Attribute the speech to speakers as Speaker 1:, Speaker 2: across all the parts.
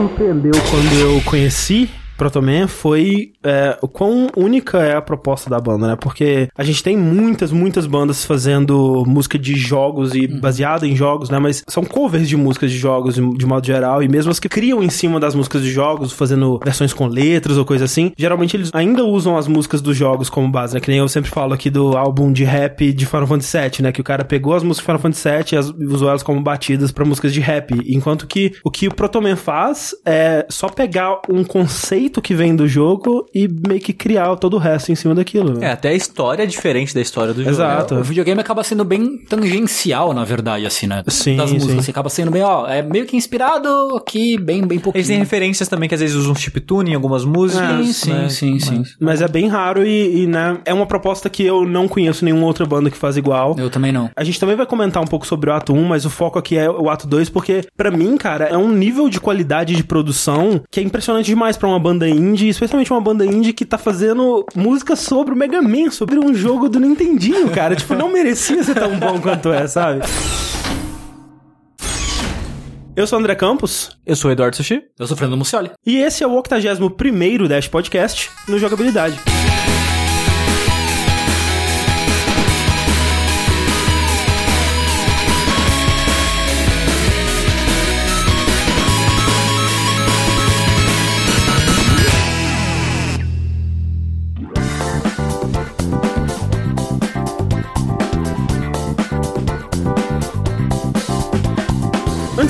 Speaker 1: surpreendeu quando eu conheci Protoman foi é, o quão única é a proposta da banda, né? Porque a gente tem muitas, muitas bandas fazendo música de jogos e baseada em jogos, né? Mas são covers de músicas de jogos de, de modo geral e mesmo as que criam em cima das músicas de jogos, fazendo versões com letras ou coisa assim, geralmente eles ainda usam as músicas dos jogos como base, né? Que nem eu sempre falo aqui do álbum de rap de Final Fantasy VII, né? Que o cara pegou as músicas de Final Fantasy VII e as, usou elas como batidas para músicas de rap. Enquanto que o que o Protoman faz é só pegar um conceito que vem do jogo e meio que criar todo o resto em cima daquilo. Né?
Speaker 2: É, até a história é diferente da história do jogo.
Speaker 1: Exato.
Speaker 3: O videogame acaba sendo bem tangencial, na verdade, assim, né?
Speaker 1: Sim,
Speaker 3: Das músicas,
Speaker 1: sim.
Speaker 3: assim, acaba sendo bem, ó, é meio que inspirado aqui, bem, bem pouquinho.
Speaker 2: Eles têm referências também que às vezes usam chiptune em algumas músicas.
Speaker 3: Sim, sim,
Speaker 2: né?
Speaker 3: sim, sim.
Speaker 1: Mas é bem raro e, e, né, é uma proposta que eu não conheço nenhuma outra banda que faz igual.
Speaker 3: Eu também não.
Speaker 1: A gente também vai comentar um pouco sobre o ato 1, mas o foco aqui é o ato 2, porque pra mim, cara, é um nível de qualidade de produção que é impressionante demais pra uma banda indie, especialmente uma banda indie que tá fazendo música sobre o Mega Man, sobre um jogo do Nintendinho, cara. tipo, não merecia ser tão bom quanto é, sabe? Eu sou o André Campos
Speaker 2: Eu sou o Eduardo Sushi.
Speaker 3: Eu sou o Fernando Mucioli.
Speaker 1: e esse é o 81º Dash Podcast no Jogabilidade.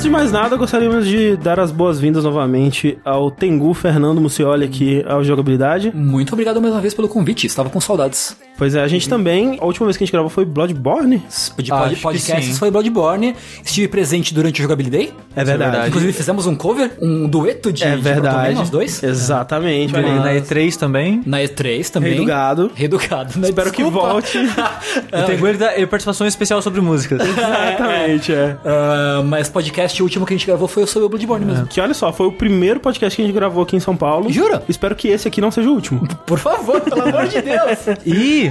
Speaker 1: Antes de mais nada, gostaríamos de dar as boas-vindas novamente ao Tengu Fernando Mucioli aqui ao Jogabilidade.
Speaker 3: Muito obrigado mais uma vez pelo convite, estava com saudades.
Speaker 1: Pois é, a gente também, a última vez que a gente gravou foi Bloodborne.
Speaker 3: De
Speaker 2: Acho
Speaker 3: pod,
Speaker 2: que
Speaker 3: podcasts
Speaker 2: sim.
Speaker 3: foi Bloodborne. Estive presente durante o Jogabilidade.
Speaker 1: É verdade.
Speaker 3: Inclusive fizemos um cover, um dueto de,
Speaker 1: É
Speaker 3: de
Speaker 1: verdade.
Speaker 3: Nós dois.
Speaker 1: Exatamente. Olha
Speaker 2: na
Speaker 1: aí.
Speaker 2: E3 também.
Speaker 3: Na E3 também.
Speaker 1: Rei do Gado.
Speaker 3: Rei do Gado. né?
Speaker 1: Espero que
Speaker 3: Desculpa.
Speaker 1: volte.
Speaker 2: E tem ele participação especial sobre músicas.
Speaker 1: Exatamente, é.
Speaker 3: Ah, mas podcast, o último que a gente gravou foi sobre o Bloodborne mesmo.
Speaker 1: Que olha só, foi o primeiro podcast que a gente gravou aqui em São Paulo.
Speaker 3: Jura?
Speaker 1: Espero que esse aqui não seja o último.
Speaker 3: Por favor, pelo amor de Deus.
Speaker 2: E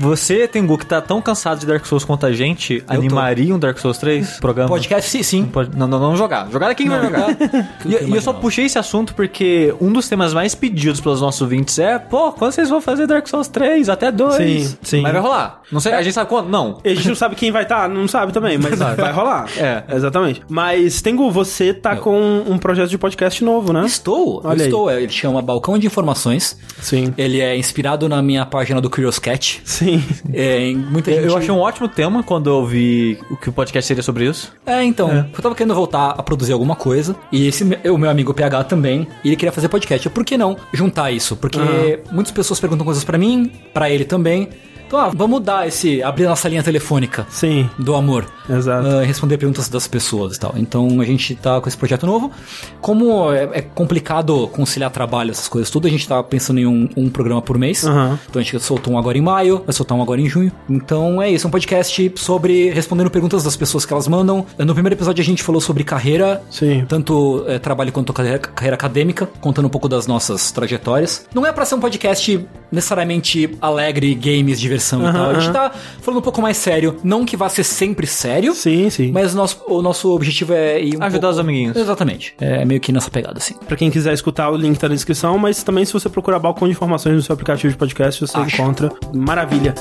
Speaker 2: você, Tengu, que tá tão cansado de Dark Souls quanto a gente,
Speaker 3: tô.
Speaker 2: animaria um Dark Souls 3 programa?
Speaker 3: Podcast, sim, sim.
Speaker 2: Pode- Não, não, não jogar. Jogar é quem vai jogar. E, e eu só puxei esse assunto porque um dos temas mais pedidos pelos nossos ouvintes é, pô, quando vocês vão fazer Dark Souls 3? Até 2?
Speaker 1: Sim, sim.
Speaker 2: Mas vai rolar. Não sei, a gente sabe quando? Não.
Speaker 1: A gente não sabe quem vai estar, não sabe também, mas vai rolar.
Speaker 2: É.
Speaker 1: Exatamente. Mas, Tengu, você tá com um projeto de podcast novo, né?
Speaker 3: Estou,
Speaker 1: Olha
Speaker 3: eu
Speaker 1: aí.
Speaker 3: estou. Ele chama Balcão de Informações.
Speaker 1: Sim.
Speaker 3: Ele é inspirado na minha página do Curious Cat.
Speaker 1: Sim.
Speaker 3: É, em muita gente...
Speaker 2: Eu achei um ótimo tema quando eu vi o que o podcast seria sobre isso.
Speaker 3: É, então, eu tava querendo voltar a produzir alguma coisa, e esse o meu amigo PH também, e ele queria fazer podcast. Por que não juntar isso? Porque muitas pessoas perguntam coisas pra mim, pra ele também. Então, ah, vamos dar esse. abrir nossa linha telefônica
Speaker 1: Sim.
Speaker 3: do amor.
Speaker 1: Exato.
Speaker 3: Ah, responder perguntas das pessoas e tal. Então a gente tá com esse projeto novo. Como é, é complicado conciliar trabalho, essas coisas tudo, a gente tá pensando em um, um programa por mês.
Speaker 1: Aham.
Speaker 3: Então a gente soltou um agora em maio, vai soltar um agora em junho. Então é isso, um podcast sobre respondendo perguntas das pessoas que elas mandam. No primeiro episódio a gente falou sobre carreira,
Speaker 1: Sim.
Speaker 3: tanto é, trabalho quanto carreira, carreira acadêmica, contando um pouco das nossas trajetórias. Não é pra ser um podcast necessariamente alegre, games, diversão e tal. A gente tá falando um pouco mais sério. Não que vá ser sempre sério,
Speaker 1: Sim, sim.
Speaker 3: mas o nosso, o nosso objetivo é ir um
Speaker 2: Ajudar
Speaker 3: pouco-
Speaker 2: os amiguinhos.
Speaker 3: Exatamente. É meio que nessa pegada, assim.
Speaker 1: Pra quem quiser escutar, o link tá na descrição, mas também se você procurar balcão de informações no seu aplicativo de podcast, você
Speaker 3: Acho.
Speaker 1: encontra. Maravilha.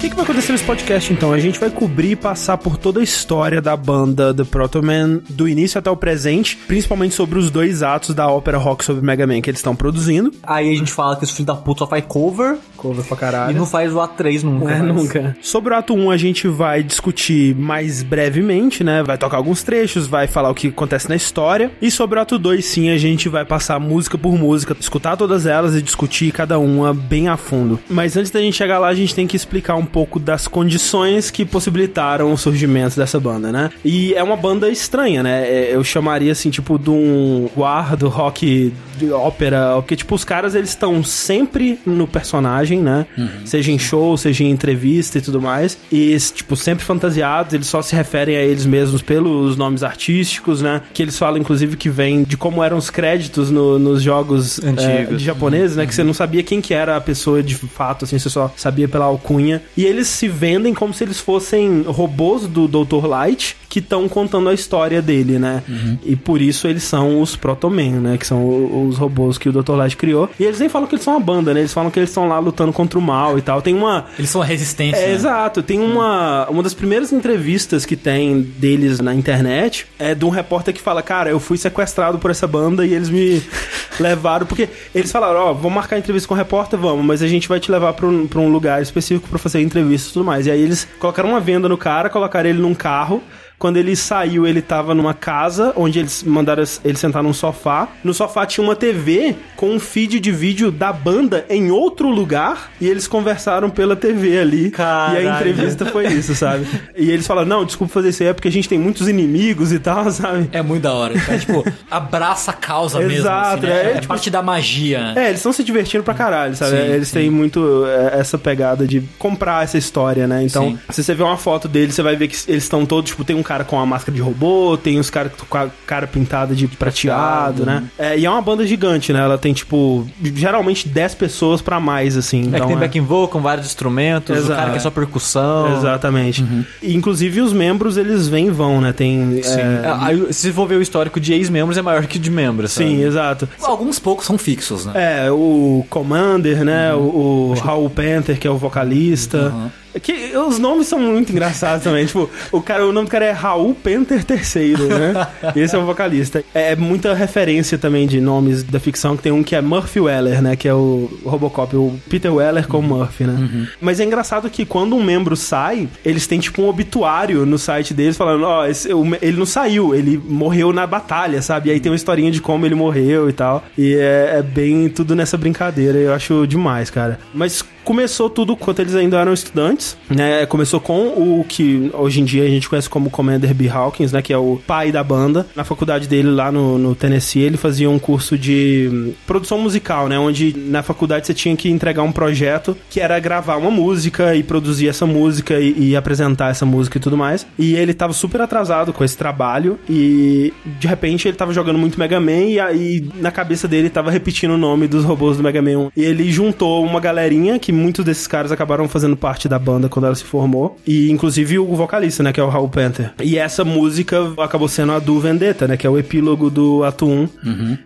Speaker 1: Que, que vai acontecer nesse podcast então? A gente vai cobrir e passar por toda a história da banda The Protoman, do início até o presente, principalmente sobre os dois atos da ópera rock sobre Mega Man que eles estão produzindo.
Speaker 2: Aí a gente fala que os filhos da puta só faz cover
Speaker 1: Cover pra caralho.
Speaker 2: e não faz o A3 nunca.
Speaker 1: É, nunca. Sobre o ato 1, a gente vai discutir mais brevemente, né? Vai tocar alguns trechos, vai falar o que acontece na história. E sobre o ato 2, sim, a gente vai passar música por música, escutar todas elas e discutir cada uma bem a fundo. Mas antes da gente chegar lá, a gente tem que explicar um pouco das condições que possibilitaram o surgimento dessa banda, né? E é uma banda estranha, né? É, Eu chamaria assim, tipo, de um war do rock de ópera, porque tipo, os caras eles estão sempre no personagem personagem, né? Seja em show, seja em entrevista e tudo mais. E, tipo, sempre fantasiados, eles só se referem a eles mesmos pelos nomes artísticos, né? Que eles falam, inclusive, que vem de como eram os créditos no- nos jogos
Speaker 2: Antigos.
Speaker 1: é, de japoneses, né? Que você não sabia quem que era a pessoa de fato, assim, você só sabia pela alcunha. E eles se vendem como se eles fossem robôs do Dr. Light que estão contando a história dele, né? E por isso eles são os Protoman, né? Que são os robôs que o Dr. Light criou. E eles nem falam que eles são uma banda, né? Eles falam que eles estão lá lutando contra o mal e tal. Tem uma.
Speaker 3: Eles são a resistência.
Speaker 1: É,
Speaker 3: né?
Speaker 1: exato. Tem uma, uma das primeiras entrevistas que tem deles na internet é de um repórter que fala: Cara, eu fui sequestrado por essa banda e eles me levaram. Porque eles falaram: Ó, vamos marcar entrevista com o repórter, vamos, mas a gente vai te levar pra um, pra um lugar específico pra fazer entrevista e tudo mais. E aí eles colocaram uma venda no cara, colocaram ele num carro. Quando ele saiu, ele tava numa casa onde eles mandaram ele sentar num sofá. No sofá tinha uma TV com um feed de vídeo da banda em outro lugar e eles conversaram pela TV ali. E
Speaker 2: Caralho.
Speaker 1: a entrevista foi isso, sabe? E eles falaram: "Não, desculpa fazer isso aí, é porque a gente tem muitos inimigos e tal, sabe?"
Speaker 3: É muito da hora. Então, é, tipo, abraça a causa mesmo.
Speaker 1: Exato,
Speaker 3: assim, né?
Speaker 1: é,
Speaker 3: é,
Speaker 1: tipo-
Speaker 3: parte da magia.
Speaker 1: É, eles estão se divertindo pra caralho, sabe?
Speaker 3: Sim,
Speaker 1: eles
Speaker 3: sim.
Speaker 1: têm muito é, essa pegada de comprar essa história, né? Então,
Speaker 3: Sim.
Speaker 1: se você vê uma foto deles, você vai ver que eles estão todos, tipo, tem um cara com a máscara de robô, tem os caras com a cara pintada de prateado, né? É, e é uma banda gigante, né? Ela tem, tipo, geralmente 10 pessoas pra mais, assim.
Speaker 2: É
Speaker 1: então
Speaker 2: que tem
Speaker 1: é-
Speaker 2: backing vocal com vários instrumentos,
Speaker 1: Exato.
Speaker 2: o cara que é só percussão.
Speaker 1: Exatamente. E, inclusive, os membros, eles vêm e vão, né? Tem...
Speaker 2: Sim.
Speaker 1: é,
Speaker 2: É, aí, se for ver o histórico de ex-membros, é maior que o de membros. sabe?
Speaker 1: Sim, exato.
Speaker 3: Alguns poucos são fixos, né?
Speaker 1: É, o Commander, né? O, o Raul Panther, que é o vocalista. É Que os nomes são muito engraçados também. tipo, o, cara, o nome do cara é Raul Panther III, né? Esse é o vocalista. É muita referência também de nomes da ficção, que tem um que é Murphy Weller, né? Que é o Robocop, o Peter Weller com Murphy, né? Mas é engraçado que quando um membro sai, eles têm tipo um obituário no site deles falando, ó, esse- o me- ele não saiu, ele morreu na batalha, sabe? E aí tem uma historinha de como ele morreu e tal. E é, é bem tudo nessa brincadeira, eu acho demais, cara. Mas começou tudo quando eles ainda eram estudantes, né? Começou com o que hoje em dia a gente conhece como Commander B. Hawkins, né? Que é o pai da banda. Na faculdade dele lá no, no Tennessee, ele fazia um curso de hum, produção musical, né? Onde na faculdade você tinha que entregar um projeto que era gravar uma música e produzir essa música e, e apresentar essa música e tudo mais. E ele tava super atrasado com esse trabalho e de repente ele tava jogando muito Mega Man e aí na cabeça dele tava repetindo o nome dos robôs do Mega Man 1. E ele juntou uma galerinha que muitos desses caras acabaram fazendo parte da banda quando ela se formou e inclusive o vocalista, né, que é o Raul Panther. E essa música acabou sendo a do Vendetta, né, que é o epílogo do ato 1.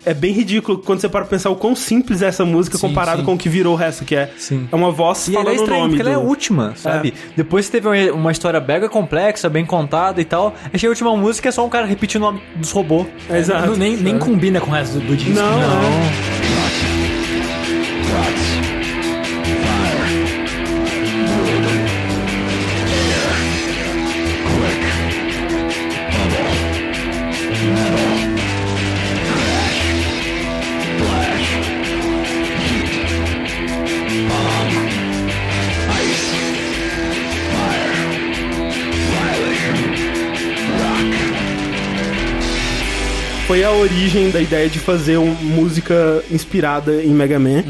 Speaker 1: É bem ridículo quando você para pra pensar o quão simples é essa música
Speaker 3: Sim,
Speaker 1: comparado
Speaker 3: sim.
Speaker 1: com o que virou o resto, que é,
Speaker 2: Sim.
Speaker 1: é uma voz
Speaker 2: E
Speaker 1: falando
Speaker 2: ela é
Speaker 1: o
Speaker 2: estranha,
Speaker 1: nome
Speaker 2: porque ela é a
Speaker 1: do...
Speaker 2: última, sabe? Depois você teve uma, história mega complexa, bem contada e tal. Aí chega a última música é só um cara repetindo o nome dos robôs.
Speaker 1: Exato.
Speaker 3: Não- nem, nem combina com o resto do, do disco.
Speaker 1: Não,
Speaker 3: né?
Speaker 1: não. A origem da ideia de fazer uma música inspirada em Mega Man.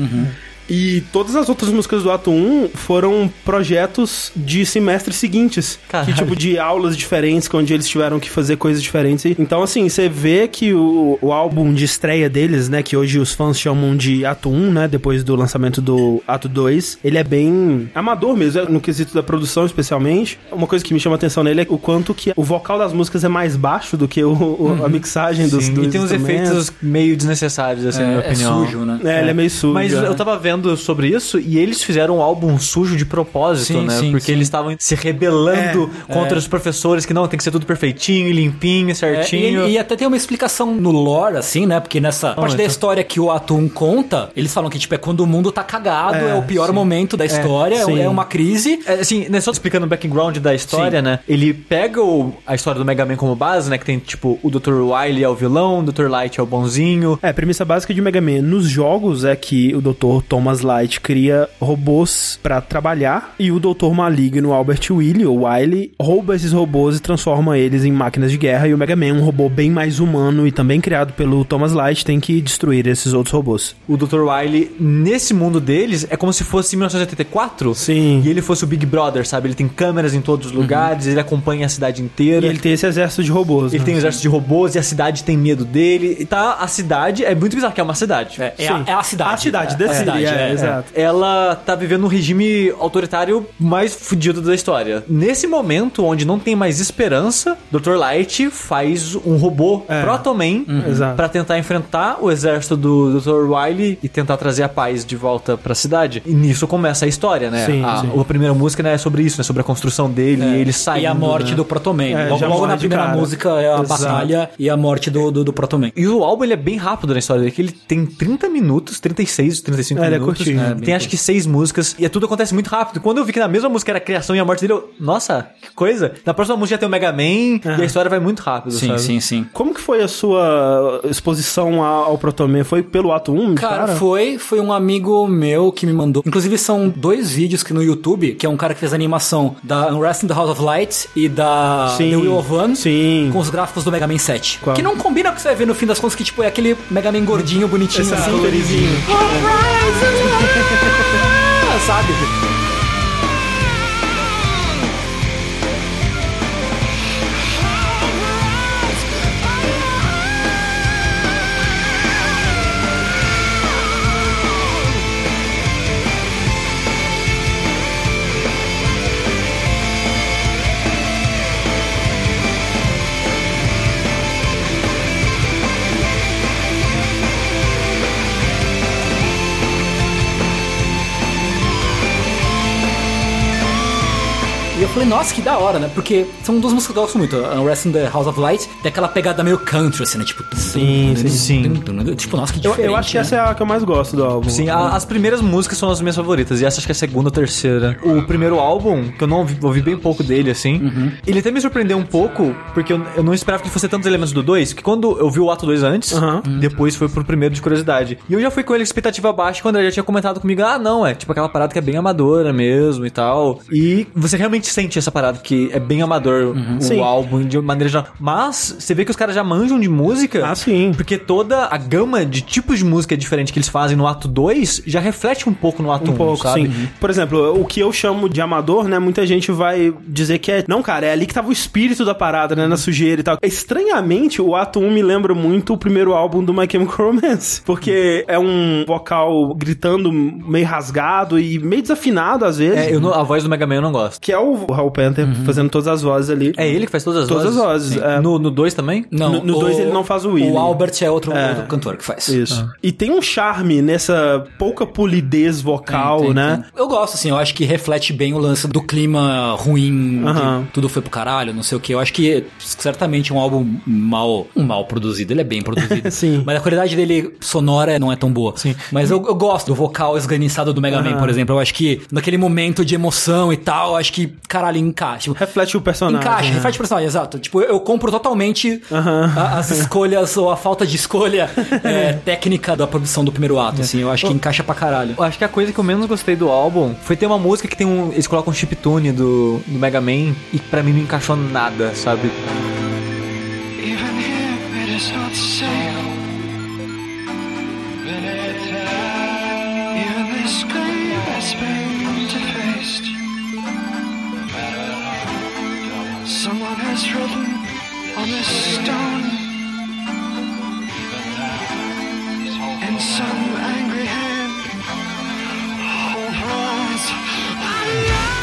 Speaker 1: E todas as outras músicas do Ato 1 foram projetos de semestres seguintes.
Speaker 2: Caralho.
Speaker 1: Que tipo de aulas diferentes, onde eles tiveram que fazer coisas diferentes. Então, assim, você vê que o, o álbum de estreia deles, né? Que hoje os fãs chamam de Ato 1, né? Depois do lançamento do Ato 2, ele é bem amador mesmo, é no quesito da produção, especialmente. Uma coisa que me chama a atenção nele é o quanto que o vocal das músicas é mais baixo do que o, o- a mixagem dos,
Speaker 2: Sim,
Speaker 1: dos
Speaker 2: e tem uns efeitos meio desnecessários, assim, na minha
Speaker 3: É, é
Speaker 2: opinião.
Speaker 3: sujo, né?
Speaker 1: É, ele é meio sujo.
Speaker 2: Mas
Speaker 1: é.
Speaker 2: eu tava vendo sobre isso e eles fizeram um álbum sujo de propósito,
Speaker 3: Sim,
Speaker 2: né?
Speaker 3: sim,
Speaker 2: Porque
Speaker 3: sim.
Speaker 2: eles estavam se rebelando
Speaker 1: É,
Speaker 2: contra os professores que não, tem que ser tudo perfeitinho, limpinho,
Speaker 3: É,
Speaker 2: certinho.
Speaker 3: e, e até tem uma explicação no lore, assim, né? Porque nessa parte da
Speaker 2: então.
Speaker 3: história que o ato 1 conta, eles falam que, tipo, é quando o mundo tá cagado, é,
Speaker 1: É,
Speaker 3: o pior
Speaker 1: sim.
Speaker 3: momento da história, é uma crise.
Speaker 2: É, assim, né, só explicando o background da história,
Speaker 3: Sim.
Speaker 2: né? Ele pega o- a história do Mega Man como base, né? Que tem, tipo, o Dr. Wily é o vilão, o Dr. Light é o bonzinho.
Speaker 1: É, a premissa básica de Mega Man nos jogos é que o doutor toma Thomas Light cria robôs pra trabalhar e o Doutor Maligno Albert Willie, ou Wily, rouba esses robôs e transforma eles em máquinas de guerra e o Mega Man, um robô bem mais humano e também criado pelo Thomas Light, tem que destruir esses outros robôs.
Speaker 2: O Dr. Wily, nesse mundo deles, é como se fosse 1984.
Speaker 1: Sim.
Speaker 2: E ele fosse o Big Brother, sabe? Ele tem câmeras em todos os lugares, ele acompanha a cidade inteira.
Speaker 1: E ele tem esse exército de robôs.
Speaker 2: Ele
Speaker 1: né?
Speaker 2: tem um exército de robôs e a cidade tem medo dele. E tá, a cidade é muito bizarro, que é uma cidade.
Speaker 3: É, é a, é a cidade.
Speaker 1: A cidade,
Speaker 3: é,
Speaker 1: The
Speaker 3: é cidade,
Speaker 1: é,
Speaker 3: é,
Speaker 1: exato.
Speaker 2: Ela tá vivendo um regime autoritário mais fudido da história. Nesse momento, onde não tem mais esperança, Dr. Light faz um robô
Speaker 1: É.
Speaker 2: Proto Man
Speaker 1: Exato.
Speaker 2: pra tentar enfrentar o exército do Dr. Wily e tentar trazer a paz de volta pra cidade. E nisso começa a história, né?
Speaker 1: Sim,
Speaker 2: a,
Speaker 1: sim.
Speaker 2: a primeira música né, é sobre isso, né? Sobre a construção dele e ele saindo.
Speaker 3: E a morte
Speaker 2: né?
Speaker 3: do Protoman.
Speaker 1: É,
Speaker 3: logo logo na primeira
Speaker 1: cara.
Speaker 3: música é a
Speaker 1: Exato.
Speaker 3: batalha e a morte do, do, do Protoman.
Speaker 2: E o álbum ele é bem rápido na história dele, que ele tem 30 minutos, 36, 35
Speaker 1: É, ele é
Speaker 2: minutos.
Speaker 1: curtinho. É,
Speaker 2: tem acho que seis músicas e tudo acontece muito rápido. Quando eu vi que na mesma música era a criação e a morte dele, eu, nossa, que coisa. Na próxima música já tem o Mega Man
Speaker 1: É.
Speaker 2: e a história vai muito rápido,
Speaker 3: Sim,
Speaker 2: sabe?
Speaker 3: sim, sim.
Speaker 1: Como que foi a sua exposição ao Protoman? Foi pelo ato 1?
Speaker 3: Cara, foi, foi um amigo meu que me mandou. Inclusive, são dois vídeos que no YouTube, que é um cara que fez a animação da Unrest in the House of Light e da
Speaker 1: Sim.
Speaker 3: The Wheel of One.
Speaker 1: Sim.
Speaker 3: Com os gráficos do Mega Man 7.
Speaker 1: Qual?
Speaker 3: Que não combina com o que você vai ver no fim das contas, que tipo, é aquele Mega Man gordinho, bonitinho, assim. sabe? Falei, nossa, que da hora, né? Porque são duas músicas que eu gosto muito. A Unrest in the House of Light tem aquela pegada meio country, assim, né? Tipo,
Speaker 1: Sim, sim,
Speaker 2: sim.
Speaker 3: Tipo, nossa, que
Speaker 1: Eu,
Speaker 3: diferente.
Speaker 1: eu acho que
Speaker 3: né?
Speaker 1: essa é a que eu mais gosto do álbum.
Speaker 2: Sim, a- as primeiras músicas são as minhas favoritas, e essa acho que é a segunda ou terceira. O primeiro álbum, que eu não ouvi, ouvi bem pouco dele, assim,
Speaker 3: Uhum.
Speaker 2: ele até me surpreendeu um pouco, porque eu, eu não esperava que fosse tantos elementos do 2, que quando eu vi o ato 2 antes,
Speaker 1: Aham.
Speaker 2: depois foi pro primeiro de curiosidade. E eu já fui com ele expectativa baixa quando ele já tinha comentado comigo, ah, não, é tipo aquela parada que é bem amadora mesmo e tal. E você realmente sente essa parada que é bem amador o
Speaker 1: Sim.
Speaker 2: álbum de maneira geral. Mas você vê que os caras já manjam de música.
Speaker 1: Ah, sim.
Speaker 2: Porque toda a gama de tipos de música diferente que eles fazem no ato 2 já reflete um pouco no ato 1,
Speaker 1: Um pouco,
Speaker 2: sabe?
Speaker 1: sim. Por exemplo, o que eu chamo de amador, né? Muita gente vai dizer que é. Não, cara, é ali que tava o espírito da parada, né? Na sujeira e tal. Estranhamente, o ato 1 me lembra muito o primeiro álbum do My Chemical Romance. Porque é um vocal gritando meio rasgado e meio desafinado às vezes.
Speaker 2: É, eu não- a voz do Mega Man eu não gosto.
Speaker 1: Que é o Raul Panther fazendo todas as vozes ali.
Speaker 2: É ele que faz todas as
Speaker 1: Todas
Speaker 2: vozes?
Speaker 1: as vozes, é.
Speaker 2: No 2 também?
Speaker 3: Não,
Speaker 1: No- no
Speaker 3: o-
Speaker 1: dois ele não faz o Willy.
Speaker 3: O Albert é outro,
Speaker 1: É.
Speaker 3: outro cantor que faz.
Speaker 1: Isso. E tem um charme nessa pouca polidez vocal,
Speaker 3: Tem, tem,
Speaker 1: né?
Speaker 3: tem. Eu gosto, assim, eu acho que reflete bem o lance do clima ruim, que tudo foi pro caralho, não sei o que. Eu acho que certamente um álbum mal, mal produzido, ele é bem produzido.
Speaker 1: Sim.
Speaker 3: Mas a qualidade dele sonora não é tão boa.
Speaker 2: Sim.
Speaker 3: Mas eu, eu gosto do vocal esganiçado do Mega Man,
Speaker 1: Aham.
Speaker 3: por exemplo. Eu acho que naquele momento de emoção e tal, eu acho que, caralho, encaixa.
Speaker 1: Reflete o personagem.
Speaker 3: Encaixa,
Speaker 1: né?
Speaker 3: reflete o personagem, exato. Tipo, eu, eu compro totalmente a- as escolhas ou a falta de escolha é, técnica da produção do primeiro ato, assim. Eu acho que encaixa pra caralho.
Speaker 2: Eu acho que a coisa que eu menos gostei do álbum foi ter uma música que tem um. Eles colocam um chiptune do, do Mega Man e pra mim não encaixou nada, sabe?
Speaker 4: Even here it is not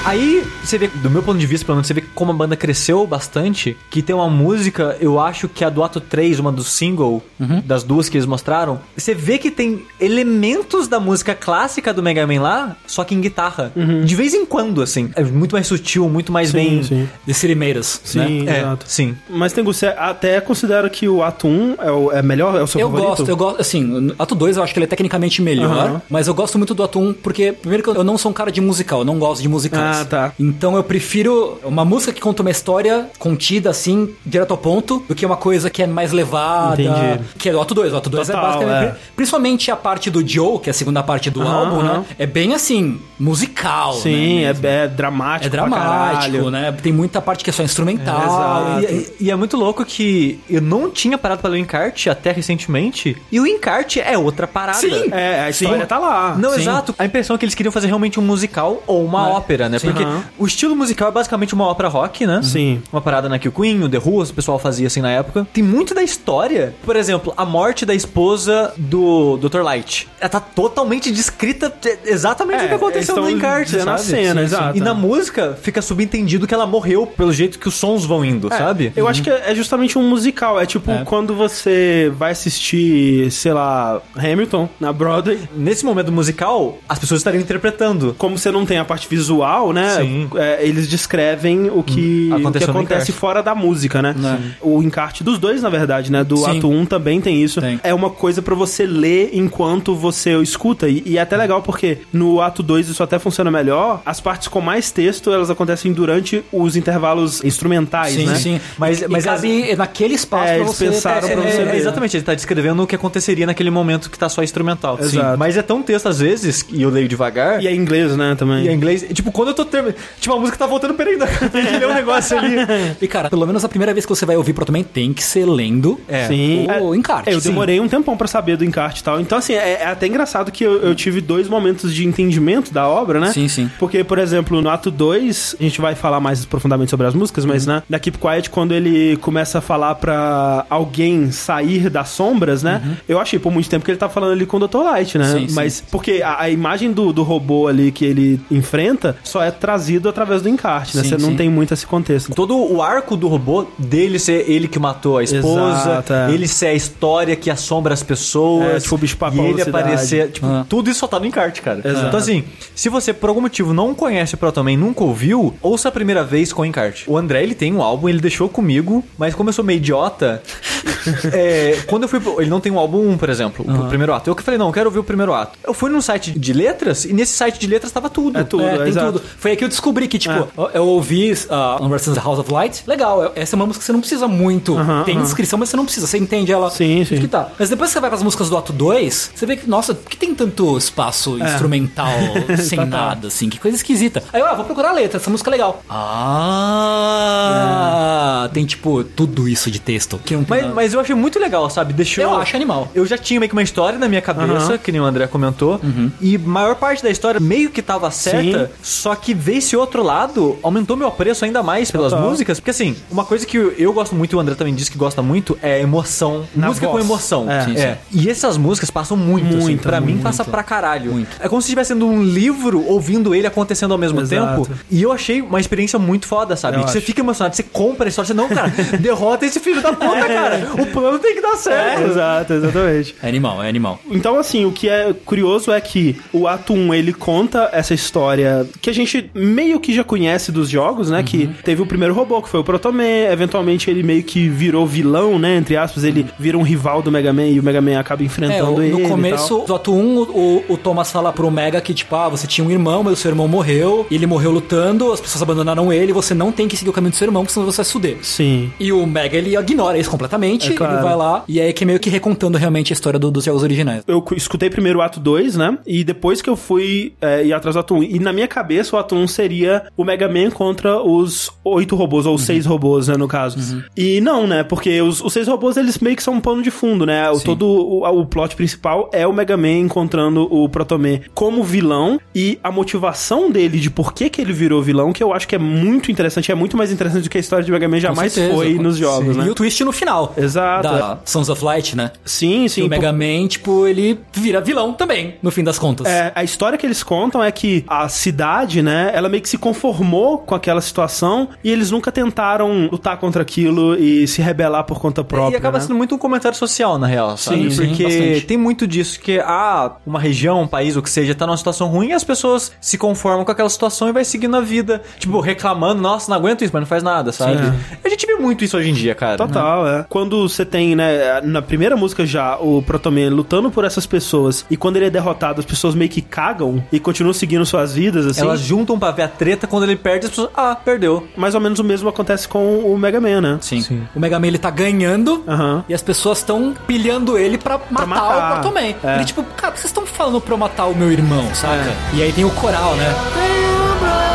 Speaker 2: Aí você vê, do meu ponto de vista, pelo menos, você vê como a banda cresceu bastante. Que tem uma música, eu acho que a do ato 3, uma do single, das duas que eles mostraram. Você vê que tem elementos da música clássica do Mega Man lá, só que em guitarra. De vez em quando, assim. É muito mais sutil, muito mais bem.
Speaker 1: Sim, sim.
Speaker 3: The City Meiras,
Speaker 1: Sim,
Speaker 3: né?
Speaker 2: É,
Speaker 1: exato.
Speaker 2: sim.
Speaker 1: Mas tem você até considera que o ato 1 é, o, é melhor? É o seu
Speaker 3: Eu
Speaker 1: favorito?
Speaker 3: gosto, eu gosto, assim, o ato 2 eu acho que ele é tecnicamente melhor,
Speaker 1: Aham.
Speaker 3: mas eu gosto muito do ato 1 porque, primeiro que eu não sou um cara de musical, eu não gosto de musicais.
Speaker 1: Ah, Ah, tá.
Speaker 3: Então eu prefiro uma música que conta uma história contida, assim, direto ao ponto, do que uma coisa que é mais levada.
Speaker 1: Entendi.
Speaker 3: Que é o Ato 2. O Ato 2 é basicamente.
Speaker 1: é.
Speaker 3: Principalmente a parte do Joe, que é a segunda parte do
Speaker 1: Aham,
Speaker 3: álbum,
Speaker 1: aham.
Speaker 3: né? É bem assim, musical.
Speaker 1: Sim,
Speaker 3: né,
Speaker 1: é, é dramático.
Speaker 3: É dramático, né? Tem muita parte que é só instrumental.
Speaker 1: Exato.
Speaker 2: E, e- e é muito louco que eu não tinha parado pra ler o encarte até recentemente. E o encarte é outra parada.
Speaker 3: Sim.
Speaker 1: É, a história tá lá.
Speaker 2: Não,
Speaker 1: Sim.
Speaker 2: exato. A impressão é que eles queriam fazer realmente um musical ou uma
Speaker 3: É.
Speaker 2: ópera, né?
Speaker 3: Sim.
Speaker 2: Porque
Speaker 1: Aham.
Speaker 2: o estilo musical é basicamente uma ópera rock, né?
Speaker 1: Sim.
Speaker 2: Uma parada na que o Queen, o The Who, o pessoal fazia assim na época. Tem muito da história. Por exemplo, a morte da esposa do Dr. Light. Ela tá totalmente descrita exatamente
Speaker 1: É,
Speaker 2: o que aconteceu
Speaker 1: eles
Speaker 2: no encarte, sabe?
Speaker 1: a cena, exato.
Speaker 2: E na música fica subentendido que ela morreu pelo jeito que os sons vão indo,
Speaker 1: É,
Speaker 2: sabe?
Speaker 1: Eu acho que é justamente um musical. É tipo
Speaker 3: É.
Speaker 1: quando você vai assistir, sei lá, Hamilton na Broadway.
Speaker 2: Nesse momento musical, as pessoas estariam interpretando.
Speaker 1: Como você não tem a parte visual, né? É, eles descrevem o que, o que acontece fora da música, né? O encarte dos dois, na verdade, né? Do
Speaker 3: Sim.
Speaker 1: ato 1 também tem isso.
Speaker 3: Tem.
Speaker 1: É uma coisa pra você ler enquanto você escuta. E, e é até legal porque no ato 2 isso até funciona melhor. As partes com mais texto, elas acontecem durante os intervalos instrumentais,
Speaker 3: Sim,
Speaker 1: né?
Speaker 3: sim.
Speaker 2: Mas-
Speaker 3: e,
Speaker 2: mas
Speaker 3: cabe naquele espaço
Speaker 1: É,
Speaker 3: pra
Speaker 1: eles
Speaker 3: você...
Speaker 1: pensaram
Speaker 3: é,
Speaker 1: pra você
Speaker 3: é,
Speaker 2: exatamente, ele tá descrevendo o que aconteceria naquele momento que tá só instrumental.
Speaker 1: Exato.
Speaker 2: Sim. Mas é tão texto às vezes, e eu leio devagar.
Speaker 1: E é inglês, né, também.
Speaker 2: E é inglês. Tipo, quando eu tô terminando. Tipo, a música tá voltando, peraí, ainda tem que ler um negócio ali.
Speaker 3: E, cara, pelo menos a primeira vez que você vai ouvir Pro também tem que ser lendo
Speaker 2: É.
Speaker 1: Sim.
Speaker 3: o
Speaker 1: É,
Speaker 3: encarte.
Speaker 1: Eu
Speaker 3: Sim.
Speaker 1: demorei um tempão pra saber do encarte e tal. Então, assim, é, é até engraçado que eu, eu tive dois momentos de entendimento da obra, né?
Speaker 3: Sim, sim.
Speaker 1: Porque, por exemplo, no ato 2, a gente vai falar mais profundamente sobre as músicas, mas,
Speaker 3: Uhum.
Speaker 1: né, na Keep Quiet, quando ele começa a falar pra alguém sair das sombras, né? Eu achei por muito tempo que ele tá falando ali com o Dr. Light, né?
Speaker 3: Uhum. Sim, sim.
Speaker 1: mas, porque a, a imagem do, do robô ali que ele enfrenta só é trazido através do encarte, né?
Speaker 3: Sim,
Speaker 1: Você não
Speaker 3: sim.
Speaker 1: tem muito esse contexto.
Speaker 2: Todo o arco do robô, dele ser ele que matou a esposa,
Speaker 1: Exato, é.
Speaker 2: ele ser a história que assombra as pessoas,
Speaker 1: É, tipo, o bicho-papão
Speaker 2: e ele aparecer, tipo,
Speaker 3: Ah.
Speaker 2: tudo isso só tá no encarte, cara.
Speaker 1: Exato.
Speaker 2: Então assim, se você por algum motivo não conhece o Protoman, nunca ouviu, ouça a primeira vez com o encarte. O André, ele tem um álbum, ele deixou comigo, mas como eu sou meio idiota, é, quando eu fui pro, ele não tem um álbum 1, por exemplo, o primeiro ato. Eu que falei, não, eu quero ouvir o primeiro ato. Eu fui num site de letras e nesse site de letras tava tudo.
Speaker 1: É tudo,
Speaker 3: É, tem
Speaker 1: exato.
Speaker 3: tudo. Foi aí que eu descobri que, tipo,
Speaker 1: É.
Speaker 3: eu- eu ouvi uh, Unversed House of Light. Legal, essa é uma música que você não precisa muito. Tem descrição, mas você não precisa. Você entende ela.
Speaker 1: Sim, sim.
Speaker 3: Que tá. Mas depois que você vai pras músicas do ato 2, você vê que, nossa, por que tem tanto espaço instrumental sem
Speaker 1: Total.
Speaker 3: nada, assim? Que coisa esquisita. Aí eu, ah, vou procurar a letra, essa música é legal. Ah, tem, tipo, tudo isso de texto. Que não
Speaker 2: Mas, mas eu achei muito legal, sabe? Deixou.
Speaker 3: Eu acho animal.
Speaker 2: Eu já tinha meio que uma história na minha cabeça, que nem o André comentou. E maior parte da história meio que tava certa, só que ver esse outro lado aumentou meu apreço ainda mais pelas
Speaker 1: Total.
Speaker 2: músicas. Porque assim, uma coisa que eu, eu gosto muito e o André também disse que gosta muito é emoção.
Speaker 1: Na
Speaker 2: música
Speaker 1: voz.
Speaker 2: com emoção.
Speaker 1: É.
Speaker 3: Sim,
Speaker 2: É. E essas músicas passam muito, assim.
Speaker 1: Muito,
Speaker 2: Pra mim
Speaker 1: muito.
Speaker 2: passa pra caralho.
Speaker 3: Muito.
Speaker 2: É como se estivesse sendo um livro ouvindo ele acontecendo ao mesmo
Speaker 1: Exato.
Speaker 2: tempo. E eu achei uma experiência muito foda, sabe?
Speaker 1: Eu
Speaker 2: você
Speaker 1: acho.
Speaker 2: fica emocionado, você compra a história, você não, cara, derrota esse filho da puta, cara. O plano tem que dar certo.
Speaker 1: É, exato, exatamente.
Speaker 3: É animal, é animal.
Speaker 1: Então, assim, o que é curioso é que o ato 1, ele conta essa história que a gente meio que já conhece dos jogos, né? Que teve o primeiro robô, que foi o Protoman, eventualmente ele meio que virou vilão, né? Entre aspas, ele vira um rival do Mega Man e o Mega Man acaba
Speaker 3: É,
Speaker 1: enfrentando
Speaker 3: o-
Speaker 1: ele.
Speaker 3: no começo do ato 1, o, o Thomas fala pro Mega que, tipo, ah, você tinha um irmão, mas o seu irmão morreu, e ele morreu lutando, as pessoas abandonaram ele, você não tem que seguir o caminho do seu irmão, porque senão você vai se fuder.
Speaker 1: Sim.
Speaker 3: E o Mega, ele ignora isso completamente,
Speaker 1: É claro.
Speaker 3: ele vai lá, e aí que é meio que recontando realmente a história do- dos jogos originais.
Speaker 1: Eu cu- escutei primeiro o ato 2, né? E depois que eu fui é, ir atrás do ato 1. E na minha cabeça, o ato 1 seria o Mega Man contra os oito robôs, ou seis robôs, né, no caso. E não, né? Porque os, os seis robôs, eles meio que são um pano de fundo, né? O, todo o, o plot principal é o Mega Man encontrando o Protoman como vilão e a motivação dele de por que, que ele virou vilão, que eu acho que é muito interessante, é muito mais interessante do que a história de Mega Man jamais
Speaker 3: certeza,
Speaker 1: foi nos jogos,
Speaker 3: Sim.
Speaker 1: né?
Speaker 3: E o twist no final.
Speaker 1: Exato.
Speaker 3: Da Sons of Light, né?
Speaker 1: Sim,
Speaker 3: E
Speaker 1: sim.
Speaker 3: o Mega Man, tipo, ele vira vilão também, no fim das contas.
Speaker 1: É, a história que eles contam é que a cidade, né, ela meio que se conformou com aquela situação e eles nunca tentaram lutar contra aquilo e se rebelar por conta própria.
Speaker 2: E acaba
Speaker 1: né?
Speaker 2: sendo muito um comentário social, na real, sabe?
Speaker 3: Sim, sim,
Speaker 2: Porque
Speaker 3: bastante.
Speaker 2: tem muito disso que, ah, uma região, um país, o que seja, tá numa situação ruim e as pessoas se conformam com aquela situação e vai seguindo a vida. Tipo, reclamando, nossa, não aguento isso, mas não faz nada, sabe? A gente vê muito isso hoje em dia, cara.
Speaker 1: Total, é. Quando você tem, né, na primeira música já, o Protoman lutando por essas pessoas, e quando ele é derrotado, as pessoas meio que cagam e continuam seguindo suas vidas, assim.
Speaker 2: Elas juntam juntam pra ver a treta, quando ele perde, as pessoas, ah, perdeu.
Speaker 1: Mais ou menos o mesmo acontece com o Mega Man, né?
Speaker 3: Sim. O Mega Man ele tá ganhando
Speaker 1: Aham.
Speaker 3: e as pessoas estão pilhando ele pra matar,
Speaker 1: matar.
Speaker 3: o Proto Man.
Speaker 1: É.
Speaker 3: Ele tipo, cara, vocês estão falando pra eu matar o meu irmão, saca? E aí tem o coral, né?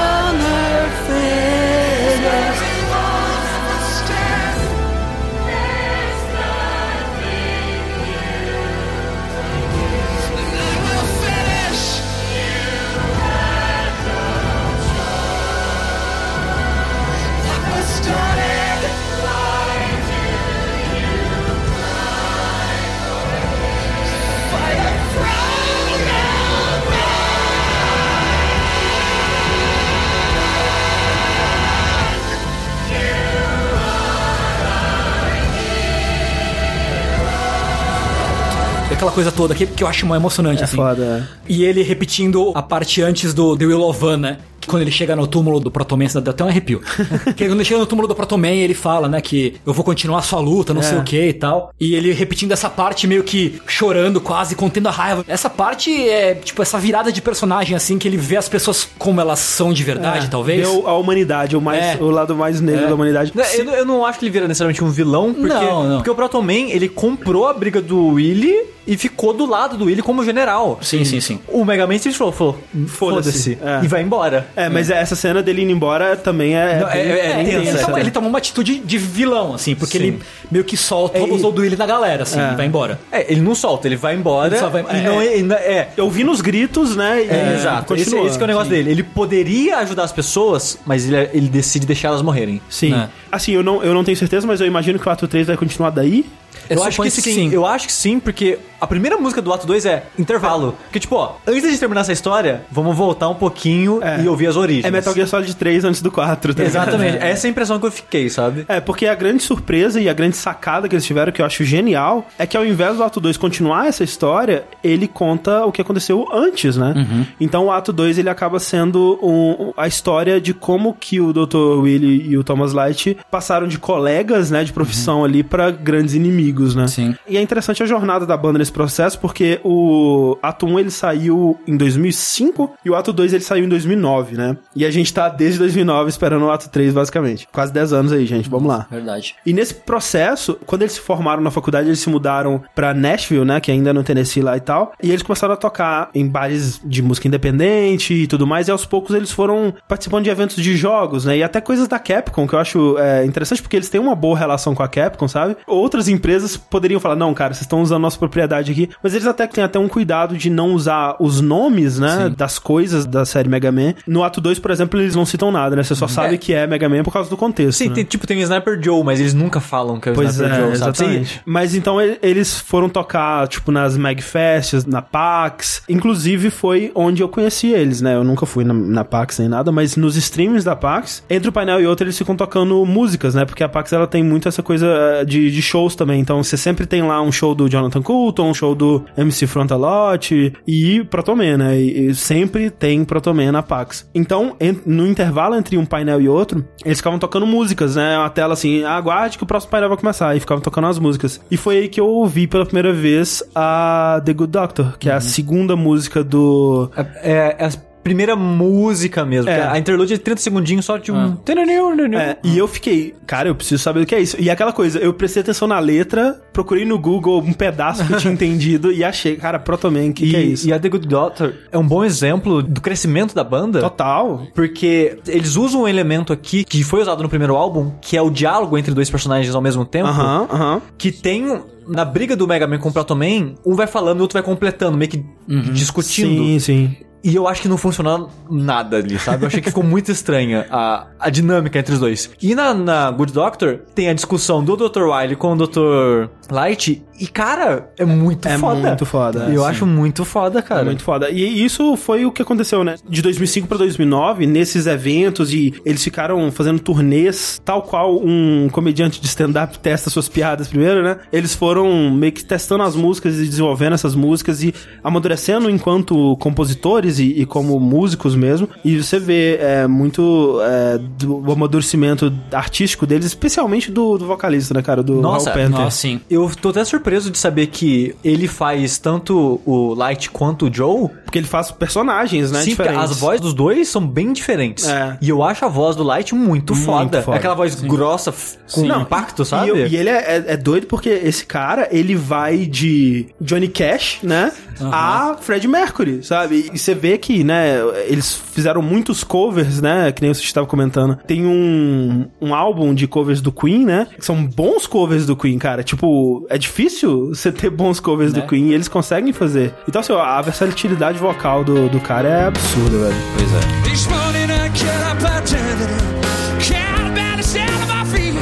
Speaker 3: Aquela coisa toda que, que eu acho mais emocionante,
Speaker 1: É
Speaker 3: assim.
Speaker 1: foda.
Speaker 3: E ele repetindo a parte antes do The Will of Van, né? Quando ele chega no túmulo do Protoman, dá até um arrepio. que quando ele chega no túmulo do Protoman, ele fala, né, que eu vou continuar a sua luta, não
Speaker 1: É.
Speaker 3: sei o que e tal. E ele repetindo essa parte meio que chorando quase, contendo a raiva. Essa parte é, tipo, essa virada de personagem, assim, que ele vê as pessoas como elas são de verdade, talvez.
Speaker 1: Deu a humanidade, o, mais,
Speaker 3: É.
Speaker 1: o lado mais negro
Speaker 3: É.
Speaker 1: da humanidade.
Speaker 2: Eu, não- eu não acho que ele vira necessariamente um vilão, porque,
Speaker 3: Não, não.
Speaker 2: porque o Proton Man, ele comprou a briga do Willy e ficou do lado do Willy como general.
Speaker 3: Sim, sim, sim.
Speaker 2: O Mega Man simplesmente falou, falou
Speaker 1: Foda-se.
Speaker 2: foda-se,
Speaker 1: É.
Speaker 2: e vai embora.
Speaker 1: É, mas essa cena dele indo embora também é.
Speaker 3: Não, é,
Speaker 1: bem-
Speaker 3: é, é,
Speaker 1: bem
Speaker 3: ele, toma, ele tomou uma atitude de vilão, assim, porque
Speaker 2: Sim.
Speaker 3: ele meio que solta
Speaker 2: É,
Speaker 3: o
Speaker 2: e-
Speaker 3: do Willy da galera, assim,
Speaker 1: É.
Speaker 3: e vai embora.
Speaker 2: É, ele não solta, ele vai embora.
Speaker 3: Ele só vai-
Speaker 2: e
Speaker 3: é.
Speaker 2: não, não- é,
Speaker 1: Eu vi nos gritos, né? E
Speaker 2: É, exato. Esse,
Speaker 1: Continua.
Speaker 2: esse que é o negócio dele. Ele poderia ajudar as pessoas, mas ele, ele decide deixar elas morrerem.
Speaker 1: Sim.
Speaker 3: né?
Speaker 1: Assim, eu não, eu não tenho certeza, mas eu imagino que o ato 3 vai continuar daí.
Speaker 2: Eu acho que
Speaker 3: supõe-se
Speaker 2: sim, Eu acho que sim, porque a primeira música do ato 2 é intervalo. Porque, tipo, ó, antes de terminar essa história, vamos voltar um pouquinho
Speaker 1: É.
Speaker 2: e ouvir as origens.
Speaker 1: É Metal Gear Solid 3 antes do 4, tá ligado?
Speaker 2: Exatamente. Essa é a impressão que eu fiquei, sabe?
Speaker 1: É, porque a grande surpresa e a grande sacada que eles tiveram, que eu acho genial, é que ao invés do ato 2 continuar essa história, ele conta o que aconteceu antes, né? Então o ato 2 ele acaba sendo um- a história de como que o Dr. Willy e o Thomas Light passaram de colegas, né, de profissão ali pra grandes inimigos, né?
Speaker 3: Sim.
Speaker 1: E é interessante a jornada da banda nesse processo, porque o ato 1 ele saiu em 2005 e o ato 2 ele saiu em 2009, né? E a gente tá desde 2009 esperando o ato 3, basicamente. Quase 10 anos aí, gente. Vamos lá.
Speaker 3: Verdade.
Speaker 1: E nesse processo, quando eles se formaram na faculdade, eles se mudaram pra Nashville, né, que ainda é no Tennessee lá e tal, e eles começaram a tocar em bares de música independente e tudo mais, e aos poucos eles foram participando de eventos de jogos, né, e até coisas da Capcom, que eu acho é, interessante, porque eles têm uma boa relação com a Capcom, sabe? Outras empresas poderiam falar, não, cara, vocês estão usando nossa propriedade aqui, mas eles até têm até um cuidado de não usar os nomes, né, das coisas da série Mega Man. No ato 2, por exemplo, eles não citam nada, né, você só sabe que é Mega Man por causa do contexto,
Speaker 2: Sim,
Speaker 1: né?
Speaker 2: tem, tipo, tem o Sniper Joe, mas eles nunca falam que é o
Speaker 1: Pois
Speaker 2: Sniper
Speaker 1: é,
Speaker 2: Joe, sabe?
Speaker 1: exatamente.
Speaker 2: Sim,
Speaker 1: Mas então eles foram tocar, tipo, nas Magfests, na PAX. Inclusive foi onde eu conheci eles, né? Eu nunca fui na, na PAX nem nada, mas nos streams da PAX, entre um painel e outro, eles ficam tocando músicas, né? Porque a PAX ela tem muito essa coisa eh, de, de shows também. Então você sempre tem lá um show do Jonathan Coulton, um show do MC Frontalot e Protoman, né? E, e sempre tem Protoman na PAX. Então, en- no intervalo entre um painel e outro, eles ficavam tocando músicas, né? Uma tela assim, aguarde que o próximo painel vai começar. E ficavam tocando as músicas. E foi aí que eu ouvi pela primeira vez a The Good Doctor, que é a segunda música do.
Speaker 2: É, é a primeira música mesmo.
Speaker 1: É.
Speaker 2: A interlude é 30 segundinhos só de um...
Speaker 1: É, e eu fiquei, cara, eu preciso saber o que é isso. E aquela coisa, eu prestei atenção na letra, procurei no Google um pedaço que eu tinha entendido e achei, cara, Protoman, o que, que é isso?
Speaker 2: e a The Good Doctor é um bom exemplo do crescimento da banda.
Speaker 1: Total.
Speaker 2: Porque eles usam um elemento aqui que foi usado no primeiro álbum, que é o diálogo entre dois personagens ao mesmo tempo.
Speaker 1: Aham, aham.
Speaker 2: Que tem. Na briga do Mega Man com o Proto Man, um vai falando e o outro vai completando, meio que discutindo.
Speaker 1: Sim, sim.
Speaker 2: E eu acho que não funcionou nada ali, sabe? Eu achei que ficou muito estranha a, a dinâmica entre os dois. E na, na Good Doctor, tem a discussão do Dr. Wily com o Dr. Light. E, cara, é muito
Speaker 1: É
Speaker 2: foda.
Speaker 1: muito foda,
Speaker 2: eu
Speaker 1: sim.
Speaker 2: acho muito foda, cara.
Speaker 1: É muito foda. E isso foi o que aconteceu, né? De 2005 pra 2009, nesses eventos, e eles ficaram fazendo turnês, tal qual um comediante de stand-up testa suas piadas primeiro, né? Eles foram meio que testando as músicas e desenvolvendo essas músicas e amadurecendo enquanto compositores e, e como músicos mesmo. E você vê é, muito é, do amadurecimento artístico deles, especialmente do, do vocalista, né, cara? Do
Speaker 2: Nossa,
Speaker 1: Hal Panther.
Speaker 3: Nossa, sim.
Speaker 2: Eu tô até surpreso de saber que ele faz tanto o Light quanto o Joe
Speaker 1: Porque ele faz personagens, né?
Speaker 2: Sim,
Speaker 1: diferentes.
Speaker 2: as vozes dos dois são bem diferentes.
Speaker 1: É.
Speaker 2: E eu acho a voz do Light muito, foda.
Speaker 1: foda.
Speaker 2: É aquela voz grossa, f- com
Speaker 1: Não,
Speaker 2: impacto,
Speaker 1: e-
Speaker 2: sabe?
Speaker 1: E, eu- e ele é, é- é doido porque esse cara, ele vai de Johnny Cash, né? A Fred Mercury, sabe? E você vê que, né, eles fizeram muitos covers, né? Que nem você estava comentando. Tem um, um álbum de covers do Queen, né? Que são bons covers do Queen, cara. Tipo, é difícil você ter bons covers do Queen e eles conseguem fazer. Então, assim, a versatilidade vocal do, do cara é absurda, velho.
Speaker 2: Pois é.
Speaker 5: Each morning I get up, I tell it. Count about the sound of my feet.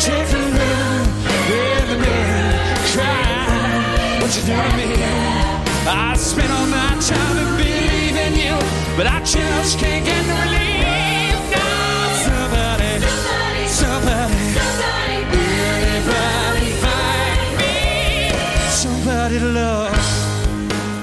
Speaker 5: Take a look in the mirror, cry. What you do to me? I spent all my time believing you, but I just can't get little love.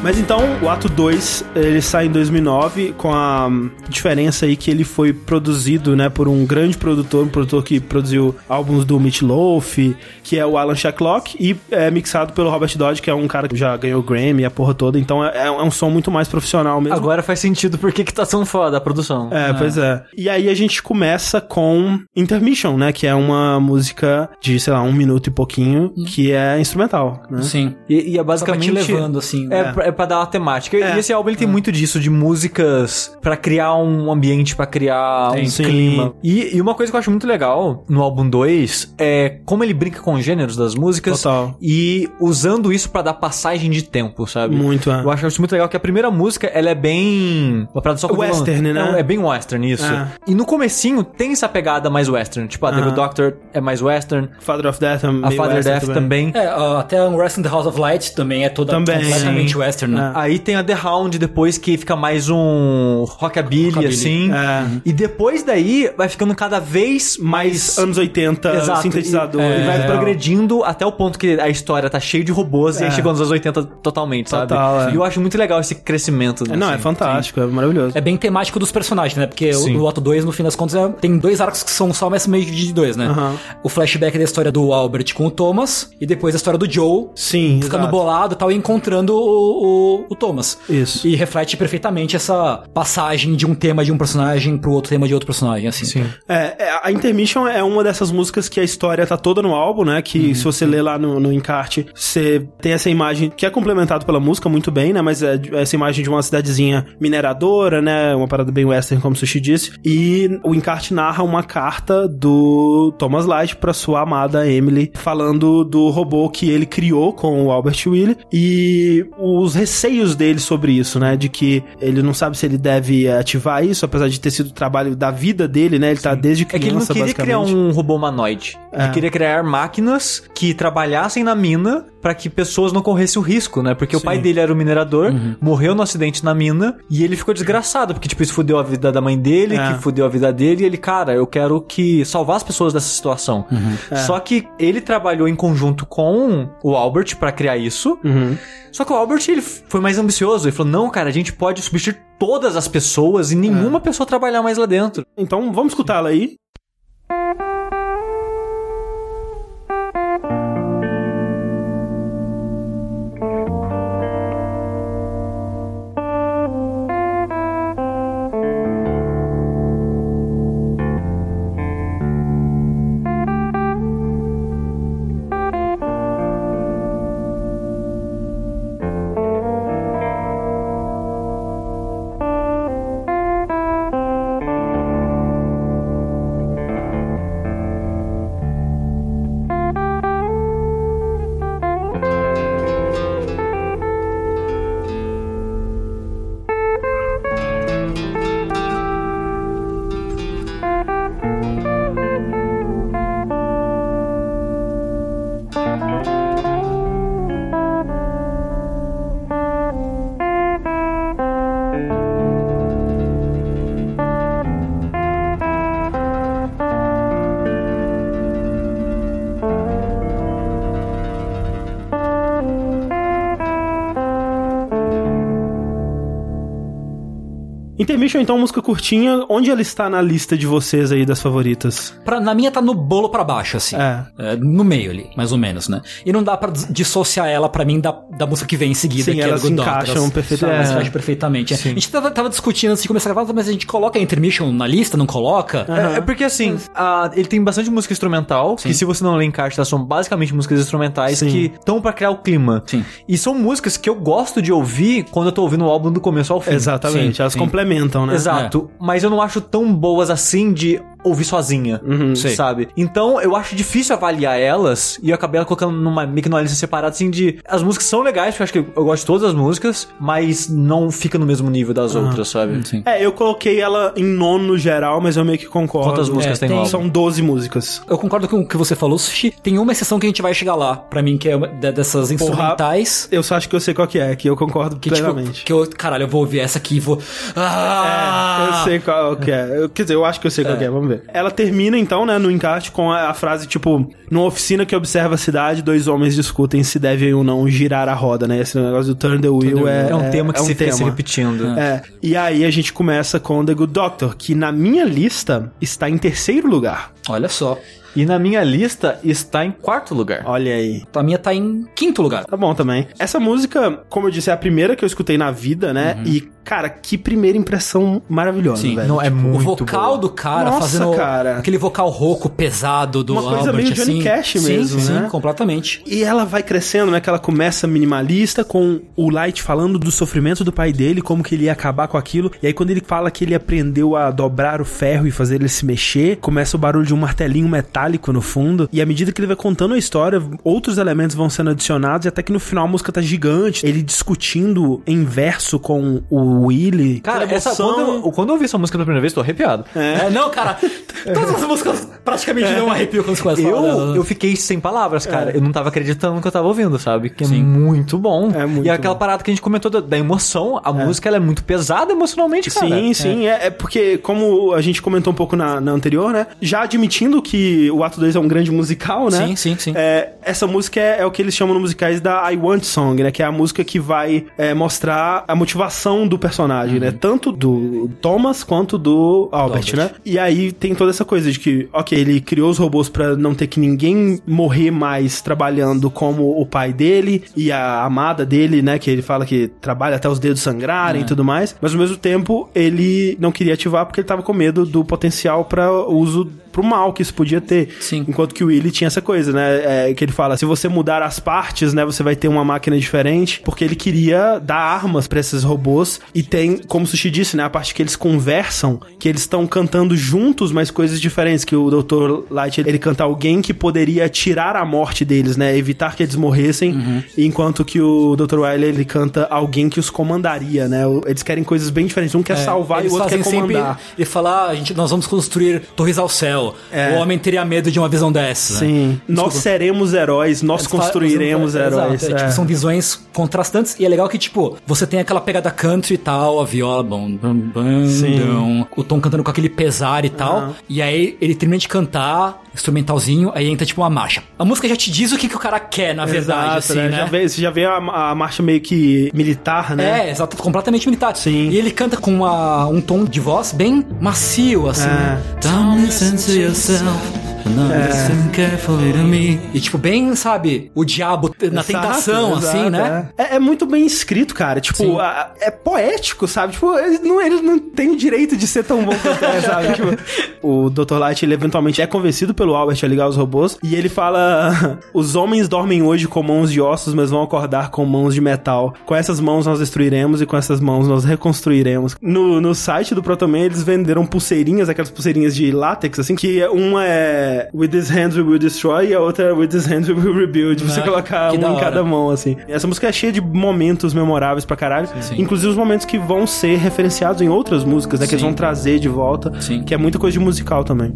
Speaker 1: Mas então, o ato 2, ele sai em 2009 com a diferença aí que ele foi produzido, né, por um grande produtor, um produtor que produziu álbuns do Meat Loaf, que é o Alan Shacklock, e é mixado pelo Robert Dodge, que é um cara que já ganhou Grammy, a porra toda, então é, é um som muito mais profissional mesmo.
Speaker 2: Agora faz sentido porque que tá tão foda a produção.
Speaker 1: É, pois é. E aí a gente começa com Intermission, né, que é uma música de, sei lá, um minuto e pouquinho, que é instrumental, né?
Speaker 3: Sim.
Speaker 2: E, e é basicamente.
Speaker 3: te levando, assim.
Speaker 2: É, pra, é pra dar uma temática.
Speaker 1: É.
Speaker 2: E esse álbum ele tem muito disso, de músicas pra criar um ambiente, pra criar um
Speaker 1: Sim.
Speaker 2: clima. E, e uma coisa que eu acho muito legal no álbum 2 é como ele brinca com os gêneros das músicas.
Speaker 1: Total.
Speaker 2: E usando isso pra dar passagem de tempo, sabe?
Speaker 1: Muito, é.
Speaker 2: Eu acho isso muito legal que a primeira música, ela é bem... Uma parada só com
Speaker 1: Western, né?
Speaker 2: É, é bem western, isso.
Speaker 1: É.
Speaker 2: E no comecinho tem essa pegada mais western. Tipo, a The
Speaker 1: Aham.
Speaker 2: Good Doctor é mais western.
Speaker 1: Father of Death é
Speaker 2: A
Speaker 1: meio
Speaker 2: Father
Speaker 1: western
Speaker 2: Death também.
Speaker 3: É, ó, até Unrest in the House of Light também é toda
Speaker 1: Também,
Speaker 3: completamente
Speaker 1: sim.
Speaker 3: Western, né?
Speaker 2: Aí tem a The Hound depois que fica mais um rockabilly,
Speaker 3: Rockabilly.
Speaker 2: assim.
Speaker 1: É.
Speaker 2: E depois daí vai ficando cada vez
Speaker 1: Mais
Speaker 2: mais
Speaker 1: anos 80,
Speaker 2: Exato.
Speaker 1: sintetizador.
Speaker 2: E, e vai
Speaker 1: é.
Speaker 2: progredindo até o ponto que a história tá cheia de robôs e aí
Speaker 1: É.
Speaker 2: chegou nos anos 80 totalmente, sabe?
Speaker 1: Total, é.
Speaker 2: E eu acho muito legal esse crescimento.
Speaker 1: É, Não, é
Speaker 2: assim.
Speaker 1: fantástico, é maravilhoso.
Speaker 3: É bem temático dos personagens, né? Porque
Speaker 2: Sim.
Speaker 3: o, o ato 2, no fim das contas, é- tem dois arcos que são só mais meio de dois, né?
Speaker 1: Aham.
Speaker 3: O flashback da história do Albert com o Thomas e depois a história do Joe
Speaker 1: Sim,
Speaker 3: ficando
Speaker 1: exato.
Speaker 3: bolado e tal e encontrando o, o, o Thomas.
Speaker 1: Isso.
Speaker 3: E reflete perfeitamente essa passagem de um tema de um personagem pro outro tema de outro personagem, assim.
Speaker 2: Sim.
Speaker 1: É, é, a Intermission é uma dessas músicas que a história tá toda no álbum, né? Que se você ler lá no, no encarte, você tem essa imagem que é complementado pela música muito bem, né? Mas é de- essa imagem de uma cidadezinha mineradora, né? Uma parada bem western, como o Sushi disse. E o encarte narra uma carta do Thomas Light pra sua amada Emily, falando do robô que ele criou com o Albert Willie e os receios dele sobre isso, né? De que ele não sabe se ele deve ativar isso, apesar de ter sido o trabalho da vida dele, né? Ele tá desde
Speaker 2: É que ele
Speaker 1: criança,
Speaker 2: não queria criar um robô humanoide.
Speaker 1: É.
Speaker 2: Ele queria criar máquinas que trabalhassem na mina pra que pessoas não corressem o risco, né? Porque o
Speaker 1: Sim.
Speaker 2: pai dele era o minerador, morreu no acidente na mina e ele ficou desgraçado, porque tipo, isso fudeu a vida da mãe dele,
Speaker 1: É.
Speaker 2: que fudeu a vida dele, e ele, cara, eu quero que salvar as pessoas dessa situação.
Speaker 1: É.
Speaker 2: Só que ele trabalhou em conjunto com o Albert pra criar isso.
Speaker 1: Uhum.
Speaker 2: Só que o Albert ele foi mais ambicioso. Ele falou: "Não, cara, a gente pode substituir todas as pessoas e nenhuma pessoa trabalhar mais lá dentro".
Speaker 1: Então vamos escutá-la aí. Intermission, então, música curtinha. Onde ela está na lista de vocês aí das favoritas?
Speaker 3: Pra, na minha tá no bolo pra baixo, assim.
Speaker 1: É.
Speaker 3: É, no meio ali, mais ou menos, né? E não dá pra des- dissociar ela pra mim da, da música que vem em seguida,
Speaker 1: Sim,
Speaker 3: que
Speaker 1: elas
Speaker 3: é Good
Speaker 1: encaixam perfeitamente.
Speaker 3: Elas encaixam perfeitamente. é. A gente tava, tava discutindo antes de começar a gravar, mas a gente coloca a Intermission na lista, não coloca?
Speaker 2: É, é porque assim, a- ele tem bastante música instrumental, que se você não ler em caixa, elas são basicamente músicas instrumentais
Speaker 1: Sim.
Speaker 2: que estão pra criar o clima.
Speaker 3: Sim.
Speaker 2: E são músicas que eu gosto de ouvir quando eu tô ouvindo o álbum do começo ao fim.
Speaker 1: Exatamente,
Speaker 3: Sim,
Speaker 1: elas
Speaker 3: sim.
Speaker 1: Complementam, né?
Speaker 2: Exato. Mas eu não acho tão boas assim de ouvir sozinha,
Speaker 3: sei.
Speaker 2: sabe? Então eu acho difícil avaliar elas e eu acabei colocando numa, meio que numa lista separada assim de. As músicas são legais, porque eu acho que eu gosto de todas as músicas, mas não fica no mesmo nível das outras, sabe?
Speaker 3: Sim.
Speaker 1: É, eu coloquei ela em nono no geral, mas eu meio que concordo.
Speaker 2: Quantas músicas
Speaker 3: É,
Speaker 2: tem
Speaker 3: tem-?
Speaker 1: São 12 músicas.
Speaker 3: Eu concordo com o que você falou, Sushi. Tem uma exceção que a gente vai chegar lá, pra mim, que é uma de- dessas instrumentais.
Speaker 1: Eu só acho que eu sei qual que é, que eu concordo
Speaker 3: Que, tipo,
Speaker 1: plenamente.
Speaker 3: que eu, caralho, eu vou ouvir essa aqui e vou. Ah!
Speaker 1: Eu sei qual que é. Eu- quer dizer, eu acho que eu sei qual que é, vamos ver. Ela termina, então, né, no encarte com a, a frase, tipo, numa oficina que observa a cidade, dois homens discutem se devem ou não girar a roda, né? Esse negócio do turn the wheel é,
Speaker 2: É um tema que
Speaker 1: é um
Speaker 2: se fica se
Speaker 1: tema.
Speaker 2: repetindo.
Speaker 1: É. E aí a gente começa com The Good Doctor, que na minha lista está em terceiro lugar.
Speaker 3: Olha só.
Speaker 2: E na minha lista está em quarto lugar.
Speaker 1: Olha aí.
Speaker 3: A minha tá em quinto lugar.
Speaker 1: Tá bom também. Essa música, como eu disse, é a primeira que eu escutei na vida, né? E, cara, que primeira impressão maravilhosa,
Speaker 3: Sim.
Speaker 1: velho.
Speaker 2: Não, é
Speaker 3: O
Speaker 2: muito
Speaker 3: vocal
Speaker 2: boa.
Speaker 3: do cara
Speaker 1: Nossa,
Speaker 3: fazendo
Speaker 1: cara.
Speaker 3: aquele vocal rouco, pesado do
Speaker 1: Uma coisa
Speaker 3: Albert,
Speaker 1: meio Johnny
Speaker 3: assim.
Speaker 1: Cash
Speaker 3: sim,
Speaker 1: mesmo,
Speaker 3: sim,
Speaker 1: né?
Speaker 3: completamente.
Speaker 1: E ela vai crescendo, né? Que ela começa minimalista, com o Light falando do sofrimento do pai dele, como que ele ia acabar com aquilo. E aí, quando ele fala que ele aprendeu a dobrar o ferro e fazer ele se mexer, começa o barulho de um martelinho metálico no fundo. E à medida que ele vai contando a história, outros elementos vão sendo adicionados, e até que no final a música tá gigante. Ele discutindo em verso com o Willy.
Speaker 2: Cara,
Speaker 1: Aquela
Speaker 2: essa,
Speaker 1: emoção.
Speaker 2: quando, eu, quando eu ouvi essa música pela primeira vez, tô arrepiado.
Speaker 3: É, não, cara, todas as músicas praticamente dão um arrepio quando você
Speaker 2: Eu,
Speaker 3: dela.
Speaker 2: eu fiquei sem palavras, cara. Eu não tava acreditando no que eu tava ouvindo, sabe? Que é
Speaker 3: Sim.
Speaker 2: muito bom.
Speaker 1: É muito
Speaker 2: e aquela parada que a gente comentou da, da emoção, a música ela é muito pesada emocionalmente, cara.
Speaker 1: Sim, sim. É. é porque, como a gente comentou um pouco na, na anterior, né? Já admitindo que o Ato 2 é um grande musical, né?
Speaker 3: Sim, sim, sim.
Speaker 1: É, essa música é, é o que eles chamam no musicais da I Want Song, né? Que é a música que vai é, mostrar a motivação do personagem, né? Tanto do Thomas quanto do Albert,
Speaker 3: Albert.
Speaker 1: né? E aí tem toda essa coisa de que, ok, ele criou os robôs pra não ter que ninguém morrer mais trabalhando como o pai dele e a amada dele, né? Que ele fala que trabalha até os dedos sangrarem e tudo mais. Mas ao mesmo tempo, ele não queria ativar porque ele tava com medo do potencial pra uso pro mal que isso podia ter.
Speaker 3: Sim.
Speaker 1: Enquanto que o Willy tinha essa coisa, né? É, que ele fala: se você mudar as partes, né, você vai ter uma máquina diferente. Porque ele queria dar armas pra esses robôs. E tem, como o Sushi disse, né? A parte que eles conversam, que eles estão cantando juntos, mas coisas diferentes. Que o Dr. Light ele canta alguém que poderia tirar a morte deles, né? Evitar que eles morressem. Enquanto que o Dr. Wiley ele canta alguém que os comandaria, né? Eles querem coisas bem diferentes. Um quer salvar e o outro quer
Speaker 3: sempre-
Speaker 1: comandar.
Speaker 3: Ele fala, ah, a gente, nós vamos construir torres ao céu.
Speaker 1: É.
Speaker 3: O homem teria medo de uma visão dessa. né?
Speaker 1: Sim. Nós seremos heróis, nós
Speaker 3: Eles falam-
Speaker 1: construiremos
Speaker 3: Exato,
Speaker 1: heróis.
Speaker 3: é, tipo,
Speaker 1: é.
Speaker 3: são visões contrastantes e é legal que, tipo, você tem aquela pegada country e tal, a viola, bom, bam,
Speaker 1: Sim.
Speaker 3: o Tom cantando com aquele pesar e tal, e aí ele termina de cantar, instrumentalzinho, aí entra tipo uma marcha. A música já te diz o que, que o cara quer, na verdade,
Speaker 1: Exato,
Speaker 3: assim,
Speaker 1: né?
Speaker 3: né?
Speaker 1: Já vê, você já vê a, a marcha meio que militar, né?
Speaker 3: É, exato, completamente militar.
Speaker 1: Sim.
Speaker 3: E ele canta com uma- um tom de voz bem macio, assim.
Speaker 1: É.
Speaker 3: né? Don't listen to yourself. Me. E tipo, bem, sabe, o diabo na
Speaker 1: Exato,
Speaker 3: tentação,
Speaker 1: exato,
Speaker 3: assim, né?
Speaker 1: É. É- é muito bem escrito, cara. Tipo, a- é poético, sabe? Tipo, eles não, eles não têm o direito de ser tão bom quanto é, sabe? Tipo, o Dr. Light, ele eventualmente é convencido pelo Albert a ligar os robôs. E ele fala: Os homens dormem hoje com mãos de ossos, mas vão acordar com mãos de metal. Com essas mãos nós destruiremos e com essas mãos nós reconstruiremos. No, no site do Protoman, eles venderam pulseirinhas, aquelas pulseirinhas de látex, assim, que uma é With these hands we will destroy e a outra é With these hands we will rebuild. Você
Speaker 3: Ah,
Speaker 1: colocar uma em cada mão, assim. Essa música é cheia de momentos memoráveis pra caralho.
Speaker 3: sim.
Speaker 1: Inclusive os momentos que vão ser referenciados em outras músicas, né? Que eles
Speaker 3: Sim.
Speaker 1: vão trazer de volta.
Speaker 3: Sim.
Speaker 1: Que é muita coisa de musical também.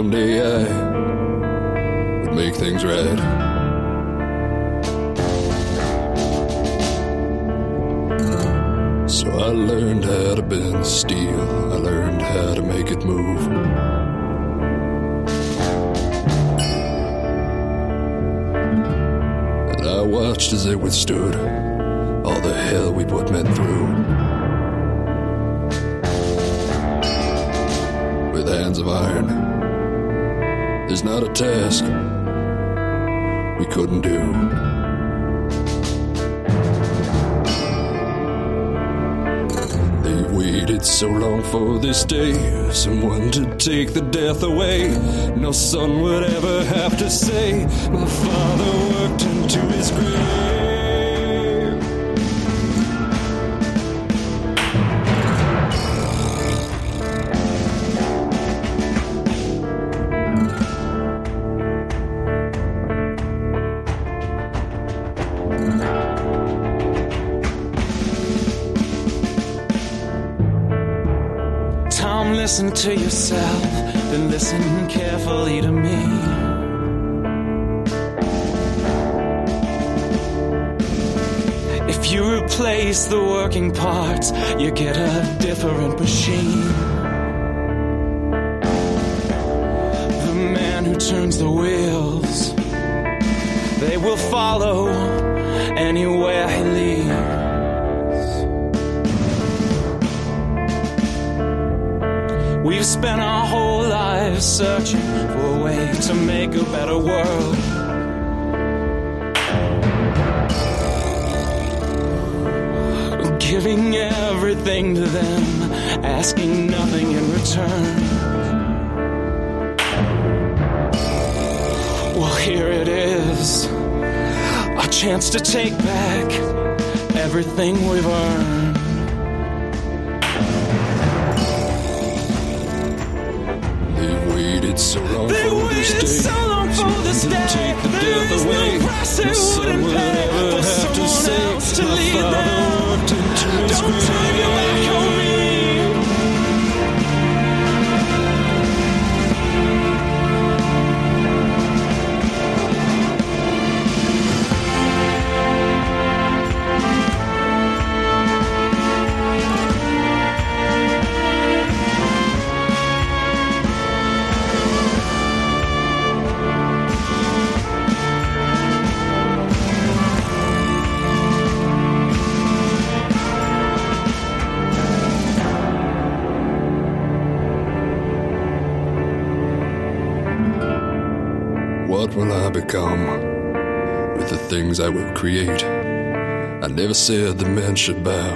Speaker 6: Someday I would make things right. So I learned how to bend steel. I learned how to make it move. And I watched as they withstood all the hell we put men through. There's not a task we couldn't do. They waited so long for this day, someone to take the death away. No son would ever have to say, My father worked into his grave.
Speaker 5: Searching for a way to make a better world. Giving everything to them, asking nothing in return. Well, here it is a chance to take back everything we've earned.
Speaker 6: Will create? I never said the men should bow.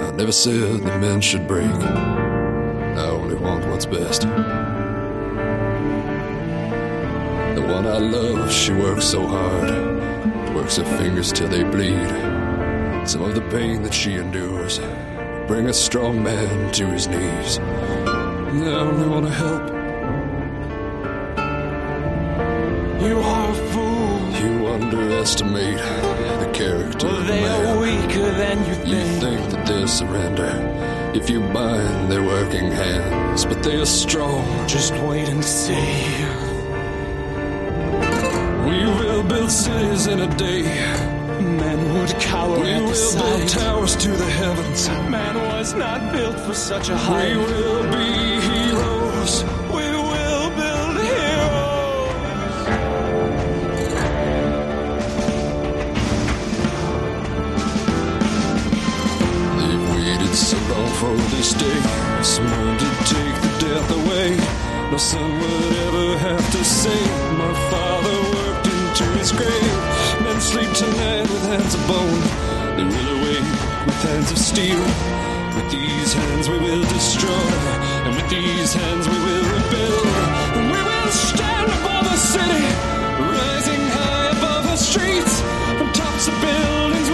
Speaker 6: I never said the men should break. I only want what's best. The one I love, she works so hard, works her fingers till they bleed. Some of the pain that she endures bring a strong man to his knees. I only want to help. Underestimate the character
Speaker 5: Well,
Speaker 6: of
Speaker 5: they are
Speaker 6: man.
Speaker 5: weaker than you
Speaker 6: You
Speaker 5: think.
Speaker 6: think that they'll surrender if you bind their working hands, but they are strong.
Speaker 5: Just wait and see.
Speaker 6: We will build cities in a day.
Speaker 5: Men would cower
Speaker 6: We
Speaker 5: at the
Speaker 6: will build towers to the heavens.
Speaker 5: Man was not built for such a height. We will be heroes.
Speaker 6: Day. Someone to take the death away. No son would ever have to say, My father worked into his grave. Men sleep tonight with hands of bone. They will awake with hands of steel. With these hands we will destroy. And with these hands we will rebuild. And we will stand above the city. Rising high above the streets. From tops of buildings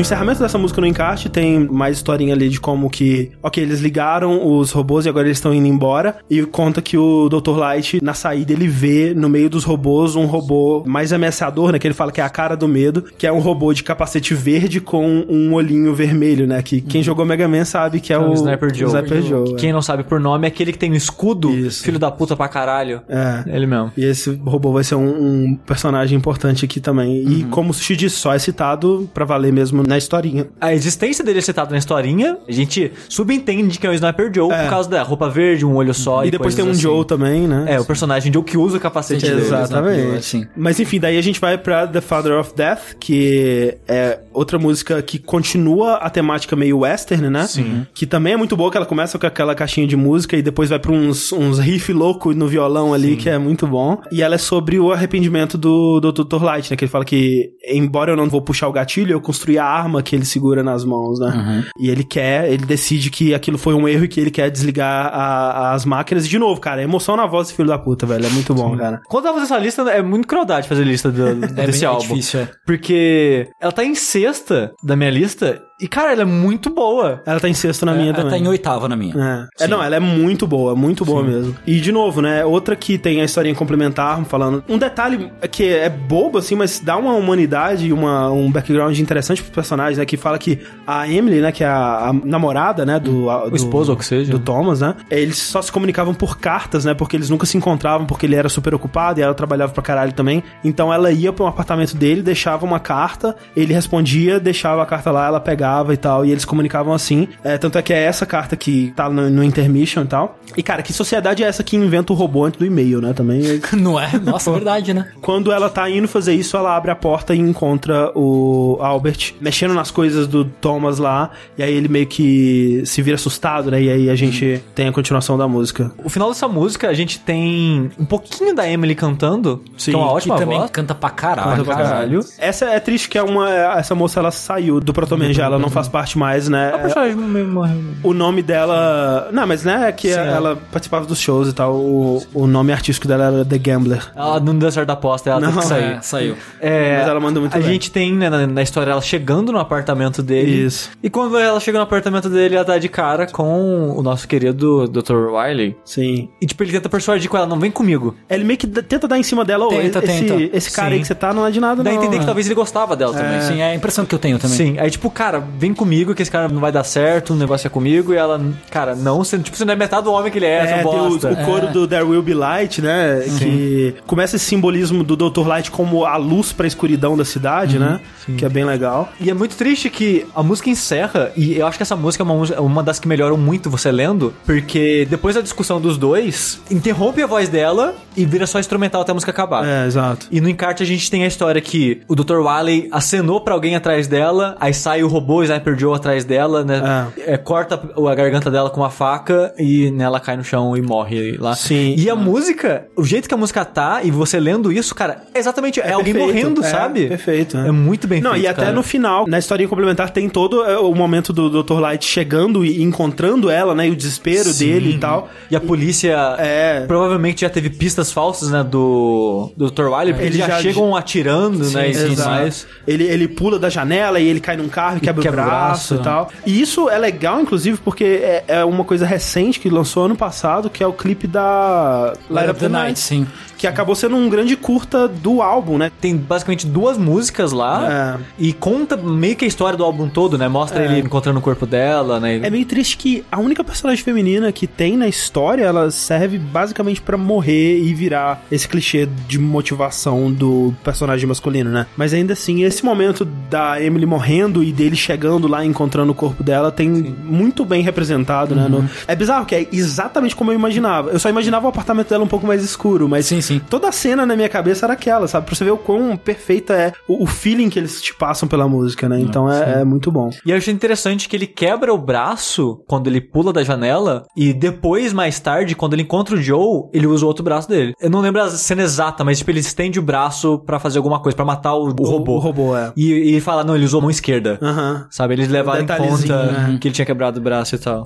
Speaker 1: No encerramento dessa música no encarte tem mais historinha ali de como que, ok, eles ligaram os robôs e agora eles estão indo embora e conta que o Dr. Light na saída ele vê no meio dos robôs um robô mais ameaçador, né, que ele fala que é a cara do medo, que é um robô de capacete verde com um olhinho vermelho, né, que quem jogou Mega Man sabe que é o,
Speaker 2: o Sniper Joe.
Speaker 1: Sniper Joe,
Speaker 2: Que
Speaker 1: é.
Speaker 2: Quem não sabe por nome é aquele que tem um escudo,
Speaker 1: Isso.
Speaker 2: filho da puta pra caralho.
Speaker 1: É.
Speaker 2: Ele mesmo.
Speaker 1: E esse robô vai ser um, um personagem importante aqui também. E como o Sushi disse, só é citado pra valer mesmo na historinha.
Speaker 2: A existência dele é citada na historinha, a gente subentende que é o Sniper Joe
Speaker 1: É.
Speaker 2: por causa da roupa verde, um olho só.
Speaker 1: E, depois tem um
Speaker 2: assim.
Speaker 1: Joe também, né?
Speaker 2: É, o personagem Joe que usa o capacete dele.
Speaker 1: Exatamente.
Speaker 3: Assim.
Speaker 1: Mas enfim, daí a gente vai pra The Father of Death, que é outra música que continua a temática meio western, né? Sim. Que também é muito boa, que ela começa com aquela caixinha de música e depois vai pra uns, uns riff louco no violão ali, que é muito bom. E ela é sobre o arrependimento do, do Dr. Light, né? Que ele fala que, embora eu não vou puxar o gatilho, eu construí a arma que ele segura nas mãos, né? E ele quer, ele decide que aquilo foi um erro e que ele quer desligar a- as máquinas. E de novo, cara, é emoção na voz desse filho da puta, velho. É muito bom, cara.
Speaker 2: Quando eu fazendo essa lista, é muito crueldade fazer lista do,
Speaker 3: É
Speaker 2: desse álbum.
Speaker 3: difícil, é.
Speaker 2: Porque ela tá em sexta da minha lista e, cara, ela é muito boa.
Speaker 1: Ela tá em sexto na minha
Speaker 3: Ela
Speaker 1: também.
Speaker 3: tá em oitava na minha.
Speaker 1: É. É, não, ela é muito boa, muito boa mesmo. E, de novo, né, outra que tem a historinha complementar, falando... Um detalhe que é bobo, assim, mas dá uma humanidade e uma, um background interessante pros personagens, né, que fala que a Emily, né, que é a, a namorada, né, do... a- do
Speaker 2: esposo, ou que seja.
Speaker 1: Do Thomas, né, eles só se comunicavam por cartas, né, porque eles nunca se encontravam, porque ele era super ocupado e ela trabalhava pra caralho também. Então ela ia pro apartamento dele, deixava uma carta, ele respondia, deixava a carta lá, ela pegava e tal, e eles comunicavam assim. É, tanto é que é essa carta que tá no, no intermission e tal. E, cara, que sociedade é essa que inventa o robô antes do e-mail, né? Também.
Speaker 3: Não é? Nossa, verdade, né?
Speaker 1: Quando ela tá indo fazer isso, ela abre a porta e encontra o Albert mexendo nas coisas do Thomas lá. E aí ele meio que se vira assustado, né? E aí a gente tem a continuação da música.
Speaker 2: O final dessa música, a gente tem um pouquinho da Emily cantando,
Speaker 1: Sim,
Speaker 2: que é uma ótima
Speaker 3: também
Speaker 2: voz.
Speaker 3: canta pra caralho.
Speaker 1: Canta pra
Speaker 2: caralho.
Speaker 1: Essa é triste que é uma. Essa moça ela saiu do Protoman já, ela não faz parte mais, né?
Speaker 2: A personagem morreu.
Speaker 1: O nome dela. Não, mas né, é que
Speaker 2: Sim, é.
Speaker 1: ela participava dos shows e tal. O, o nome artístico dela era The Gambler.
Speaker 2: Ela não deu certo a aposta, ela
Speaker 1: Não,
Speaker 2: teve que sair.
Speaker 3: É, saiu.
Speaker 2: É,
Speaker 1: Mas ela manda muito
Speaker 2: A
Speaker 1: bem.
Speaker 2: gente tem né, na, na história ela chegando no apartamento dele.
Speaker 1: Isso.
Speaker 2: E quando ela chega no apartamento dele, ela tá de cara com o nosso querido Dr. Wiley.
Speaker 1: Sim.
Speaker 2: E tipo, ele tenta persuadir com ela, não vem comigo.
Speaker 1: Ele meio que tenta dar em cima dela, ô,
Speaker 3: Tenta,
Speaker 1: esse,
Speaker 3: tenta.
Speaker 1: esse cara aí
Speaker 2: Sim.
Speaker 1: que você tá não é de nada,
Speaker 2: Dá a
Speaker 1: não.
Speaker 2: entender que talvez ele gostava dela também.
Speaker 3: Sim, é a impressão que eu tenho também.
Speaker 2: Sim, aí tipo, cara, vem comigo que esse cara não vai dar certo, o negócio é comigo, e ela, cara, não, você, tipo, você não é metade do homem que ele é,
Speaker 1: É,
Speaker 2: essa
Speaker 1: tem o,
Speaker 2: bosta.
Speaker 1: o coro do There Will Be Light, né? Que começa esse simbolismo do Dr. Light como a luz pra escuridão da cidade, né? Que é bem legal.
Speaker 2: E é muito triste que a música encerra, e eu acho que essa música é uma, uma das que melhoram muito você lendo, porque depois da discussão dos dois, interrompe a voz dela e vira só instrumental até a música acabar.
Speaker 1: É, exato.
Speaker 2: E no encarte a gente tem a história que o Dr. Wily acenou pra alguém atrás dela, aí sai o robô Sniper Joe atrás dela, né? É, corta a garganta dela com uma faca e né, ela cai no chão e morre lá.
Speaker 1: Sim.
Speaker 2: E a música, o jeito que a música tá, e você lendo isso, cara, é exatamente, é, alguém
Speaker 1: perfeito,
Speaker 2: morrendo,
Speaker 1: é,
Speaker 2: sabe?
Speaker 1: perfeito, é.
Speaker 2: É muito bem
Speaker 1: Não,
Speaker 2: feito,
Speaker 1: e até
Speaker 2: cara.
Speaker 1: no final, na historinha complementar, tem todo é, o momento do Dr. Light chegando e encontrando ela, né? E o desespero dele e tal.
Speaker 2: E a polícia
Speaker 1: É.
Speaker 2: provavelmente já teve pistas falsas, né, do, do Dr. Wily, porque
Speaker 1: Ele
Speaker 2: eles já,
Speaker 1: já-
Speaker 2: chegam atirando, né, e tudo mais.
Speaker 1: Ele, ele pula da janela e ele cai num carro e quebra,
Speaker 2: quebra
Speaker 1: o
Speaker 2: o
Speaker 1: braço,
Speaker 2: braço.
Speaker 1: e tal. E isso é legal, inclusive, porque é, é uma coisa recente que lançou ano passado, que é o clipe da Light Up the Night.
Speaker 3: sim.
Speaker 1: Que acabou sendo um grande curta do álbum, né?
Speaker 2: Tem basicamente duas músicas lá
Speaker 1: É.
Speaker 2: e conta meio que a história do álbum todo, né? Mostra ele encontrando o corpo dela, né?
Speaker 1: É meio triste que a única personagem feminina que tem na história, ela serve basicamente pra morrer e virar esse clichê de motivação do personagem masculino, né? Mas ainda assim, esse momento da Emily morrendo e dele chegando lá encontrando o corpo dela tem muito bem representado, né? No- É bizarro que é exatamente como eu imaginava. Eu só imaginava o apartamento dela um pouco mais escuro, mas
Speaker 3: Sim, sim.
Speaker 1: toda a cena na minha cabeça era aquela, sabe? Pra você ver o quão perfeita é o, o feeling que eles te passam pela música, né? Então é, é muito bom.
Speaker 2: E eu achei interessante que ele quebra o braço quando ele pula da janela e depois, mais tarde, quando ele encontra o Joe, ele usa o outro braço dele. Eu não lembro a cena exata, mas tipo, ele estende o braço pra fazer alguma coisa, pra matar o, o robô.
Speaker 1: O robô, é.
Speaker 2: E, e ele fala, não, ele usou a mão esquerda.
Speaker 1: Aham.
Speaker 2: Sabe, eles levaram em conta
Speaker 1: né?
Speaker 2: que ele tinha quebrado o braço e tal.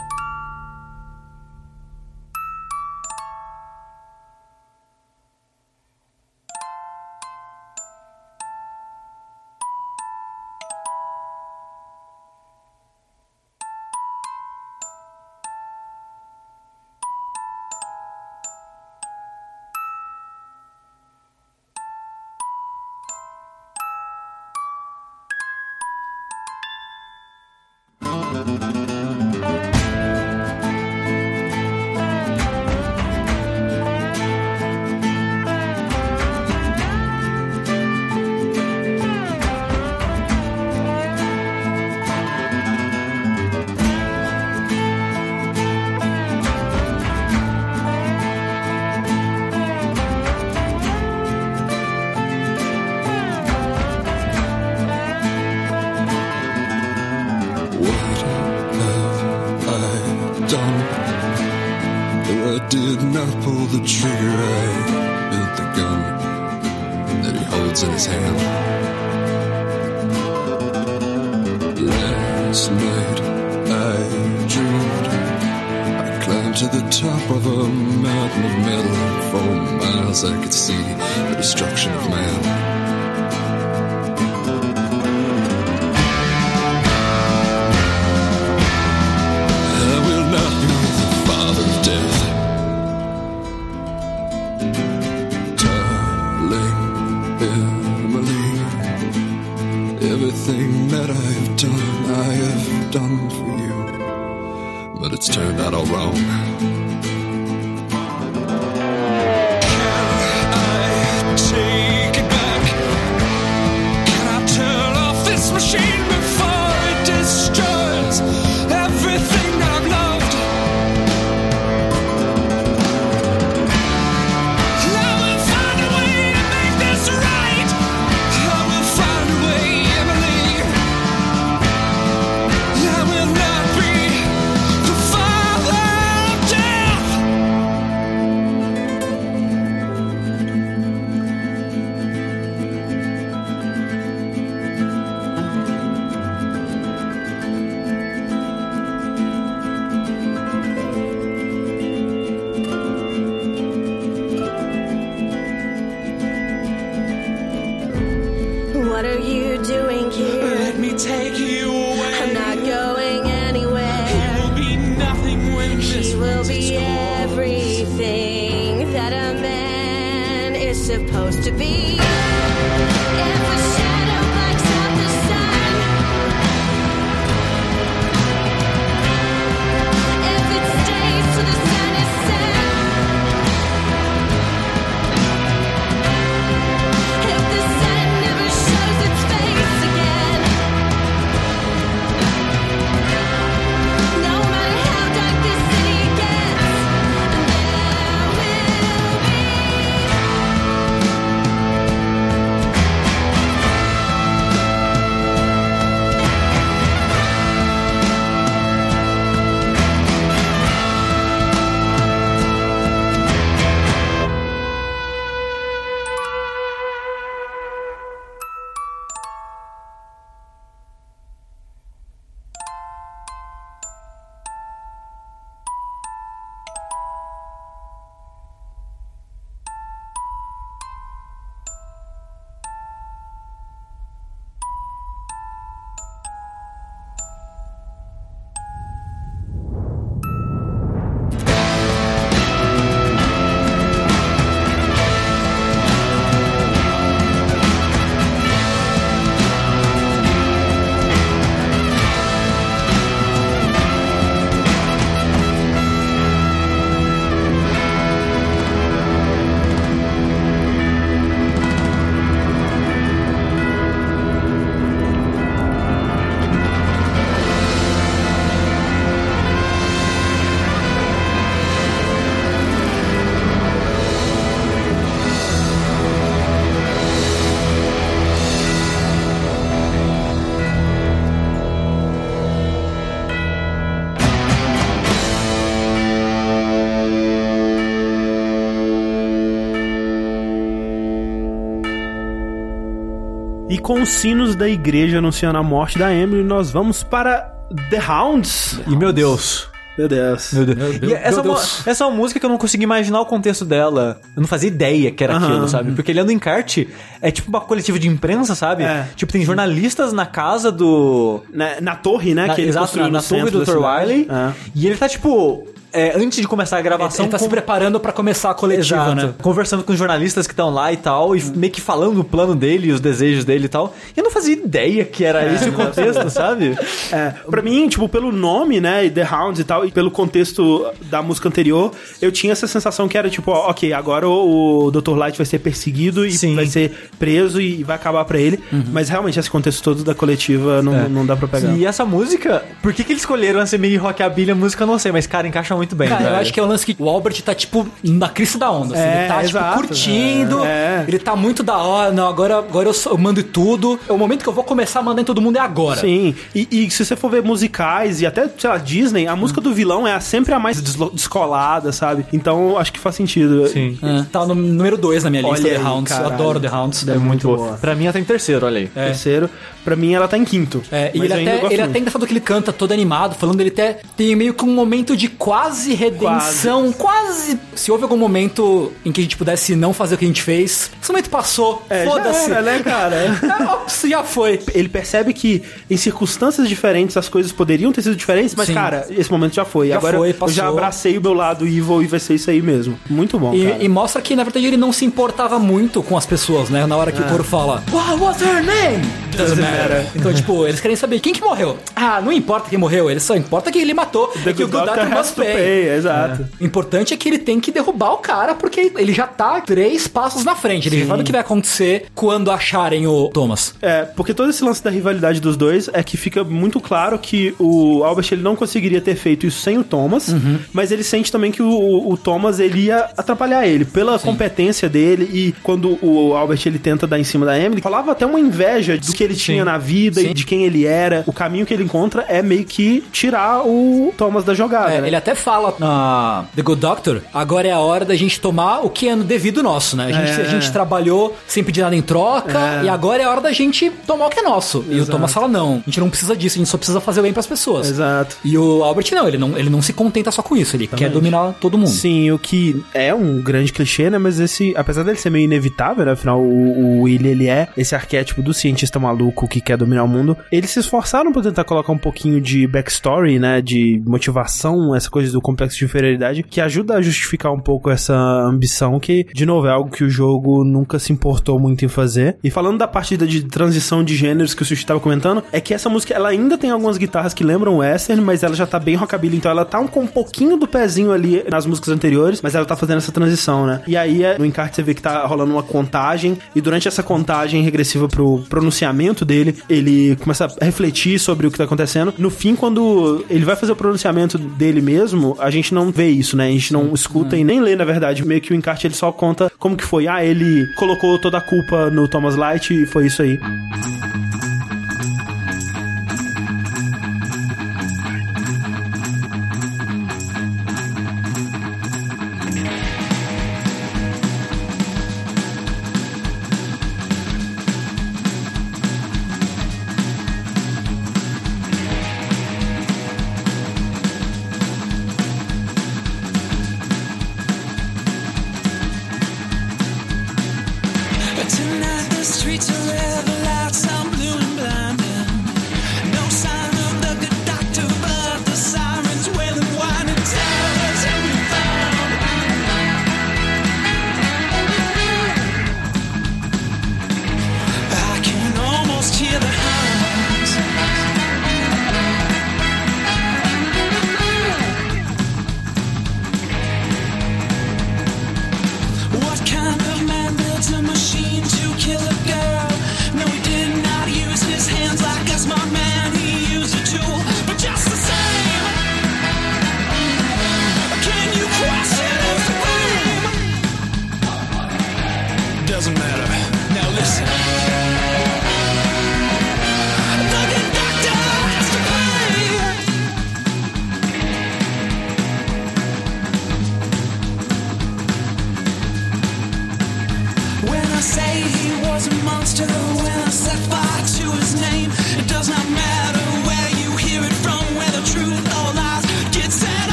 Speaker 1: Com os sinos da igreja anunciando a morte da Emily, nós vamos para The Hounds.
Speaker 2: E meu Deus.
Speaker 1: Meu Deus.
Speaker 2: Meu Deus.
Speaker 3: Meu Deus.
Speaker 2: E essa,
Speaker 3: Meu Deus.
Speaker 2: essa é uma música que eu não consegui imaginar o contexto dela. Eu não fazia ideia que era
Speaker 1: Aham.
Speaker 2: aquilo, sabe? Porque Leandro Encarte é tipo uma coletiva de imprensa, sabe?
Speaker 1: É.
Speaker 2: Tipo, tem jornalistas na casa do.
Speaker 1: Na, na torre, né?
Speaker 2: na,
Speaker 1: que ele
Speaker 2: exato, na, na
Speaker 1: no
Speaker 2: torre do Dr. Wiley.
Speaker 1: É.
Speaker 2: E ele tá, tipo. é, antes de começar a gravação.
Speaker 3: Ele tá se
Speaker 2: com-
Speaker 3: preparando pra começar a coletiva,
Speaker 2: Exato.
Speaker 3: né?
Speaker 2: Conversando com os jornalistas que estão lá e tal, e meio que falando o plano dele os desejos dele e tal. E eu não fazia ideia que era esse o contexto, sabe?
Speaker 1: É, pra mim, tipo, pelo nome, né, e The Hounds e tal, e pelo contexto da música anterior, eu tinha essa sensação que era tipo, ó, ok, agora o, o Dr. Light vai ser perseguido e
Speaker 2: Sim.
Speaker 1: vai ser preso e vai acabar pra ele. Mas realmente esse contexto todo da coletiva não,
Speaker 2: É.
Speaker 1: não dá pra pegar.
Speaker 2: E essa música, por que, que eles escolheram essa meio rockabilly a música, eu não sei, mas cara, encaixa muito bem,
Speaker 3: Cara, eu acho que é o lance que o Albert tá, tipo, na crista da onda. assim.
Speaker 1: É,
Speaker 3: ele tá,
Speaker 1: exato.
Speaker 3: tipo, curtindo.
Speaker 1: É.
Speaker 3: Ele tá muito da hora. Não, agora, agora eu, eu mando tudo. É o momento que eu vou começar a mandar em todo mundo é agora.
Speaker 1: Sim, e, e se você for ver musicais e até, sei lá, Disney, a música do vilão é sempre a mais descolada, sabe? Então acho que faz sentido.
Speaker 2: Sim.
Speaker 3: É, tá no número 2 na minha lista,
Speaker 1: Olha
Speaker 3: The
Speaker 1: aí,
Speaker 3: Hounds. Eu
Speaker 1: caralho.
Speaker 3: adoro The Hounds.
Speaker 1: É muito
Speaker 2: Boa.
Speaker 1: boa.
Speaker 2: Pra mim, ela tá em terceiro, olha aí.
Speaker 1: Terceiro, pra mim ela tá em quinto.
Speaker 3: É, e ele
Speaker 1: eu ainda
Speaker 3: até, ele
Speaker 1: muito.
Speaker 3: até engraçado que ele canta todo animado, falando ele até tem meio que um momento de quase redenção, quase. Se houve algum momento em que a gente pudesse não fazer o que a gente fez, esse momento passou,
Speaker 1: É, já
Speaker 3: foda-se.
Speaker 1: era, né, cara?
Speaker 3: É, Ops, já foi.
Speaker 1: Ele percebe que em circunstâncias diferentes as coisas poderiam ter sido diferentes, mas,
Speaker 3: Sim.
Speaker 1: cara, esse momento já foi.
Speaker 3: Já
Speaker 1: Agora
Speaker 3: foi,
Speaker 1: eu já abracei o meu lado evil e vai ser isso aí mesmo. Muito bom.
Speaker 3: E, e mostra que, na verdade, ele não se importava muito com as pessoas, né? Na hora que o coro fala, What was her name? Doesn't matter. Então, tipo, eles querem saber quem que morreu. Ah, não importa quem morreu, ele só importa quem ele matou.
Speaker 1: The
Speaker 3: é que o
Speaker 1: good doctor
Speaker 3: must pay.
Speaker 1: pay, exato.
Speaker 3: O importante é que ele tem que derrubar o cara, porque ele já tá três passos na frente. Ele já sabe o que vai acontecer quando acharem o Thomas.
Speaker 1: É, porque todo esse lance da rivalidade dos dois é que fica muito claro que o Albert ele não conseguiria ter feito isso sem o Thomas,
Speaker 3: Uhum.
Speaker 1: mas ele sente também que o, o Thomas ele ia atrapalhar ele pela competência dele e quando o Albert ele tenta dar em cima da Emily, falava até uma inveja do que ele tinha na vida
Speaker 3: Sim.
Speaker 1: e de quem ele era. O caminho que ele encontra é meio que tirar o Thomas da jogada,
Speaker 3: É,
Speaker 1: né?
Speaker 3: ele até fala na The Good Doctor, agora é a hora da gente tomar o que é no devido nosso, né? A gente,
Speaker 1: É.
Speaker 3: a gente trabalhou sem pedir nada em troca e agora é a hora da gente tomar o que é nosso. E o Thomas fala, não, a gente não precisa disso, a gente só precisa fazer o bem pras pessoas.
Speaker 1: Exato.
Speaker 3: E o Albert não, ele não, ele não se contenta só com isso, ele quer dominar todo mundo.
Speaker 1: Sim, o que é um grande clichê, né? Mas esse, apesar dele ser meio inevitável, né? Afinal, o, o Willy, ele é esse arquétipo do cientista maluco que quer dominar o mundo. Eles se esforçaram pra tentar colocar um pouquinho de backstory, né? De motivação, essa coisa do complexo de inferioridade, que ajuda a justificar um pouco essa ambição, que, de novo, é algo que o jogo nunca se importou muito em fazer. E falando da partida de transição de gêneros que o Sushi tava comentando, é que essa música, ela ainda tem algumas guitarras que lembram western, mas ela já tá bem rockabilly, então ela tá um, com um pouquinho do pezinho ali nas músicas anteriores, mas ela tá fazendo essa transição, né? E aí, é, no encarte, você vê que tá rolando uma contagem, e durante essa contagem regressiva pro pronunciamento dele, ele começa a refletir sobre o que tá acontecendo. No fim, quando ele vai fazer o pronunciamento dele mesmo, a gente não vê isso, né? A gente não escuta e nem lê, na verdade. Meio que o encarte ele só conta como que foi. Ah, ele colocou toda a culpa no Thomas Light e foi isso aí.
Speaker 5: Tonight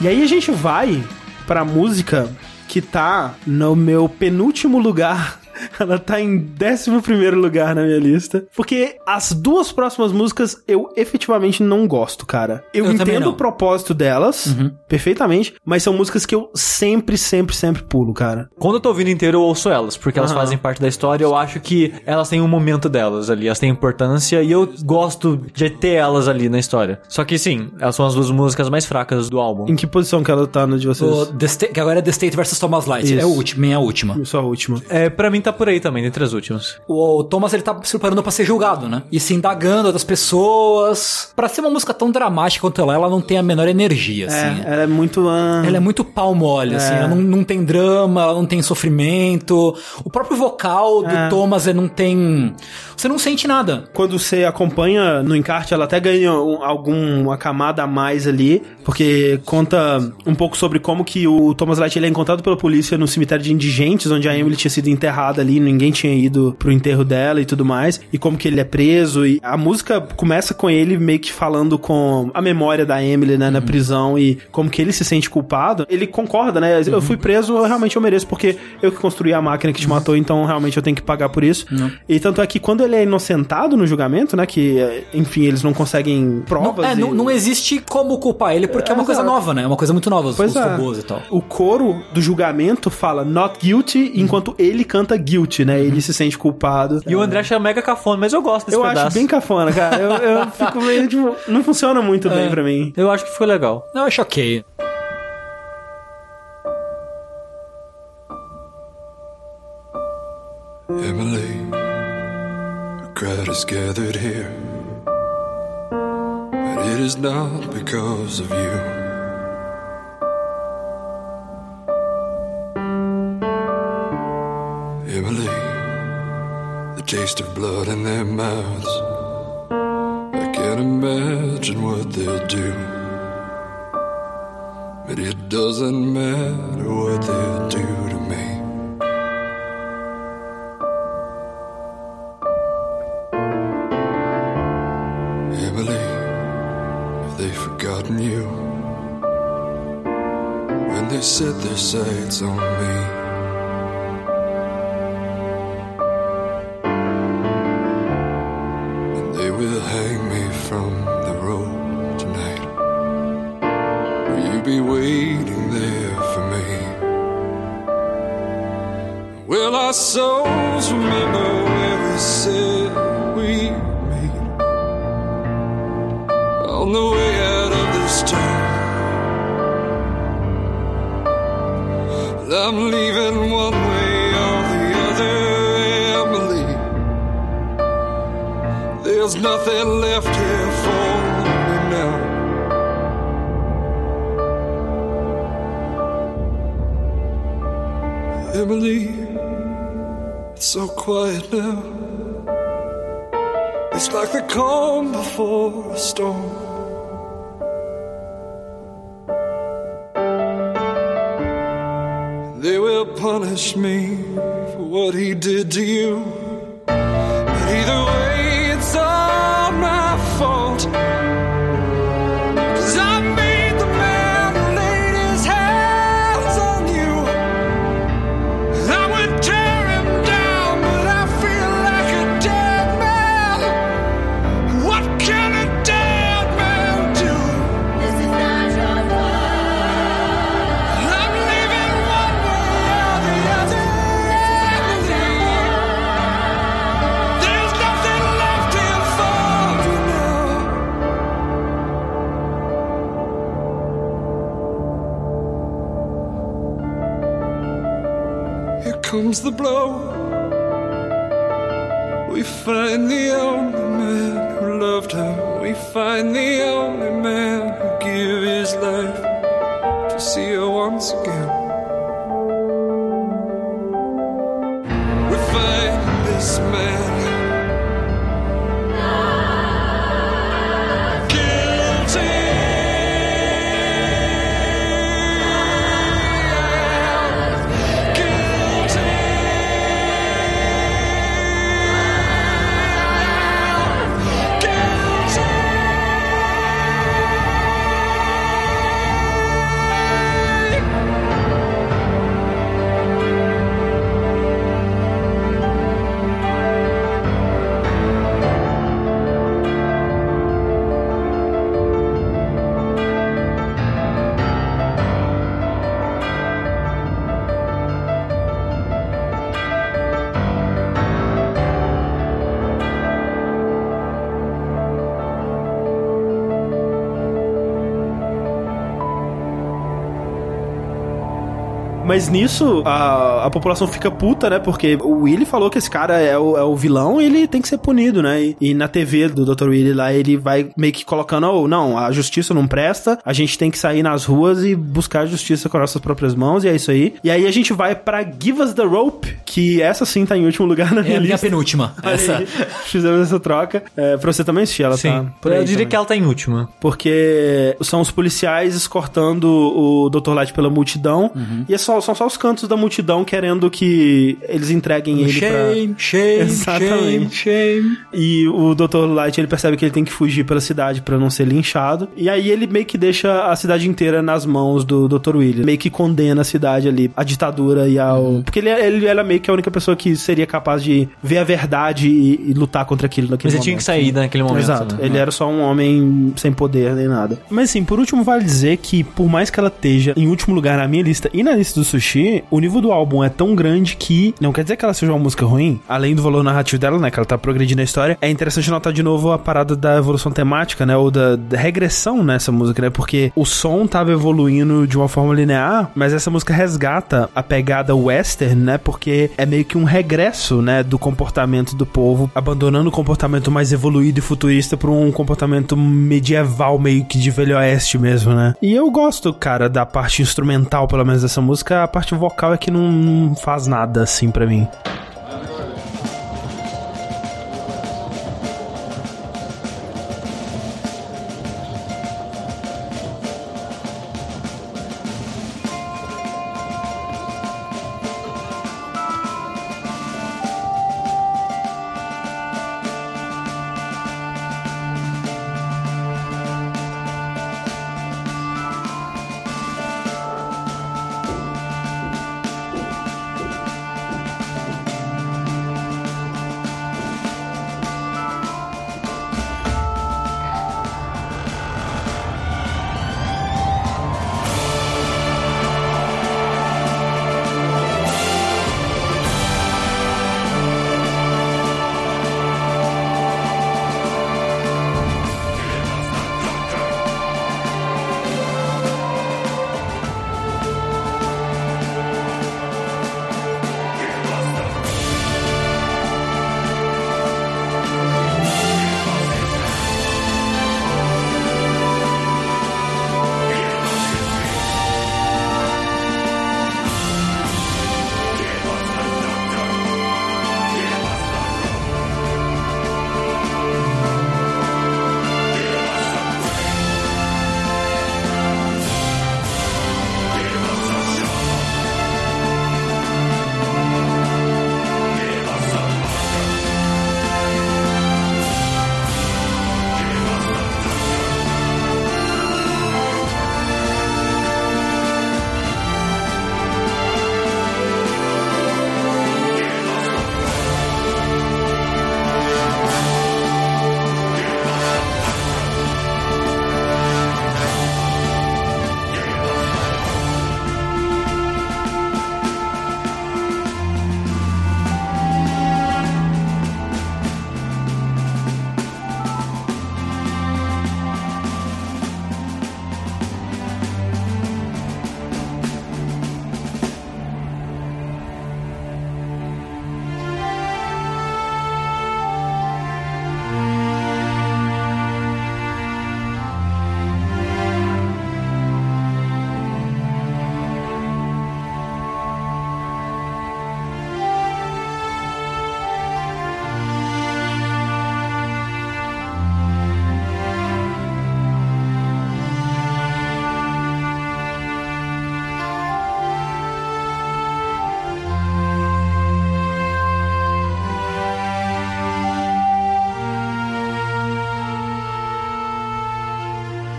Speaker 1: E aí a gente vai pra música que tá no meu penúltimo lugar. Ela tá em 11 primeiro lugar na minha lista. Porque as duas próximas músicas eu efetivamente não gosto, cara. Eu,
Speaker 3: Eu
Speaker 1: entendo o propósito delas, perfeitamente, mas são músicas que eu sempre, sempre, sempre pulo, cara.
Speaker 2: Quando eu tô ouvindo inteiro, eu ouço elas, porque elas
Speaker 1: Aham.
Speaker 2: fazem parte da história. Eu acho que elas têm um momento delas ali, elas têm importância e eu gosto de ter elas ali na história. Só que sim, elas são as duas músicas mais fracas do álbum.
Speaker 1: Em que posição que ela tá no de vocês?
Speaker 3: O The Sta- que agora é The State vs Thomas Light.
Speaker 1: Isso.
Speaker 3: É o último, é a última.
Speaker 1: Só a última.
Speaker 2: É, pra mim tá por aí também, entre as últimas.
Speaker 3: O Thomas ele tá se preparando pra ser julgado, né? E se indagando outras pessoas. Pra ser uma música tão dramática quanto ela, ela não tem a menor energia, assim.
Speaker 1: É, ela é muito. ah,
Speaker 3: Ela é muito pau mole, assim. Ela não, não tem drama, ela não tem sofrimento. O próprio vocal do
Speaker 1: É.
Speaker 3: Thomas ele não tem. Você não sente nada.
Speaker 1: Quando você acompanha no encarte, ela até ganha um- alguma camada a mais ali, porque conta um pouco sobre como que o Thomas Light ele é encontrado pela polícia no cemitério de indigentes, onde a Emily tinha sido enterrada ali, ninguém tinha ido pro enterro dela e tudo mais, e como que ele é preso, e a música começa com ele meio que falando com a memória da Emily, né, na prisão, e como que ele se sente culpado. Ele concorda, né, eu fui preso, eu realmente eu mereço, porque eu que construí a máquina que te matou, então realmente eu tenho que pagar por isso. E tanto é que quando ele é inocentado no julgamento, né? Que, eh, enfim, eles não conseguem
Speaker 3: Não,
Speaker 1: provas.
Speaker 3: é,
Speaker 1: e-
Speaker 3: não, não existe como culpar ele, porque é,
Speaker 1: É,
Speaker 3: uma coisa nova, né? É uma coisa muito nova, os,
Speaker 1: Pois
Speaker 3: os
Speaker 1: é.
Speaker 3: robôs e tal.
Speaker 1: O coro do julgamento fala not guilty, enquanto ele canta guilty, né? Ele se sente culpado.
Speaker 2: E o André acha mega cafona, mas eu gosto desse
Speaker 1: Eu
Speaker 2: pedaço.
Speaker 1: acho bem cafona, cara. Eu, eu fico meio, tipo, não funciona muito bem pra mim.
Speaker 2: Eu acho que ficou legal.
Speaker 3: Eu acho ok.
Speaker 6: Emily, a crowd is gathered here, but it is not because of you. Taste of blood in their mouths. I can't imagine what they'll do. But it doesn't matter what they'll do to me. Emily, have they forgotten you? When they set their sights on me. Will our so quiet now. It's like the calm before a storm. They will punish me for what he did to you. But either way, it's all
Speaker 1: Mas nisso, a, a população fica puta, né? Porque o Willy falou que esse cara é o, é o vilão e ele tem que ser punido, né? E, e na TV do Dr. Willy lá, ele vai meio que colocando, oh, não, a justiça não presta, a gente tem que sair nas ruas e buscar a justiça com as nossas próprias mãos, e é isso aí. E aí a gente vai pra Give Us the Rope, que essa sim tá em último lugar na
Speaker 3: É
Speaker 1: minha
Speaker 3: a minha
Speaker 1: lista.
Speaker 3: penúltima.
Speaker 1: Olha
Speaker 3: Essa.
Speaker 1: aí, Fizemos essa troca. É, pra você também assistir, ela
Speaker 2: Sim.
Speaker 1: tá por aí
Speaker 2: eu diria
Speaker 1: também.
Speaker 2: que ela tá em última.
Speaker 1: Porque são os policiais escortando o Dr. Light pela multidão. E é só, são só os cantos da multidão querendo que eles entreguem ele pra...
Speaker 3: Shame, shame,
Speaker 1: Exatamente.
Speaker 3: shame, shame.
Speaker 1: E o Dr. Light, ele percebe que ele tem que fugir pela cidade pra não ser linchado. E aí ele meio que deixa a cidade inteira nas mãos do Dr. William. Meio que condena a cidade ali, a ditadura e ao... Porque ele, ele era meio que a única pessoa que seria capaz de ver a verdade e, e lutar contra aquilo naquele
Speaker 2: Mas ele
Speaker 1: momento.
Speaker 2: tinha que sair naquele momento.
Speaker 1: Exato.
Speaker 2: né?
Speaker 1: Ele era só um homem sem poder nem nada. Mas assim, por último, vale dizer que, por mais que ela esteja em último lugar na minha lista e na lista do sushi, o nível do álbum é tão grande que não quer dizer que ela seja uma música ruim, além do valor narrativo dela, né? Que ela tá progredindo a história. É interessante notar de novo a parada da evolução temática, né? Ou da, da regressão nessa música, né? Porque o som tava evoluindo de uma forma linear, mas essa música resgata a pegada western, né? Porque é meio que um regresso, né? Do comportamento do povo, abandonando o comportamento mais evoluído e futurista para um comportamento medieval, meio que de velho oeste mesmo, né? E eu gosto, cara, da parte instrumental, pelo menos dessa música. A parte vocal é que não, faz nada assim pra mim.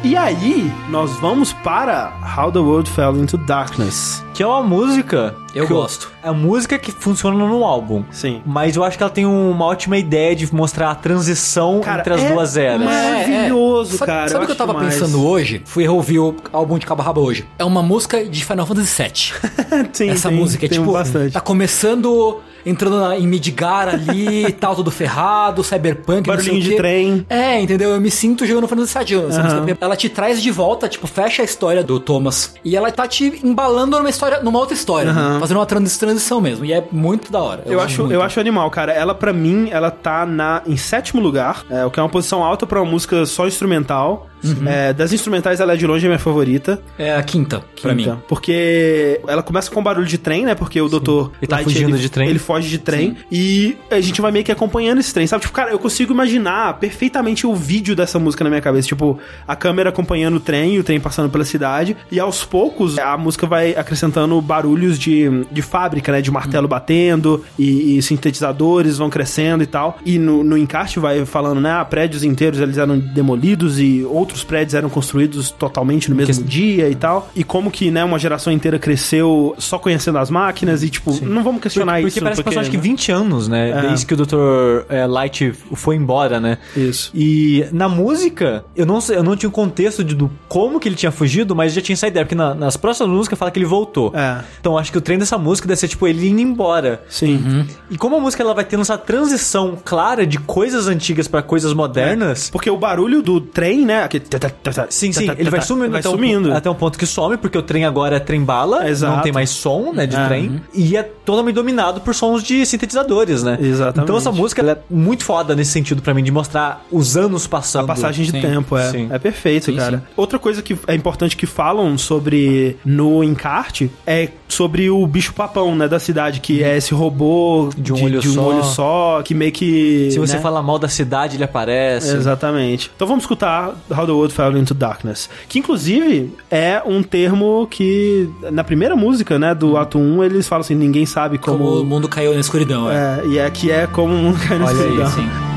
Speaker 1: E aí, nós vamos para How the World Fell into Darkness.
Speaker 2: Que é uma música.
Speaker 3: Eu
Speaker 2: que
Speaker 3: gosto.
Speaker 2: É a música que funciona no álbum.
Speaker 1: Sim.
Speaker 2: Mas eu acho que ela tem uma ótima ideia de mostrar a transição
Speaker 1: Cara,
Speaker 2: entre as
Speaker 1: é
Speaker 2: duas eras.
Speaker 1: Maravilhoso,
Speaker 3: Sabe-
Speaker 1: cara.
Speaker 3: Sabe o que eu tava
Speaker 1: demais.
Speaker 3: pensando hoje? Fui ouvir o álbum de Cabo Rabo hoje. É uma música de Final Fantasy VII.
Speaker 1: Sim,
Speaker 3: Essa
Speaker 1: tem-
Speaker 3: música é
Speaker 1: tem
Speaker 3: tipo.
Speaker 1: bastante.
Speaker 3: Tá começando. Entrando na- em Midgar ali, tal, tudo ferrado, cyberpunk,
Speaker 1: Barulhinho de
Speaker 3: quê.
Speaker 1: trem.
Speaker 3: É, entendeu? Eu me sinto jogando Final Fantasy VII. Música, ela te traz de volta, tipo, fecha a história do Thomas. E ela tá te embalando numa história, numa outra história, né? fazendo uma trans- transição mesmo. E é muito da hora.
Speaker 1: Eu,
Speaker 3: gosto
Speaker 1: acho,
Speaker 3: muito.
Speaker 1: eu acho animal, cara. Ela, pra mim, ela tá na, em sétimo lugar, é, o que é uma posição alta pra uma música só instrumental.
Speaker 3: Uhum.
Speaker 1: É, das instrumentais, ela é de longe a minha favorita.
Speaker 3: É a quinta, pra mim.
Speaker 1: Quinta. Porque ela começa com barulho de trem, né? Porque o Dr.
Speaker 2: Ele tá
Speaker 1: Light,
Speaker 2: fugindo
Speaker 1: ele,
Speaker 2: de trem.
Speaker 1: Ele foge de trem. E a gente vai meio que acompanhando esse trem, sabe? Tipo, cara, eu consigo imaginar perfeitamente o vídeo dessa música na minha cabeça. Tipo, a câmera acompanhando o trem e o trem passando pela cidade. E aos poucos, a música vai acrescentando barulhos de, de fábrica, né? De martelo batendo e, e sintetizadores vão crescendo e tal. E no, no encarte vai falando, né? Ah, prédios inteiros eles eram demolidos e outros prédios eram construídos totalmente no mesmo dia e tal. E como que, né, uma geração inteira cresceu só conhecendo as máquinas e, tipo, não vamos questionar
Speaker 2: Porque,
Speaker 1: isso.
Speaker 2: porque parece que passou acho que 20 anos, né?
Speaker 1: É.
Speaker 2: Desde que o Dr. é, Light foi embora, né?
Speaker 1: Isso.
Speaker 2: E na música, eu não, sei- eu não tinha o contexto de, do como que ele tinha fugido, mas já tinha essa ideia, porque na- nas próximas músicas fala que ele voltou.
Speaker 1: É.
Speaker 2: Então acho que o trem dessa música deve ser tipo ele indo embora.
Speaker 1: Sim.
Speaker 2: E como a música ela vai tendo essa transição clara de coisas antigas pra coisas modernas.
Speaker 1: Porque o barulho do trem, né? Aquele tá, tá, tá, tá,
Speaker 2: Sim, sim, ele vai sumindo,
Speaker 1: vai
Speaker 2: até,
Speaker 1: sumindo.
Speaker 2: Um, até um ponto que some, porque o trem agora é trem bala,
Speaker 1: Exato.
Speaker 2: não tem mais som, né, de
Speaker 1: É.
Speaker 2: trem, e é totalmente dominado por sons de sintetizadores, né?
Speaker 1: Exatamente.
Speaker 2: Então essa música ela é muito foda nesse sentido pra mim, de mostrar os anos passando.
Speaker 1: A passagem de
Speaker 3: Sim,
Speaker 1: tempo, é.
Speaker 2: sim.
Speaker 1: É perfeito,
Speaker 3: Sim,
Speaker 1: cara.
Speaker 3: sim.
Speaker 1: Outra coisa que é importante que falam sobre no encarte é sobre o bicho papão, né, da cidade, que é esse robô
Speaker 2: De um olho só.
Speaker 1: olho só, que meio que.
Speaker 2: Se você
Speaker 1: né?
Speaker 2: falar mal da cidade, ele aparece.
Speaker 1: Exatamente. Então vamos escutar How the World Fell into Darkness. Que inclusive é um termo que na primeira música, né, do ato 1, eles falam assim, ninguém sabe
Speaker 3: Como
Speaker 1: como.
Speaker 3: o mundo caiu na escuridão, é.
Speaker 1: é, e é que é como um cara
Speaker 2: Olha aí,
Speaker 1: escuridão.
Speaker 3: Sim.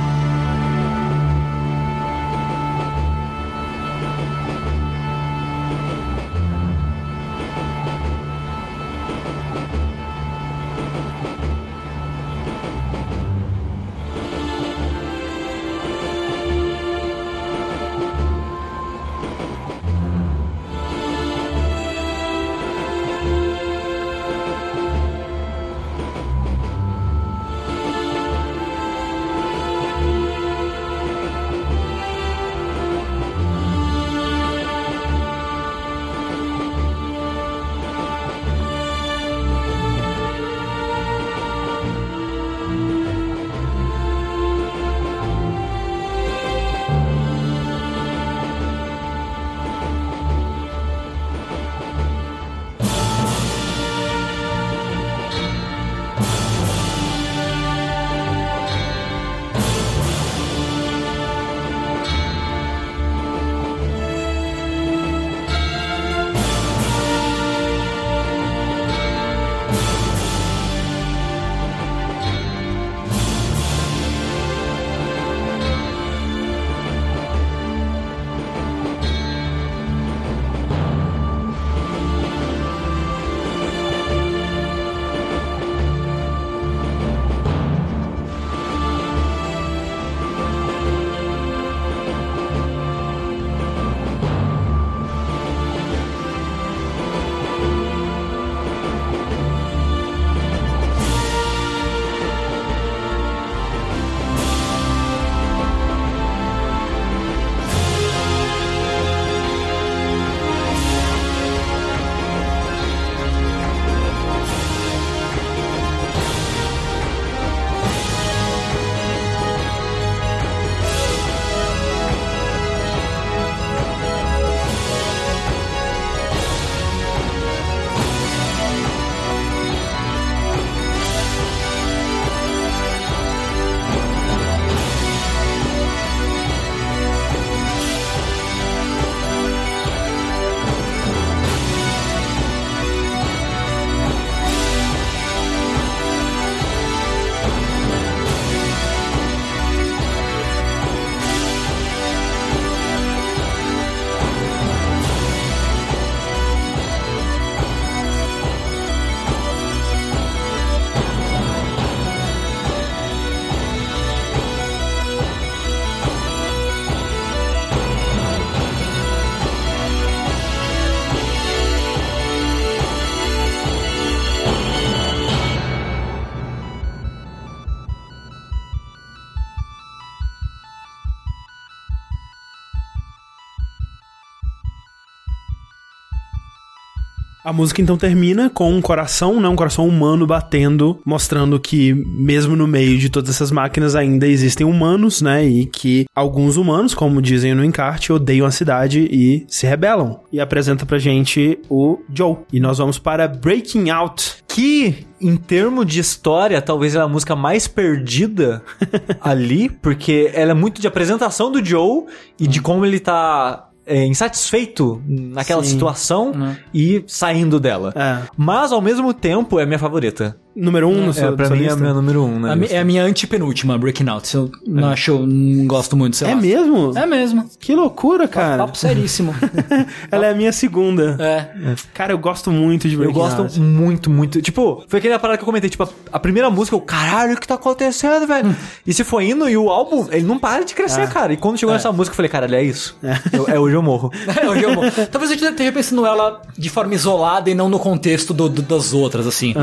Speaker 1: A música então termina com um coração, né? Um coração humano batendo, mostrando que mesmo no meio de todas essas máquinas ainda existem humanos, né? E que alguns humanos, como dizem no encarte, odeiam a cidade e se rebelam. E apresenta pra gente o Joe. E nós vamos para Breaking Out.
Speaker 2: Que, em termos de história, talvez é a música mais perdida ali, porque ela é muito de apresentação do Joe e de como ele tá é, insatisfeito naquela
Speaker 1: Sim.
Speaker 2: situação e saindo dela.
Speaker 1: É.
Speaker 2: Mas, ao mesmo tempo, é minha favorita.
Speaker 1: Número um no
Speaker 2: É,
Speaker 1: seu,
Speaker 2: pra
Speaker 1: sua
Speaker 2: mim é a
Speaker 1: lista?
Speaker 2: minha número um, né?
Speaker 3: É a minha antepenúltima, Breaking Out. Eu não acho, eu não gosto muito, sei
Speaker 1: É
Speaker 3: lá.
Speaker 1: mesmo?
Speaker 3: É mesmo.
Speaker 1: Que loucura, cara.
Speaker 3: Papo seríssimo.
Speaker 1: Ela é a minha segunda.
Speaker 3: é.
Speaker 1: Cara, eu gosto muito de
Speaker 2: Eu
Speaker 1: Breaking
Speaker 2: gosto
Speaker 1: Out.
Speaker 2: muito, muito. Tipo, foi aquela parada que eu comentei. Tipo, a, a primeira música, eu, caralho, o que tá acontecendo, velho? e se foi indo, e o álbum, ele não para de crescer, cara. E quando chegou nessa música, eu falei, caralho, é isso. Eu- é hoje eu morro.
Speaker 3: É, hoje eu vou. Talvez eu esteja pensando ela de forma isolada e não no contexto do- do- das outras, assim.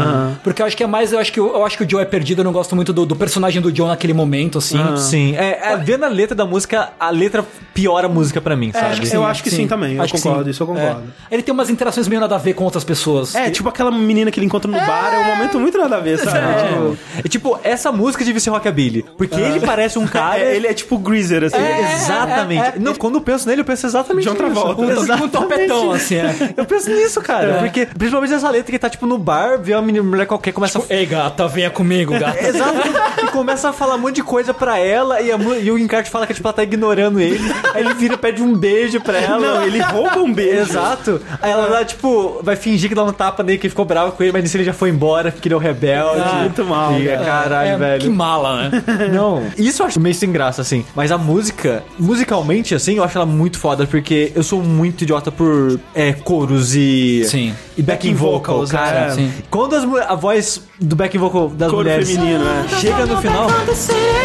Speaker 3: Porque eu acho que é mais. Eu acho que, o- eu acho que o Joe é perdido, eu não gosto muito do, do personagem do Joe naquele momento, assim.
Speaker 2: Sim, é, é, vendo a letra da música, a letra piora a música pra mim, sabe?
Speaker 1: eu acho que sim, também, eu
Speaker 3: Acho
Speaker 1: concordo,
Speaker 3: sim.
Speaker 1: isso eu concordo.
Speaker 3: É. Ele tem umas interações meio nada a ver com outras pessoas.
Speaker 1: É, tipo aquela menina que ele encontra no bar, é um momento muito nada a ver, sabe? Tipo,
Speaker 2: É, tipo, essa música devia ser rockabilly. Porque ele parece um cara.
Speaker 1: é, ele é tipo Greaser, assim.
Speaker 2: É, exatamente. Não, quando eu penso nele, eu penso exatamente
Speaker 1: John Travolta.
Speaker 2: nisso.
Speaker 3: Com um topetão, assim, é.
Speaker 2: Eu penso nisso, cara. Porque, principalmente nessa letra que tá, tipo, no bar, vê uma menina, mulher qualquer, começa a
Speaker 3: Ei, gata, venha comigo, gata.
Speaker 2: Exato. e começa a falar um monte de coisa pra ela e, a e o encarte fala que tipo, ela tá ignorando ele. Aí ele vira pede um beijo pra ela.
Speaker 1: Não, ele rouba um beijo.
Speaker 2: Exato. Aí ela dá, tipo, vai fingir que dá um tapa nele, que ficou bravo com ele, mas nisso ele já foi embora, porque ele é o rebelde.
Speaker 1: Ah, muito mal,
Speaker 2: E,
Speaker 1: cara.
Speaker 2: Caralho,
Speaker 3: É,
Speaker 2: velho.
Speaker 3: Que mala, né?
Speaker 2: Não, isso eu acho meio sem graça, assim. Mas a música, musicalmente, assim, eu acho ela muito foda, porque eu sou muito idiota por é, coros e.
Speaker 3: Sim.
Speaker 2: E backing vocals, cara.
Speaker 1: é.
Speaker 3: Sim.
Speaker 2: Quando as a voz this do backing vocal das
Speaker 1: Coro
Speaker 2: mulheres
Speaker 1: feminino, é.
Speaker 2: chega no final.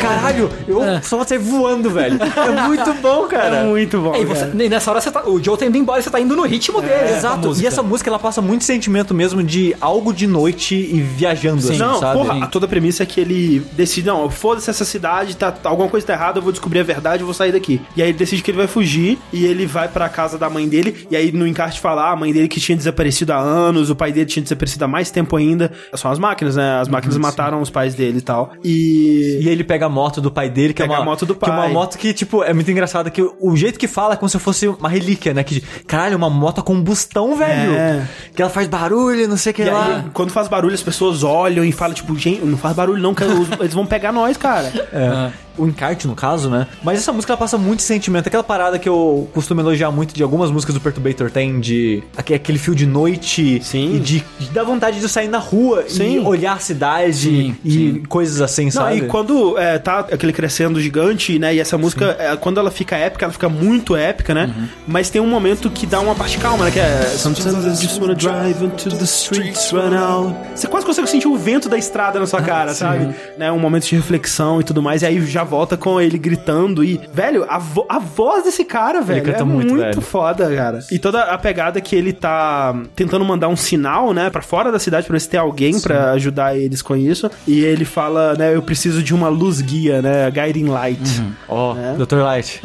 Speaker 2: Caralho, eu só vou sair voando, velho. É muito bom, cara.
Speaker 1: É muito bom.
Speaker 3: E, você- e nessa hora você tá, o Joe tá indo embora e você tá indo no ritmo dele. com a
Speaker 2: Exato. E essa música ela passa muito sentimento mesmo de algo de noite e viajando, assim,
Speaker 1: Não,
Speaker 2: sabe?
Speaker 1: porra, a toda a premissa é que ele decide, não, foda-se essa cidade, tá, alguma coisa tá errada, eu vou descobrir a verdade, eu vou sair daqui. E aí ele decide que ele vai fugir e ele vai pra casa da mãe dele, e aí no encarte fala, ah, a mãe dele que tinha desaparecido há anos, o pai dele tinha desaparecido há mais tempo ainda. São as máquinas, né? As máquinas mataram os pais dele e tal. E...
Speaker 2: E ele pega a moto do pai dele, que
Speaker 1: Pega
Speaker 2: é uma
Speaker 1: a moto do
Speaker 2: Que é uma
Speaker 1: pai.
Speaker 2: moto que, tipo, é muito engraçado que o jeito que fala é como se fosse uma relíquia, né? Que, caralho, uma moto a combustão, velho.
Speaker 1: É.
Speaker 2: Que ela faz barulho, não sei o que
Speaker 1: E
Speaker 2: lá.
Speaker 1: aí, quando faz barulho, as pessoas olham e falam, tipo, gente, não faz barulho não, que eles vão pegar nós, cara.
Speaker 2: É. O encarte, no caso, né? Mas essa música ela passa muito sentimento. Aquela parada que eu costumo elogiar muito de algumas músicas do Perturbator tem, de aque- aquele fio de noite
Speaker 1: Sim.
Speaker 2: e de, de dar vontade de sair na rua
Speaker 1: Sim.
Speaker 2: e olhar a cidade
Speaker 3: Sim,
Speaker 2: e coisas assim,
Speaker 1: Não,
Speaker 2: sabe?
Speaker 1: e quando é, tá aquele crescendo gigante, né? E essa música, é, quando ela fica épica, ela fica muito épica, né?
Speaker 2: Uhum.
Speaker 1: Mas tem um momento que dá uma parte calma, né? Que é Sometimes I just wanna drive into the streets, run out. Você quase consegue sentir o vento da estrada na sua cara, sabe? Né? Um momento de reflexão e tudo mais. E aí já volta com ele gritando. E, velho, a, vo- a voz desse cara, velho,
Speaker 2: canta
Speaker 1: é
Speaker 2: muito,
Speaker 1: muito,
Speaker 2: velho.
Speaker 1: foda, cara. E toda a pegada que ele tá tentando mandar um sinal, né, pra fora da cidade pra ver se tem alguém pra ajudar eles com isso. E ele fala, né, eu preciso de uma luz guia, né, guiding light.
Speaker 2: Ó,
Speaker 1: É.
Speaker 2: Dr. Light.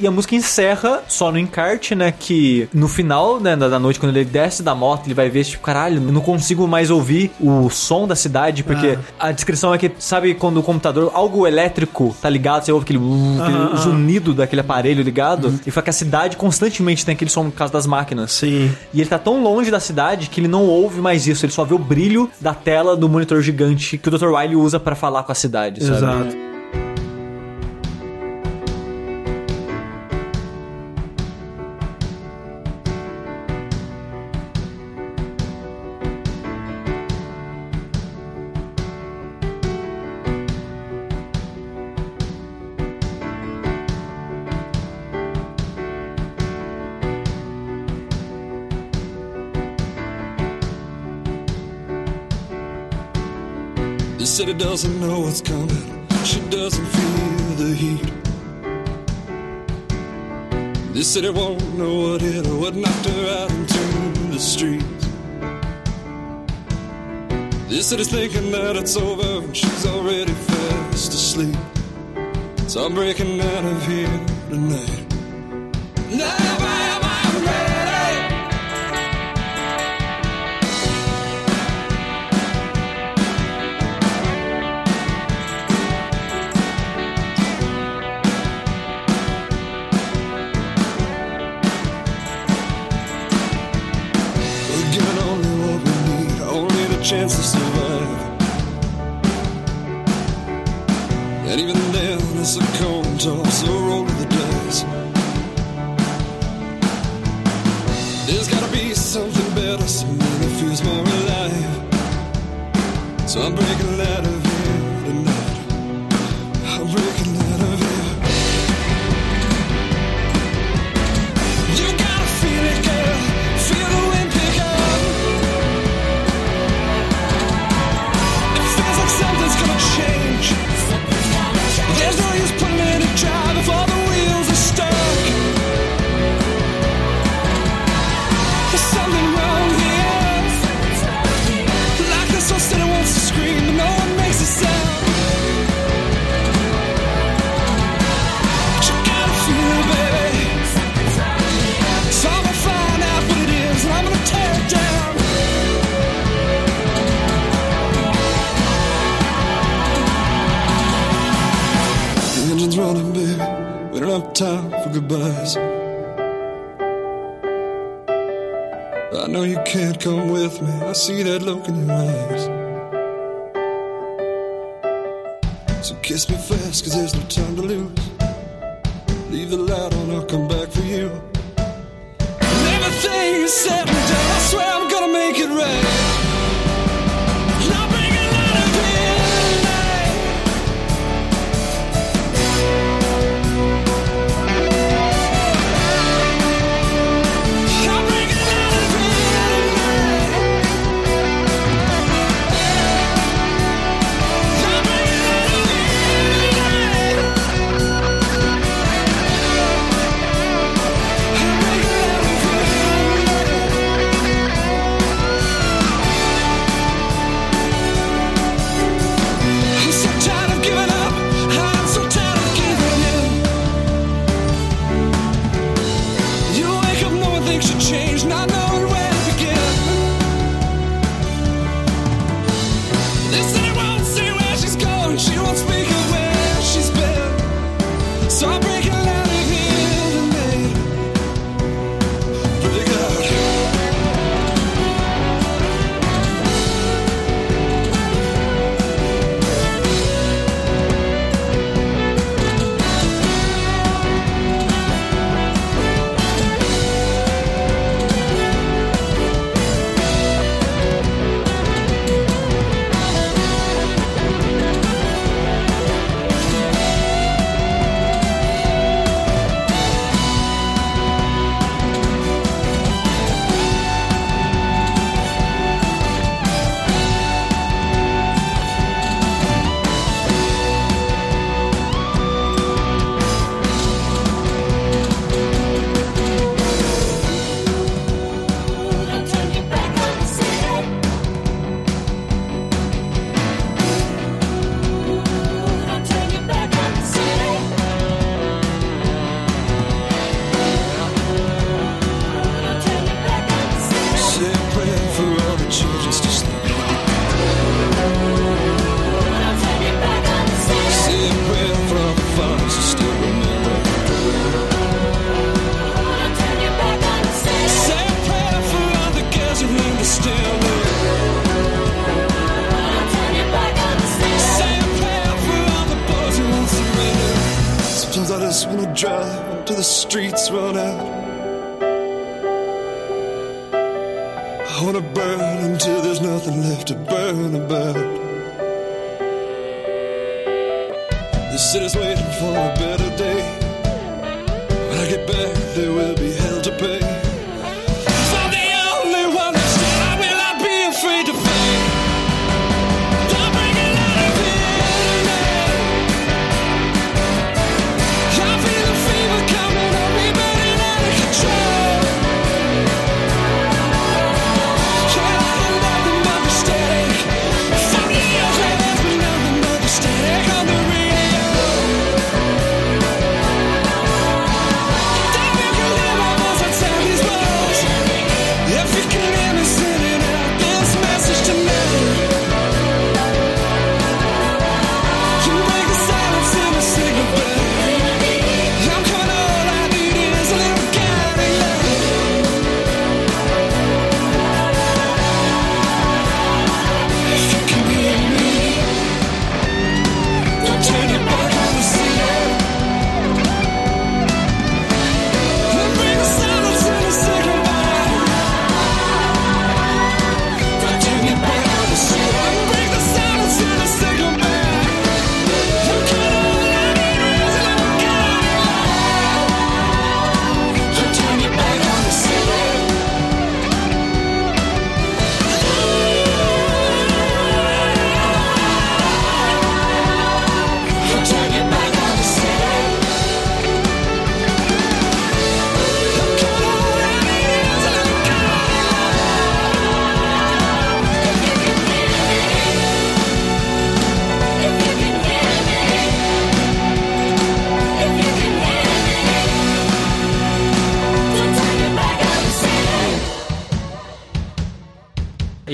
Speaker 2: E a música encerra só no encarte, né? Que no final né, da da noite, quando ele desce da moto, ele vai ver, tipo, caralho, eu não consigo mais ouvir o som da cidade, porque a descrição é que, sabe, quando o computador, algo elétrico tá ligado, você ouve aquele, uh, aquele zunido daquele aparelho ligado, e fala que a cidade constantemente tem aquele som por causa das máquinas.
Speaker 1: Sim.
Speaker 2: E ele tá tão longe da cidade que ele não ouve mais isso, ele só vê o brilho da tela do monitor gigante que o Dr. Wily usa pra falar com a cidade, sabe?
Speaker 1: Exato.
Speaker 6: Doesn't know what's coming. She doesn't feel the heat. This city won't know what hit her, what knocked her out into the streets. This city's thinking that it's over, and she's already fast asleep. So I'm breaking out of here tonight.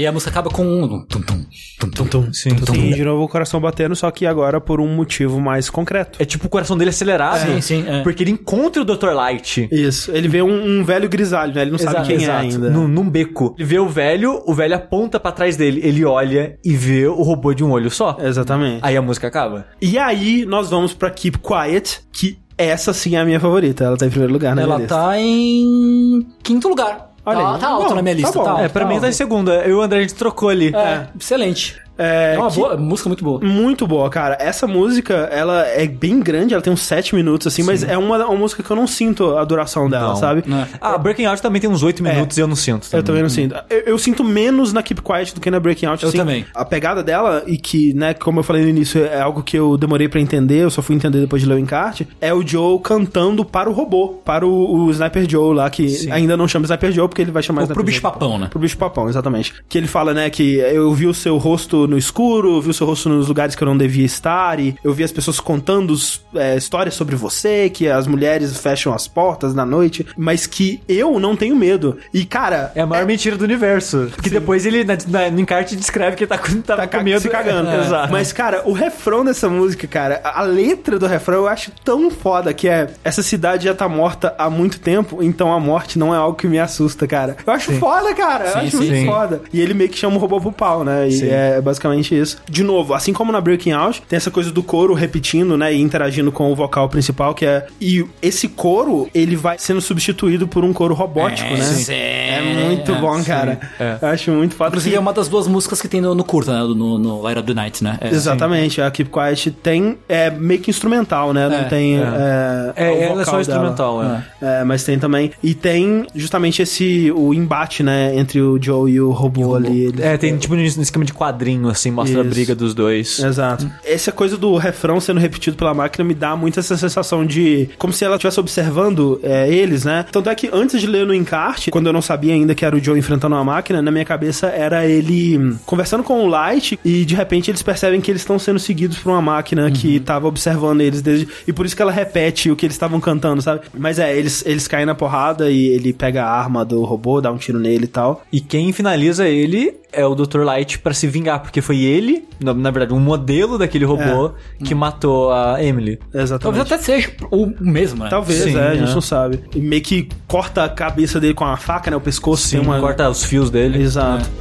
Speaker 6: A
Speaker 3: música acaba com um tum tum tum tum tum.
Speaker 2: Sim.
Speaker 3: tum, tum.
Speaker 1: E de novo o coração batendo, só que agora por um motivo mais concreto.
Speaker 2: É tipo o coração dele acelerado.
Speaker 3: Sim, sim, é.
Speaker 2: Porque ele encontra o Dr. Light.
Speaker 1: Isso. Ele vê um, um velho grisalho, né? Ele não sabe quem é ainda.
Speaker 2: Num, num beco. Ele vê o velho, o velho aponta pra trás dele. Ele olha e vê o robô de um olho só.
Speaker 1: Exatamente.
Speaker 2: Aí a música acaba.
Speaker 1: E aí nós vamos pra Keep Quiet, que essa sim é a minha favorita. Ela tá em primeiro lugar na
Speaker 3: Ela tá em quinto lugar.
Speaker 1: Olha
Speaker 3: tá,
Speaker 1: aí.
Speaker 3: tá alto
Speaker 1: Bom,
Speaker 3: na minha
Speaker 1: tá
Speaker 3: lista,
Speaker 1: bom.
Speaker 3: tá,
Speaker 2: é, pra
Speaker 3: tá
Speaker 2: mim tá em
Speaker 3: alto.
Speaker 2: segunda. Eu e o André a gente trocou ali.
Speaker 3: É, excelente.
Speaker 1: É,
Speaker 3: É uma boa, música muito boa.
Speaker 1: Muito boa, cara. Essa música, ela é bem grande, ela tem uns 7 minutos, assim, mas é uma, uma música que eu não sinto a duração dela,
Speaker 2: Não.
Speaker 1: sabe?
Speaker 3: Né?
Speaker 2: Ah, Breaking Out também tem uns 8 minutos e eu não sinto.
Speaker 1: Eu também não sinto. Eu, eu sinto menos na Keep Quiet do que na Breaking Out.
Speaker 3: Eu
Speaker 1: assim.
Speaker 3: também.
Speaker 1: A pegada dela, e que, né, como eu falei no início, é algo que eu demorei pra entender, eu só fui entender depois de ler o encarte, é o Joe cantando para o robô, para o, o Sniper Joe lá, que ainda não chama Sniper Joe, porque ele vai chamar
Speaker 3: Ou pro
Speaker 1: Joe.
Speaker 3: bicho papão, né?
Speaker 1: Pro bicho papão, exatamente. Que ele fala, né, que eu vi o seu rosto no escuro, vi o seu rosto nos lugares que eu não devia estar, e eu vi as pessoas contando é, histórias sobre você, que as mulheres fecham as portas na noite, mas que eu não tenho medo. E, cara,
Speaker 2: É a maior mentira do universo. Porque depois ele, na, na- no encarte, descreve que tá, tá,
Speaker 1: tá
Speaker 2: com
Speaker 1: ca-
Speaker 2: medo.
Speaker 1: se cagando.
Speaker 2: É. Exato.
Speaker 1: Mas, cara, o refrão dessa música, cara, a letra do refrão eu acho tão foda que é essa cidade já tá morta há muito tempo, então a morte não é algo que me assusta, cara. Eu acho foda, cara. eu
Speaker 3: Sim,
Speaker 1: acho
Speaker 3: sim,
Speaker 1: muito
Speaker 2: sim.
Speaker 1: foda. E ele meio que chama o robô pro pau, né? E
Speaker 2: Sim.
Speaker 1: é basicamente isso. De novo, assim como na Breaking Out, tem essa coisa do coro repetindo, né? E interagindo com o vocal principal, que é. E esse coro, ele vai sendo substituído por um coro robótico, né?
Speaker 3: sim.
Speaker 1: É muito bom, cara.
Speaker 2: É.
Speaker 1: Eu acho muito foda.
Speaker 3: Inclusive é uma das duas músicas que tem no, no curta, né? No, no Light of the Night, né? É,
Speaker 1: Exatamente, a Keep Quiet tem é meio que instrumental, né? Não
Speaker 3: É,
Speaker 1: tem.
Speaker 2: é.
Speaker 1: É,
Speaker 2: É,
Speaker 1: o
Speaker 2: ela é só
Speaker 1: dela.
Speaker 2: instrumental, é.
Speaker 1: É, mas tem também. E tem justamente esse. o embate, né? Entre o Joe e o robô ali. Eles-
Speaker 2: É, tem tipo um esquema de quadrinho, assim, mostra a
Speaker 1: Isso.
Speaker 2: briga dos dois.
Speaker 1: Exato. Essa coisa do refrão sendo repetido pela máquina me dá muito essa sensação de. como se ela estivesse observando é, eles, né? Tanto é que antes de ler no encarte, quando eu não sabia ainda que era o Joe enfrentando uma máquina, na minha cabeça era ele conversando com o Light e de repente eles percebem que eles estão sendo seguidos por uma máquina que tava observando eles desde. E por isso que ela repete o que eles estavam cantando, sabe? Mas é, eles, eles caem na porrada e ele pega a arma do robô, dá um tiro nele e tal.
Speaker 2: E quem finaliza ele é o Dr. Light pra se vingar, porque foi ele, na, na verdade, um modelo daquele robô que matou a Emily.
Speaker 1: Exatamente.
Speaker 3: Talvez até seja o mesmo, né?
Speaker 1: Talvez,
Speaker 2: Sim,
Speaker 1: é, a gente
Speaker 2: é.
Speaker 1: não sabe. E meio que corta a cabeça dele com uma faca, né? O pescoço
Speaker 2: Sim,
Speaker 1: tem uma.
Speaker 2: corta os fios dele.
Speaker 1: Exato.
Speaker 5: I've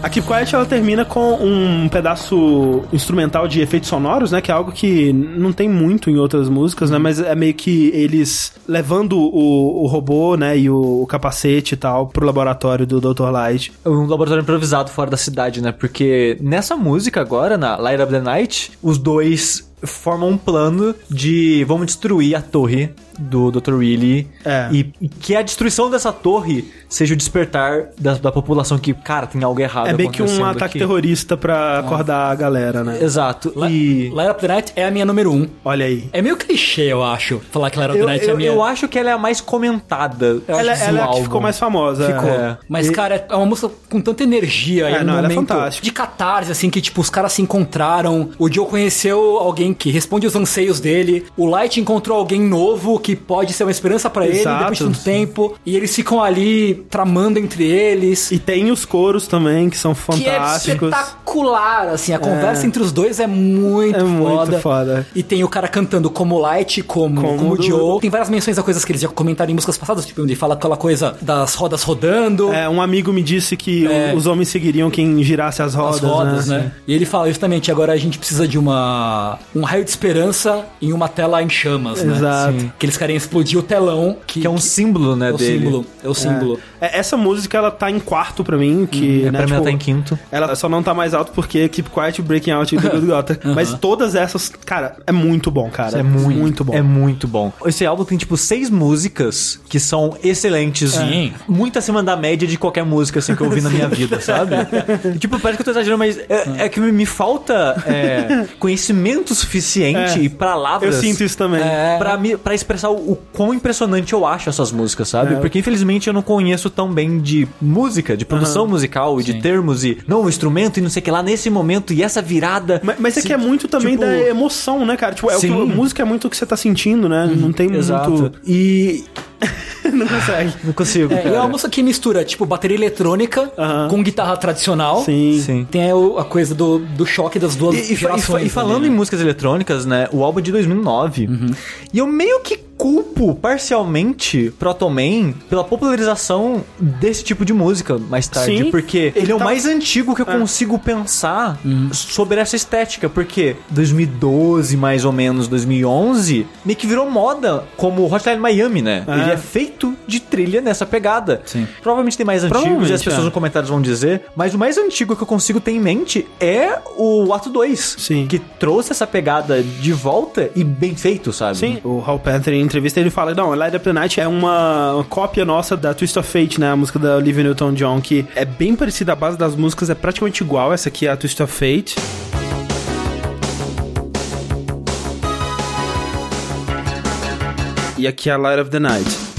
Speaker 5: A
Speaker 1: Keep Quiet ela termina com um pedaço instrumental de efeitos sonoros, né? Que é algo que não tem muito em outras músicas, né? Mas é meio que eles levando o, o robô, né? E o, o capacete e tal pro laboratório do Dr. Light.
Speaker 2: um laboratório improvisado fora da cidade, né? Porque nessa música agora, na Light Up the Night, os dois formam um plano de vamos destruir a torre do Dr. Willy
Speaker 1: É.
Speaker 2: e, e que a destruição dessa torre seja o despertar da, da população que, cara, tem algo errado
Speaker 1: É meio que um ataque
Speaker 2: aqui.
Speaker 1: terrorista pra acordar a galera, né?
Speaker 2: Exato.
Speaker 3: La-
Speaker 2: E
Speaker 3: Light Up the Night é a minha número um.
Speaker 1: Olha aí.
Speaker 3: É meio clichê, eu acho, falar que Light Up the Night é a
Speaker 2: eu,
Speaker 3: minha...
Speaker 2: eu acho que ela é a mais comentada.
Speaker 1: Ela, ela é a que ficou mais famosa.
Speaker 3: Ficou.
Speaker 1: é.
Speaker 3: Mas, cara, é uma música com tanta energia.
Speaker 1: É,
Speaker 3: e um
Speaker 1: não, ela é
Speaker 3: momento
Speaker 1: fantástica.
Speaker 3: de catarse, assim, que, tipo, os caras se encontraram. O Joe conheceu alguém que responde os anseios dele. O Light encontrou alguém novo que pode ser uma esperança pra ele
Speaker 1: Exato.
Speaker 3: depois de tanto tempo. E eles ficam ali tramando entre eles.
Speaker 1: E tem os coros também, que são
Speaker 3: que é
Speaker 1: fantásticos.
Speaker 3: espetacular, assim, a conversa entre os dois é muito
Speaker 1: É muito
Speaker 3: foda.
Speaker 1: foda.
Speaker 3: E tem o cara cantando como Light, como,
Speaker 1: Como
Speaker 3: como, Joe. Tem várias menções a coisas que eles já comentaram em músicas passadas, tipo, onde fala aquela coisa das rodas rodando.
Speaker 1: É, um amigo me disse que
Speaker 3: É.
Speaker 1: os homens seguiriam quem girasse as rodas,
Speaker 3: as rodas,
Speaker 1: né?
Speaker 3: né? E ele fala justamente, agora a gente precisa de uma um raio de esperança em uma tela em chamas, né?
Speaker 1: Exato.
Speaker 3: Que eles querem explodir o telão, que,
Speaker 2: Que é um símbolo, né,
Speaker 3: é o
Speaker 2: dele.
Speaker 3: símbolo, é o símbolo.
Speaker 1: É, Essa música, ela tá em quarto pra mim, que,
Speaker 2: É,
Speaker 1: né,
Speaker 2: pra mim ela
Speaker 1: tipo,
Speaker 2: tá em quinto.
Speaker 1: Ela só não tá mais alto porque Keep Quiet, Breaking Out e The Good Gutter. Mas todas essas, cara, é muito bom, cara.
Speaker 2: É muito,
Speaker 1: bom.
Speaker 2: É muito bom. Esse álbum tem, tipo, seis músicas que são excelentes.
Speaker 3: Sim.
Speaker 2: Muito acima da média de qualquer música, assim, que eu ouvi na minha vida, sabe? E, tipo, parece que eu tô exagerando, mas é, é que me, me falta é, conhecimento suficiente
Speaker 1: É.
Speaker 2: e palavras...
Speaker 1: Eu sinto isso também.
Speaker 2: Pra, me, pra expressar o, o quão impressionante eu acho essas músicas, sabe?
Speaker 1: É.
Speaker 2: Porque infelizmente eu não conheço tão bem de música, de produção musical e de termos e não, o instrumento e não sei o que lá nesse momento e essa virada.
Speaker 1: Mas, mas é que é muito também
Speaker 2: tipo-
Speaker 1: da emoção, né, cara? Tipo, é o que, a música é muito o que você tá sentindo, né? Não tem
Speaker 2: Exato.
Speaker 1: muito.
Speaker 2: E.
Speaker 1: Não consegue.
Speaker 2: Não consigo.
Speaker 3: É, e é uma música que mistura, tipo, bateria eletrônica com guitarra tradicional.
Speaker 1: Sim.
Speaker 2: Sim.
Speaker 3: Tem a, a coisa do, do choque das duas
Speaker 2: E, e fa- e
Speaker 3: gerações.
Speaker 2: e falando em
Speaker 3: né?
Speaker 2: músicas eletrônicas, né? O álbum é de 2009. E eu meio que culpo parcialmente Proto Man pela popularização desse tipo de música mais tarde.
Speaker 1: Sim.
Speaker 2: Porque ele é o
Speaker 1: tá-
Speaker 2: mais antigo que eu consigo pensar sobre essa estética. Porque 2012, mais ou menos, 2011, meio que virou moda como Hotline Miami, né?
Speaker 1: É.
Speaker 2: Ele é feito de trilha nessa pegada.
Speaker 3: Sim.
Speaker 2: Provavelmente tem mais antigos e as
Speaker 1: Provavelmente,
Speaker 2: pessoas
Speaker 1: é.
Speaker 2: no comentários vão dizer, mas o mais antigo que eu consigo ter em mente é o Ato 2.
Speaker 1: Sim.
Speaker 2: Que trouxe essa pegada de volta e bem feito, sabe?
Speaker 1: Sim, o Hal Panther em entrevista ele fala: Não, Light Up the Night é uma, uma cópia nossa da Twist of Fate, né? A música da Olivia Newton-John, que é bem parecida, a base das músicas é praticamente igual. Essa aqui é a Twist of Fate. E aqui é Light of the Night.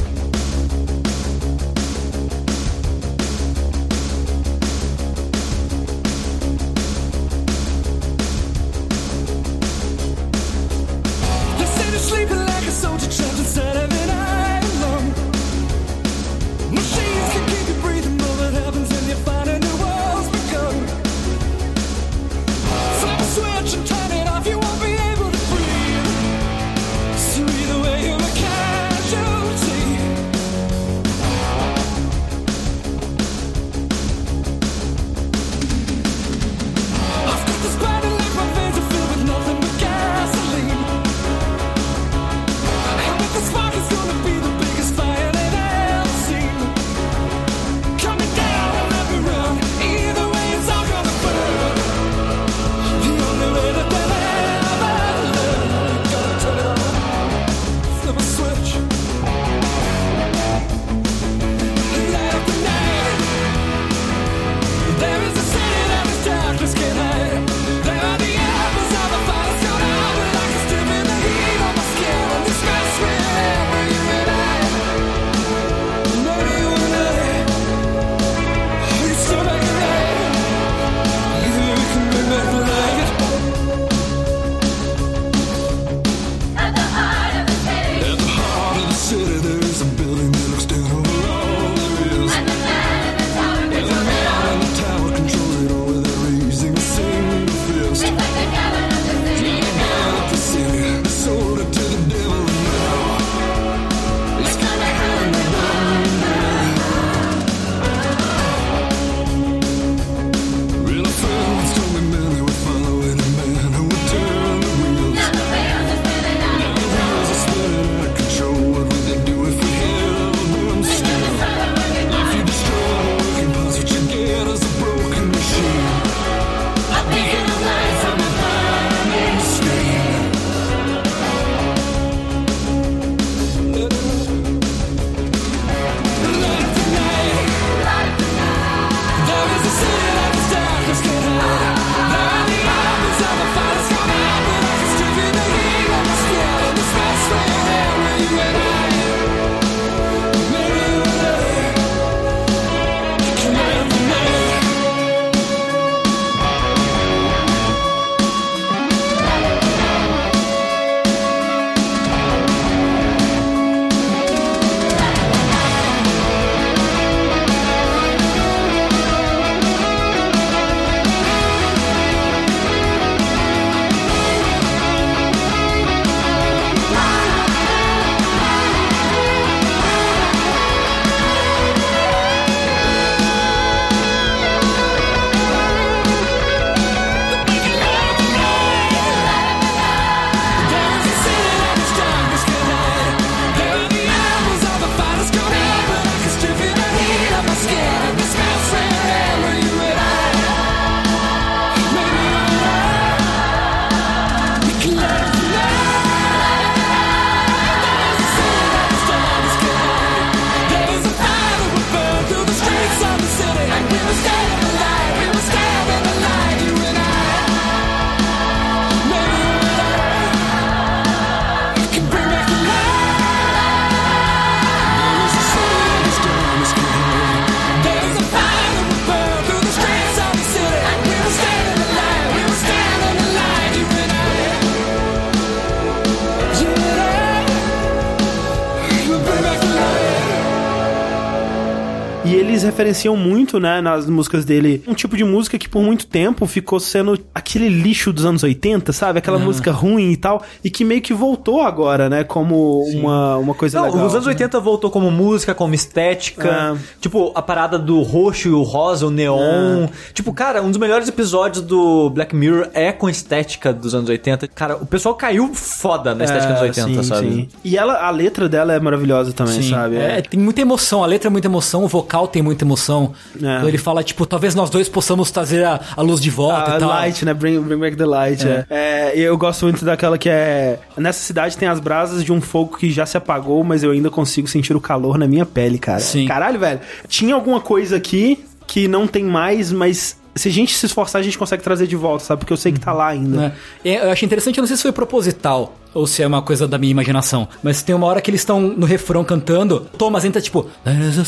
Speaker 1: Referenciam muito, né, nas músicas dele, um tipo de música que por muito tempo ficou sendo aquele lixo dos anos 80, sabe? Aquela música ruim e tal, e que meio que voltou agora, né, como uma, uma coisa
Speaker 2: Não,
Speaker 1: legal.
Speaker 2: os anos 80 voltou como música, como estética. Tipo, a parada do roxo e o rosa, o neon. Tipo, cara, um dos melhores episódios do Black Mirror é com estética dos anos 80. Cara, o pessoal caiu foda na estética dos 80,
Speaker 1: sim,
Speaker 2: sabe?
Speaker 1: sim. E ela, a letra dela é maravilhosa também,
Speaker 3: Sim.
Speaker 1: sabe?
Speaker 3: É, tem muita emoção, a letra é muita emoção, o vocal tem muita emoção.
Speaker 1: É.
Speaker 3: Então ele fala, tipo, talvez nós dois possamos trazer a, a luz de volta
Speaker 1: A
Speaker 3: e tal.
Speaker 1: light, né? Bring, bring back the light. É. É, e eu gosto muito daquela que é. Nessa cidade tem as brasas de um fogo que já se apagou, mas eu ainda consigo sentir o calor na minha pele, cara.
Speaker 3: Sim.
Speaker 1: Caralho, velho. Tinha alguma coisa aqui que não tem mais, mas se a gente se esforçar, a gente consegue trazer de volta, sabe? Porque eu sei que tá lá ainda.
Speaker 3: né? E Eu achei interessante, eu não sei se foi proposital ou se é uma coisa da minha imaginação, mas tem uma hora que eles estão no refrão cantando, Thomas entra tipo,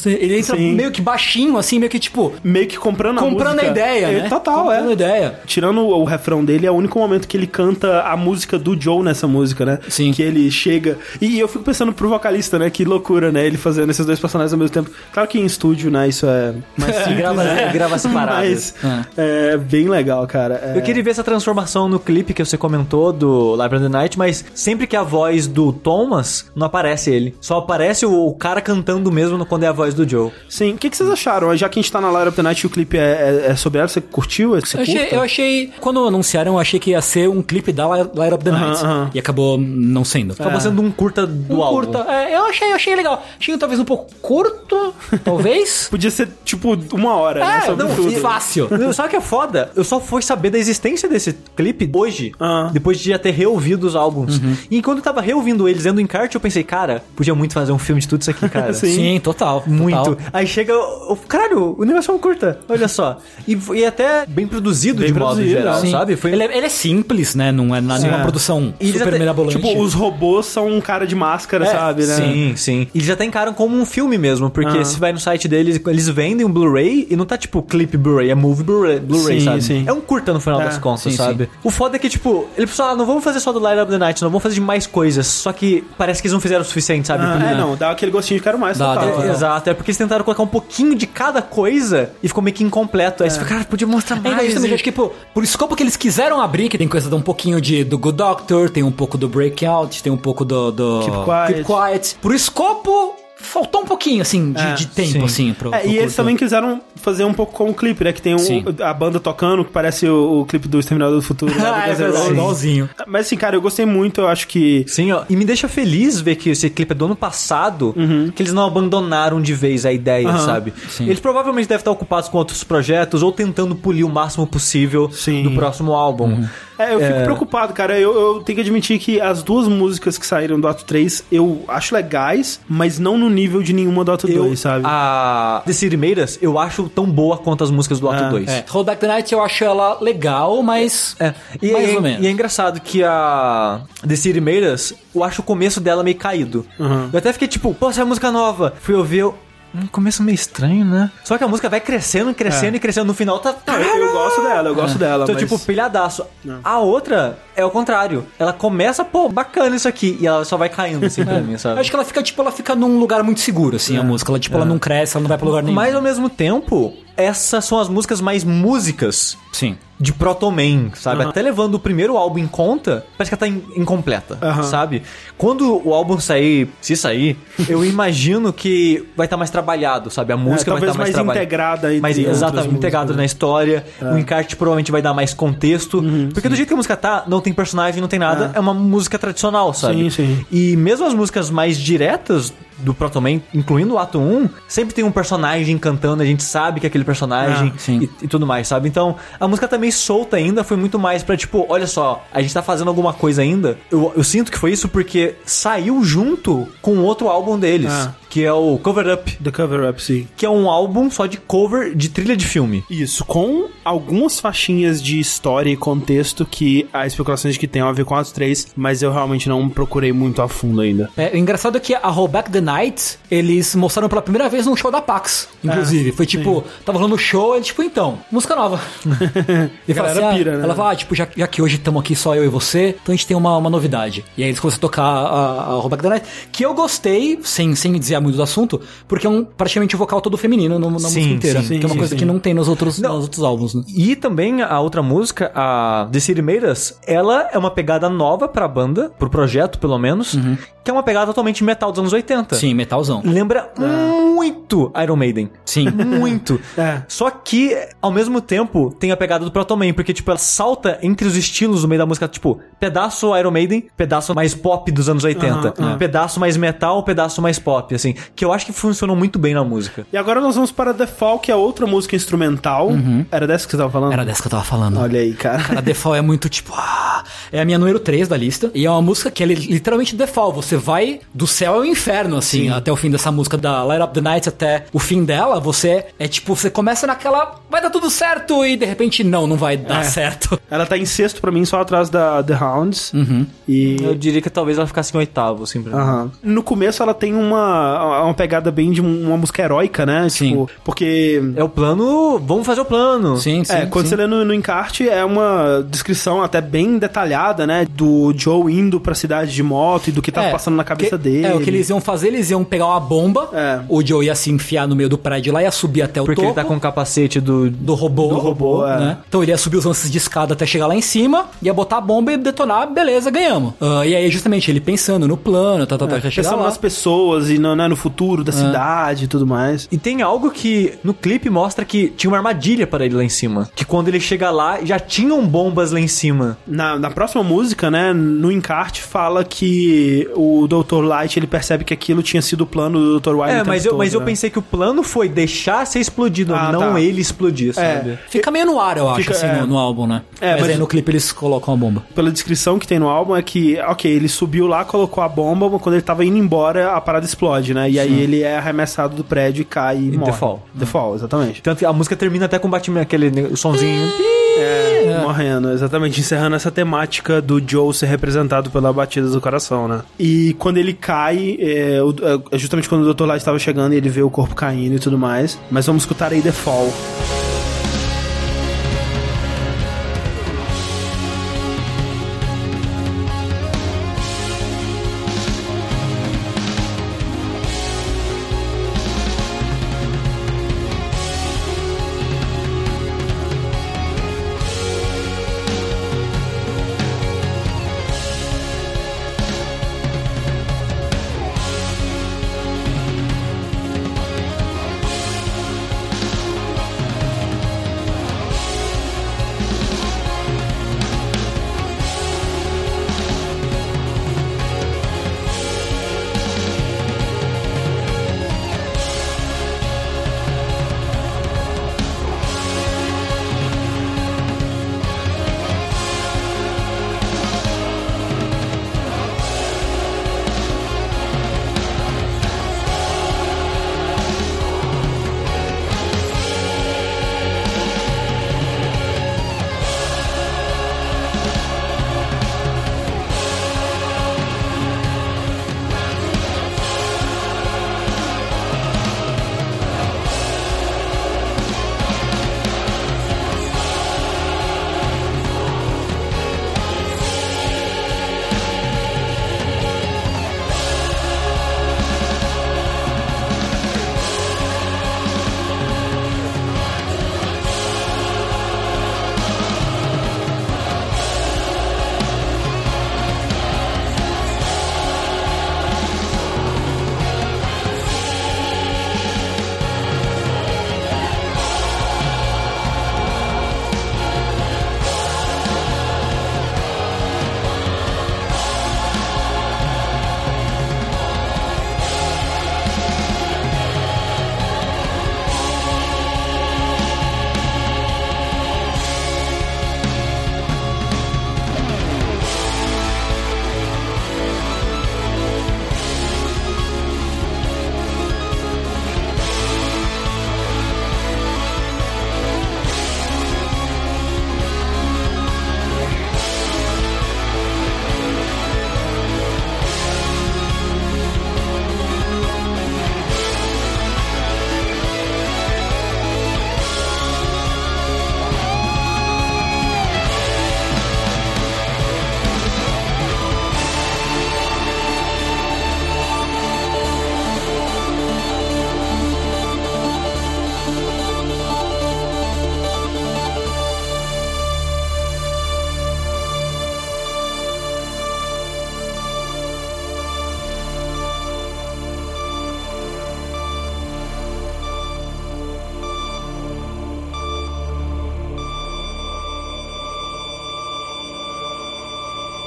Speaker 3: ele entra
Speaker 1: Sim.
Speaker 3: meio que baixinho, assim, meio que tipo,
Speaker 1: Meio que comprando a
Speaker 3: comprando
Speaker 1: música.
Speaker 3: a ideia,
Speaker 1: É,
Speaker 3: né?
Speaker 1: Total,
Speaker 3: comprando a
Speaker 1: é.
Speaker 3: ideia.
Speaker 1: Tirando o, o refrão dele, é o único momento que ele canta a música do Joe nessa música, né?
Speaker 3: Sim.
Speaker 1: Que ele chega. E eu fico pensando pro vocalista, né? Que loucura, né? Ele fazendo esses dois personagens ao mesmo tempo. Claro que em estúdio, né? Isso é mais simples.
Speaker 2: Grava,
Speaker 1: né?
Speaker 2: grava separado.
Speaker 1: Mas é bem legal, cara. É,
Speaker 2: Eu queria ver essa transformação no clipe que você comentou do Live on the Night, mas sempre que a voz do Thomas, não aparece ele. Só aparece o, o cara cantando mesmo quando é a voz do Joe.
Speaker 1: Sim. O que, que vocês acharam? Já que a gente tá na Light of the Night e o clipe é, é- é sobre ela, você curtiu? Você
Speaker 3: Eu achei, eu achei, quando anunciaram, eu achei que ia ser um clipe da Light Up the Night.
Speaker 1: aham.
Speaker 3: E acabou não sendo.
Speaker 2: Acabou sendo um curta do
Speaker 3: Um
Speaker 2: álbum.
Speaker 3: curta. É, eu achei, eu achei legal. Achei talvez um pouco curto, talvez.
Speaker 1: Podia ser, tipo, uma hora, né?
Speaker 3: É,
Speaker 1: Sobre
Speaker 3: não,
Speaker 1: tudo.
Speaker 3: fácil.
Speaker 2: Sabe o que é foda? Eu só fui saber da existência desse clipe hoje,
Speaker 1: Ah.
Speaker 2: depois de já ter reouvido os álbuns. E quando eu tava reouvindo eles dentro do encarte, eu pensei, cara, podia muito fazer um filme de tudo isso aqui, cara.
Speaker 1: Sim.
Speaker 3: Sim, total.
Speaker 2: Muito.
Speaker 3: total.
Speaker 2: Aí chega. o- Caralho, o negócio é um curta. Olha só. E, e até bem produzido
Speaker 1: Bem
Speaker 2: de modo
Speaker 1: produzido,
Speaker 2: geral,
Speaker 1: sim.
Speaker 2: sabe? Foi
Speaker 3: Ele, é, ele é simples, né? Não é na- nenhuma
Speaker 1: É.
Speaker 3: produção
Speaker 2: E
Speaker 3: super
Speaker 2: até-
Speaker 3: mirabolante.
Speaker 1: Tipo, os robôs são um cara de máscara,
Speaker 2: É,
Speaker 1: sabe, né?
Speaker 2: Sim, sim. Eles já até encaram como um filme mesmo, porque
Speaker 1: Ah.
Speaker 2: se vai no site deles, eles vendem um Blu-ray e não tá tipo clipe Blu-ray, é movie Blu-ray, Blu-ray,
Speaker 1: Sim,
Speaker 2: sabe?
Speaker 1: sim.
Speaker 2: É um curta no final
Speaker 1: É,
Speaker 2: das contas,
Speaker 3: sim,
Speaker 2: sabe? O foda é que, tipo, ele pensou, ah, não vamos fazer só do Light Up the Night, não vamos fazer de mais coisas. Só que parece que eles não fizeram o suficiente, sabe?
Speaker 1: Ah, é, não, dá aquele gostinho de quero mais.
Speaker 3: Dá,
Speaker 1: total.
Speaker 3: dá,
Speaker 2: É. Exato, é porque eles tentaram colocar um pouquinho de cada coisa e ficou meio que incompleto. Aí você fica, cara, podia mostrar
Speaker 3: É,
Speaker 2: mais.
Speaker 3: justamente, acho que pô, por escopo que eles quiseram abrir, que tem coisa de um pouquinho de, do Good Doctor, tem um pouco do Breakout, tem um pouco do, do
Speaker 1: Keep Quiet.
Speaker 3: Keep Quiet. Por escopo, faltou um pouquinho, assim, de,
Speaker 1: É,
Speaker 3: de tempo,
Speaker 2: sim.
Speaker 3: assim, pro,
Speaker 1: É,
Speaker 3: pro
Speaker 1: e eles
Speaker 3: curta.
Speaker 1: também quiseram fazer um pouco como o clipe, né? Que tem um, a banda tocando, que parece o, o clipe do Exterminador do Futuro.
Speaker 3: Ah, é verdade, igualzinho.
Speaker 1: Mas assim, cara, eu gostei muito, eu acho que...
Speaker 2: Sim, ó. E me deixa feliz ver que esse clipe é do ano passado, que eles não abandonaram de vez a ideia,
Speaker 1: Uhum.
Speaker 2: sabe?
Speaker 3: Sim.
Speaker 2: Eles provavelmente devem estar ocupados com outros projetos ou tentando polir o máximo possível
Speaker 1: Sim.
Speaker 2: do próximo álbum.
Speaker 1: É, eu fico
Speaker 2: É.
Speaker 1: preocupado, cara. Eu, eu tenho que admitir que as duas músicas que saíram do ato 3 eu acho legais, mas não no nível de nenhuma do ato
Speaker 2: Eu,
Speaker 1: 2, sabe?
Speaker 2: A The City Us, eu acho tão boa quanto as músicas do ato
Speaker 1: Ah,
Speaker 2: 2.
Speaker 3: É, Hold Back the Night eu acho ela legal, mas.
Speaker 2: É, e,
Speaker 3: Mais
Speaker 2: é,
Speaker 3: ou menos.
Speaker 2: e é engraçado que a The City Us, eu acho o começo dela meio caído.
Speaker 1: Uhum.
Speaker 2: Eu até fiquei tipo, pô, essa é música nova. Fui ouvir. Um começo meio estranho, né? Só que a música vai crescendo, crescendo e crescendo. No final tá...
Speaker 1: Não, eu, eu gosto dela, eu gosto dela.
Speaker 2: Então,
Speaker 1: mas...
Speaker 2: tipo, pilhadaço. A outra é o contrário. Ela começa, pô, bacana isso aqui. E ela só vai caindo assim pra mim, sabe?
Speaker 3: Acho que ela fica, tipo, ela fica num lugar muito seguro, assim, a música. Ela, tipo, ela não cresce, ela não vai pra lugar nenhum.
Speaker 2: Mas ao mesmo tempo, essas são as músicas mais músicas
Speaker 3: Sim.
Speaker 2: De Proto Man, sabe?
Speaker 1: Aham.
Speaker 2: Até levando o primeiro álbum em conta, parece que ela tá in- incompleta,
Speaker 1: Aham.
Speaker 2: sabe? Quando o álbum sair, se sair, eu imagino que vai estar mais trabalhado, sabe? A música vai
Speaker 1: talvez
Speaker 2: estar mais,
Speaker 1: mais
Speaker 2: trabalhada.
Speaker 1: integrada entre
Speaker 2: mais exatamente
Speaker 1: músicas,
Speaker 2: integrado
Speaker 1: né?
Speaker 2: na história. O encarte provavelmente vai dar mais contexto, porque do jeito que a música tá, não tem personagem, não tem nada, é, uma música tradicional, sabe?
Speaker 1: Sim, sim.
Speaker 2: E mesmo as músicas mais diretas do Proto Man, incluindo o ato 1, sempre tem um personagem cantando, a gente sabe que é aquele personagem
Speaker 3: Ah, sim.
Speaker 2: e, e tudo mais, sabe? Então, a música tá meio solta ainda, foi muito mais pra, tipo, olha só, a gente tá fazendo alguma coisa ainda. Eu, eu sinto que foi isso porque saiu junto com outro álbum deles,
Speaker 1: Ah.
Speaker 2: Que é o Cover Up,
Speaker 1: The Cover Up, sim.
Speaker 2: que é um álbum só de cover de trilha de filme.
Speaker 1: Isso, com algumas faixinhas de história e contexto que há especulações de que tem a ver com as três, mas eu realmente não procurei muito a fundo ainda.
Speaker 3: É, o engraçado é que a Rollback the Night, eles mostraram pela primeira vez num show da Pax, inclusive. Foi tipo, tava rolando o show, e tipo, então, música nova. e fala
Speaker 1: galera
Speaker 3: assim, ah,
Speaker 1: pira, né?
Speaker 3: Ela fala, ah, tipo, já, já que hoje estamos aqui só eu e você, então a gente tem uma, uma novidade. E aí eles começam a tocar a, a Rollback the Night, que eu gostei, sem, sem dizer muito do assunto, porque é um praticamente vocal todo feminino no- na
Speaker 2: Sim,
Speaker 3: música inteira.
Speaker 2: sim,
Speaker 3: que é uma
Speaker 1: sim,
Speaker 3: coisa
Speaker 1: sim.
Speaker 3: que não tem nos outros, nos outros álbuns, né?
Speaker 2: E também a outra música, a The City Made Us, ela é uma pegada nova pra banda, pro projeto pelo menos, que é uma pegada totalmente metal dos anos 80.
Speaker 3: Sim, metalzão.
Speaker 2: Lembra muito Iron Maiden.
Speaker 3: Sim.
Speaker 2: Muito.
Speaker 1: É.
Speaker 2: Só que, ao mesmo tempo, tem a pegada do Proto Man, porque, tipo, ela salta entre os estilos no meio da música, tipo, pedaço Iron Maiden, pedaço mais pop dos anos 80,
Speaker 1: Aham, aham.
Speaker 2: pedaço mais metal, pedaço mais pop, assim, que eu acho que funcionou muito bem na música.
Speaker 1: E agora nós vamos para The Fall, que é outra música instrumental. Era dessa que você tava falando?
Speaker 3: Era dessa que eu tava falando.
Speaker 1: Olha aí, cara.
Speaker 3: Cara, The Fall é muito tipo. ah, é a minha número 3 da lista. E é uma música que é li- literalmente The Fall. Você vai do céu ao inferno, assim, até o fim dessa música, da Light Up the Night até o fim dela. Você é tipo, você começa naquela. Vai dar tudo certo e de repente não, não vai dar
Speaker 1: É.
Speaker 3: certo.
Speaker 1: Ela tá em sexto pra mim, só atrás da The Hounds.
Speaker 3: Uhum.
Speaker 1: E.
Speaker 2: Eu diria que talvez ela ficasse em oitavo, assim, pra mim.
Speaker 1: Aham. No começo ela tem uma, uma pegada bem de um- uma música heróica, né?
Speaker 3: Sim.
Speaker 1: Tipo, porque.
Speaker 2: É o plano, vamos fazer o plano.
Speaker 3: Sim, sim.
Speaker 1: É, quando
Speaker 3: sim.
Speaker 1: você lê no, no encarte, é uma descrição até bem detalhada, né? Do Joe indo pra cidade de moto e do que tava
Speaker 3: É,
Speaker 1: passando na cabeça
Speaker 3: que-
Speaker 1: dele.
Speaker 3: É, o que eles iam fazer, eles iam pegar uma bomba,
Speaker 1: É.
Speaker 3: o Joe ia se enfiar no meio do prédio lá, ia subir até o
Speaker 2: Porque
Speaker 3: topo.
Speaker 2: ele tá com o capacete do...
Speaker 3: do robô.
Speaker 1: Do robô, é.
Speaker 3: né? Então ele ia subir os lances de escada até chegar lá em cima, ia botar a bomba e detonar, beleza, ganhamos. Ah, e aí, justamente, ele pensando no plano, tá, tá, tá, até chegar
Speaker 1: Pensando
Speaker 3: lá.
Speaker 1: nas pessoas e no, né, no futuro da cidade e tudo mais.
Speaker 2: E tem algo que no clipe mostra que tinha uma armadilha para ele lá em cima. Que quando ele chega lá, já tinham bombas lá em cima.
Speaker 1: Na, na próxima música, né, no encarte fala que o Dr. Light, ele percebe que aquilo tinha sido o plano do Dr. White.
Speaker 2: É, mas eu, mas
Speaker 1: todo,
Speaker 2: eu
Speaker 1: né?
Speaker 2: pensei que o plano foi deixar ser explodido,
Speaker 1: Ah,
Speaker 2: não
Speaker 1: tá.
Speaker 2: ele explodir, sabe?
Speaker 3: Fica meio no ar, eu acho,
Speaker 1: Fica-
Speaker 3: assim,
Speaker 1: é.
Speaker 3: no, no álbum, né?
Speaker 1: É,
Speaker 3: mas,
Speaker 1: mas-
Speaker 3: aí no clipe eles colocam a bomba.
Speaker 1: Pela descrição que tem no álbum é que, ok, ele subiu lá, colocou a bomba, mas quando ele tava indo embora, a parada explode, né? E aí ele é arremessado do prédio e cai e, morre.
Speaker 2: default.
Speaker 1: Default, exatamente.
Speaker 2: Tanto que a música termina até com o batimento, aquele sonzinho.
Speaker 1: É, morrendo, exatamente, encerrando essa temática do Joe ser representado pela batida do coração, né? E quando ele cai, é, o- é justamente quando o Dr. Light estava chegando e ele vê o corpo caindo e tudo mais. Mas vamos escutar aí The Fall.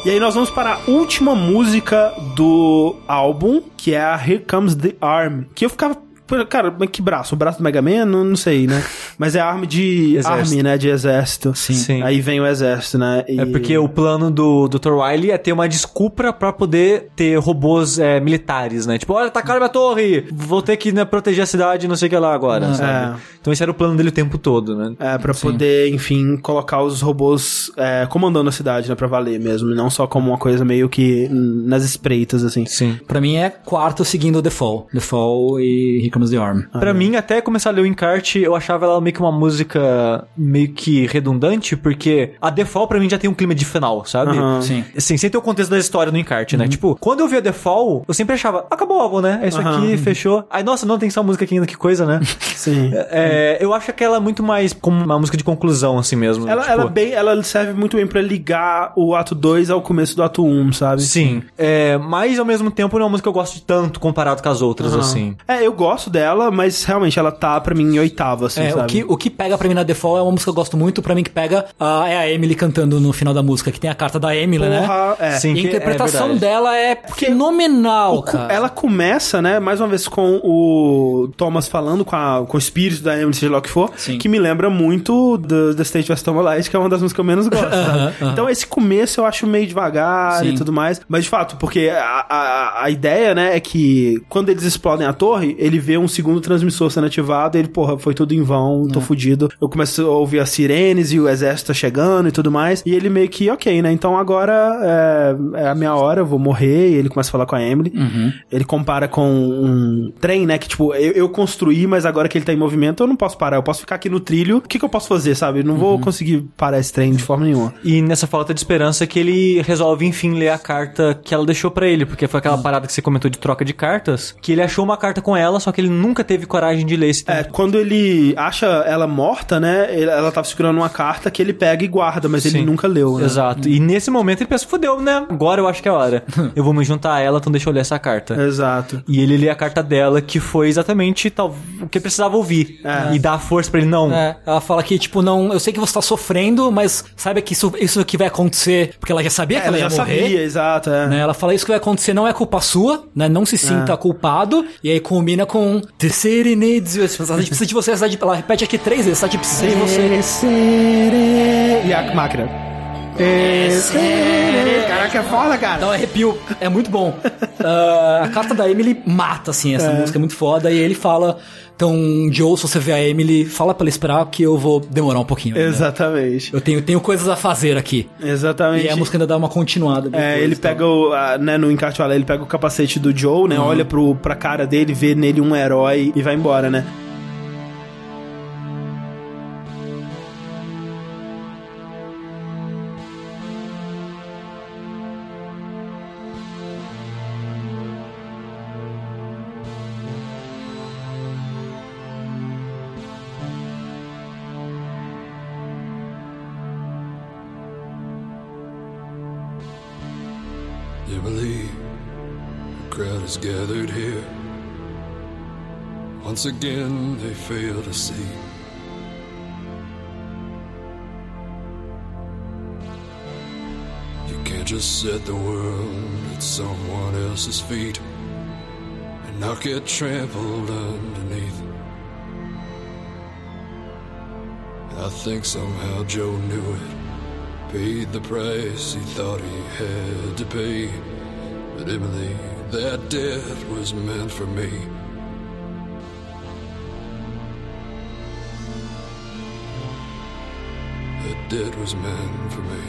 Speaker 1: E aí nós vamos para a última música do álbum, que é a Here Comes the Arm. Que eu ficava. Cara, mas que braço? O braço do Mega Man? Não, não sei, né? Mas é arma de.
Speaker 2: Exército.
Speaker 1: Army, né? De exército.
Speaker 2: Sim. Sim.
Speaker 1: Aí vem o exército, né? E-
Speaker 2: É porque o plano do Dr. Wily é ter uma desculpa pra poder ter robôs é, militares, né? Tipo, olha, atacaram minha torre, vou ter que né, proteger a cidade, não sei o que lá agora, sabe? Então esse era o plano dele o tempo todo, né?
Speaker 1: É, pra poder, enfim, colocar os robôs é, comandando a cidade, né? Pra valer mesmo. E não só como uma coisa meio que nas espreitas, assim.
Speaker 2: Sim.
Speaker 3: Pra mim é quarto seguindo o The Fall. The Fall e Here Comes the Arm.
Speaker 2: Pra mim, até começar a ler o encarte, eu achava ela meio que uma música meio que redundante, porque a Default pra mim já tem um clima de final, sabe?
Speaker 1: Aham.
Speaker 3: Sim.
Speaker 2: Assim, sem ter o contexto da história no encarte, né? Tipo, quando eu vi a Default, eu sempre achava, acabou o álbum, né? É isso aqui, fechou. Aí, nossa, não tem só música aqui ainda, que coisa, né?
Speaker 1: Sim.
Speaker 2: É, eu acho que ela é muito mais como uma música de conclusão, assim mesmo.
Speaker 1: Ela,
Speaker 2: tipo,
Speaker 1: ela, bem, ela serve muito bem pra ligar o ato 2 ao começo do ato 1, um, sabe?
Speaker 2: Sim. É, mas ao mesmo tempo não é uma música que eu gosto de tanto comparado com as outras, assim.
Speaker 1: É, eu gosto dela, mas realmente ela tá pra mim em oitava, assim,
Speaker 3: É,
Speaker 1: sabe?
Speaker 3: O que, o que pega pra mim na Fall é uma música que eu gosto muito, pra mim que pega é a Emily cantando no final da música, que tem a carta da Emily, né?
Speaker 1: Porra, é.
Speaker 2: Sim.
Speaker 3: E a
Speaker 2: é
Speaker 3: interpretação
Speaker 2: verdade.
Speaker 3: dela é fenomenal, cara.
Speaker 1: Ela começa, né, mais uma vez com o Thomas falando com, a- com o espírito da Emily, seja lá o que for,
Speaker 3: Sim.
Speaker 1: que me lembra muito do The State of Light, que é uma das músicas que eu menos gosto, sabe? Então esse começo eu acho meio devagar e
Speaker 3: Sim.
Speaker 1: tudo mais, mas de fato, porque a, a, a ideia, né, é que quando eles explodem a torre, ele vê um segundo transmissor sendo ativado e ele, porra, foi tudo em vão, tô fudido. Eu começo a ouvir as sirenes e o exército tá chegando e tudo mais, e ele meio que, ok, né, então agora é, é a minha hora, eu vou morrer, e ele começa a falar com a Emily. Ele compara com um trem, né? Que, tipo, eu, eu construí, mas agora que ele tá em movimento, eu não posso parar. Eu posso ficar aqui no trilho. O que, que eu posso fazer, sabe? Eu não vou conseguir parar esse trem de forma nenhuma.
Speaker 2: E nessa falta de esperança que ele resolve, enfim, ler a carta que ela deixou pra ele, porque foi aquela parada que você comentou de troca de cartas, que ele achou uma carta com ela, só que ele nunca teve coragem de ler esse
Speaker 1: É, quando ele acha ela morta, né? ele- Ela tava segurando uma carta que ele pega e guarda, mas ele
Speaker 2: Sim.
Speaker 1: nunca leu, né?
Speaker 2: Exato. E nesse momento ele pensa, fudeu, né? Agora eu acho que é a hora. eu vou me juntar a ela, então deixa eu ler essa carta.
Speaker 1: Exato.
Speaker 2: E ele lê a carta dela, que foi exatamente tal, o que ele precisava ouvir.
Speaker 1: É.
Speaker 2: E dar força pra ele, não.
Speaker 3: É, ela fala que, tipo, não, eu sei que você tá sofrendo, mas saiba que isso, isso que vai acontecer, porque ela já sabia que
Speaker 1: ela
Speaker 3: ela,
Speaker 1: já
Speaker 3: ia morrer.
Speaker 1: sabia, exato. É.
Speaker 3: Né? Ela fala isso que vai acontecer não é culpa sua, né? Não se sinta culpado. E aí culmina com The city needs you. A cidade precisa de você. A cidade, ela repete aqui três vezes. A cidade precisa de você.
Speaker 1: E a máquina. Caraca, é foda, cara.
Speaker 3: Dá um arrepio. É muito bom. Ah, a carta da Emily mata, assim, essa música é muito foda. E ele fala... Então, Joe, se você vê a Emily, fala pra ela esperar que eu vou demorar um pouquinho. ainda.
Speaker 1: Exatamente.
Speaker 3: Eu tenho, tenho coisas a fazer aqui.
Speaker 1: Exatamente.
Speaker 3: E a música ainda dá uma continuada.
Speaker 1: É, ele
Speaker 3: então.
Speaker 1: pega o, a- né, no encarte olha, ele pega o capacete do Joe, né, olha pro, pra cara dele, vê nele um herói e vai embora, né.
Speaker 6: Is gathered here. Once again, they fail to see. You can't just set the world at someone else's feet and not get trampled underneath. I think somehow Joe knew it paid the price he thought he had to pay. But Emily, that death was meant for me. That debt was meant for me.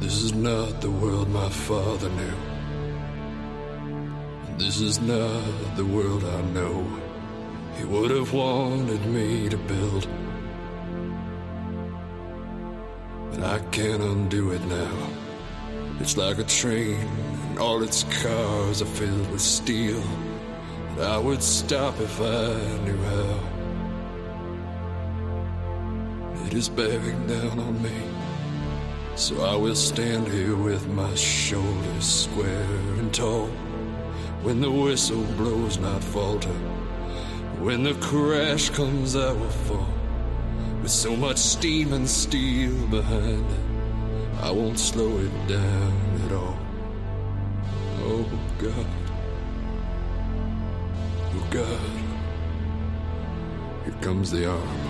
Speaker 6: This is not the world my father knew. This is not the world I know. He would have wanted me to build. But I can't undo it now. It's like a train, and all its cars are filled with steel. And I would stop if I knew how. It is bearing down on me. So I will stand here with my shoulders square and tall. When the whistle blows, not falter. When the crash comes, I will fall.
Speaker 7: With so much steam and steel behind it, I won't slow it down at all. Oh God, oh God, here comes the arm.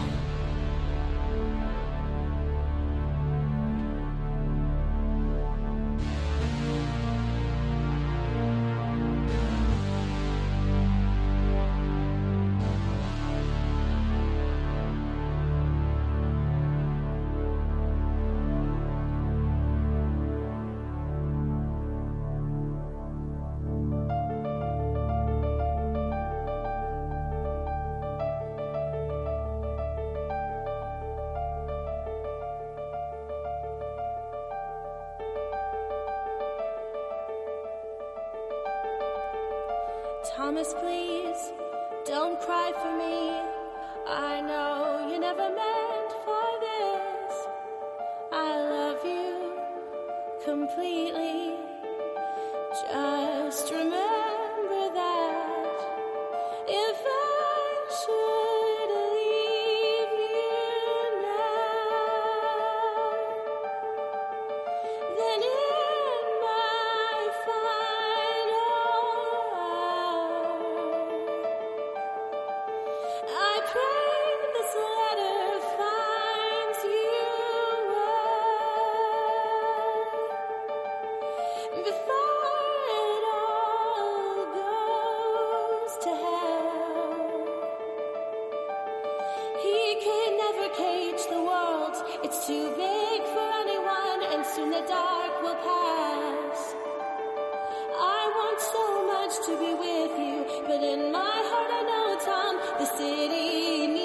Speaker 6: much to be with you, but in my heart I know, Tom, the city.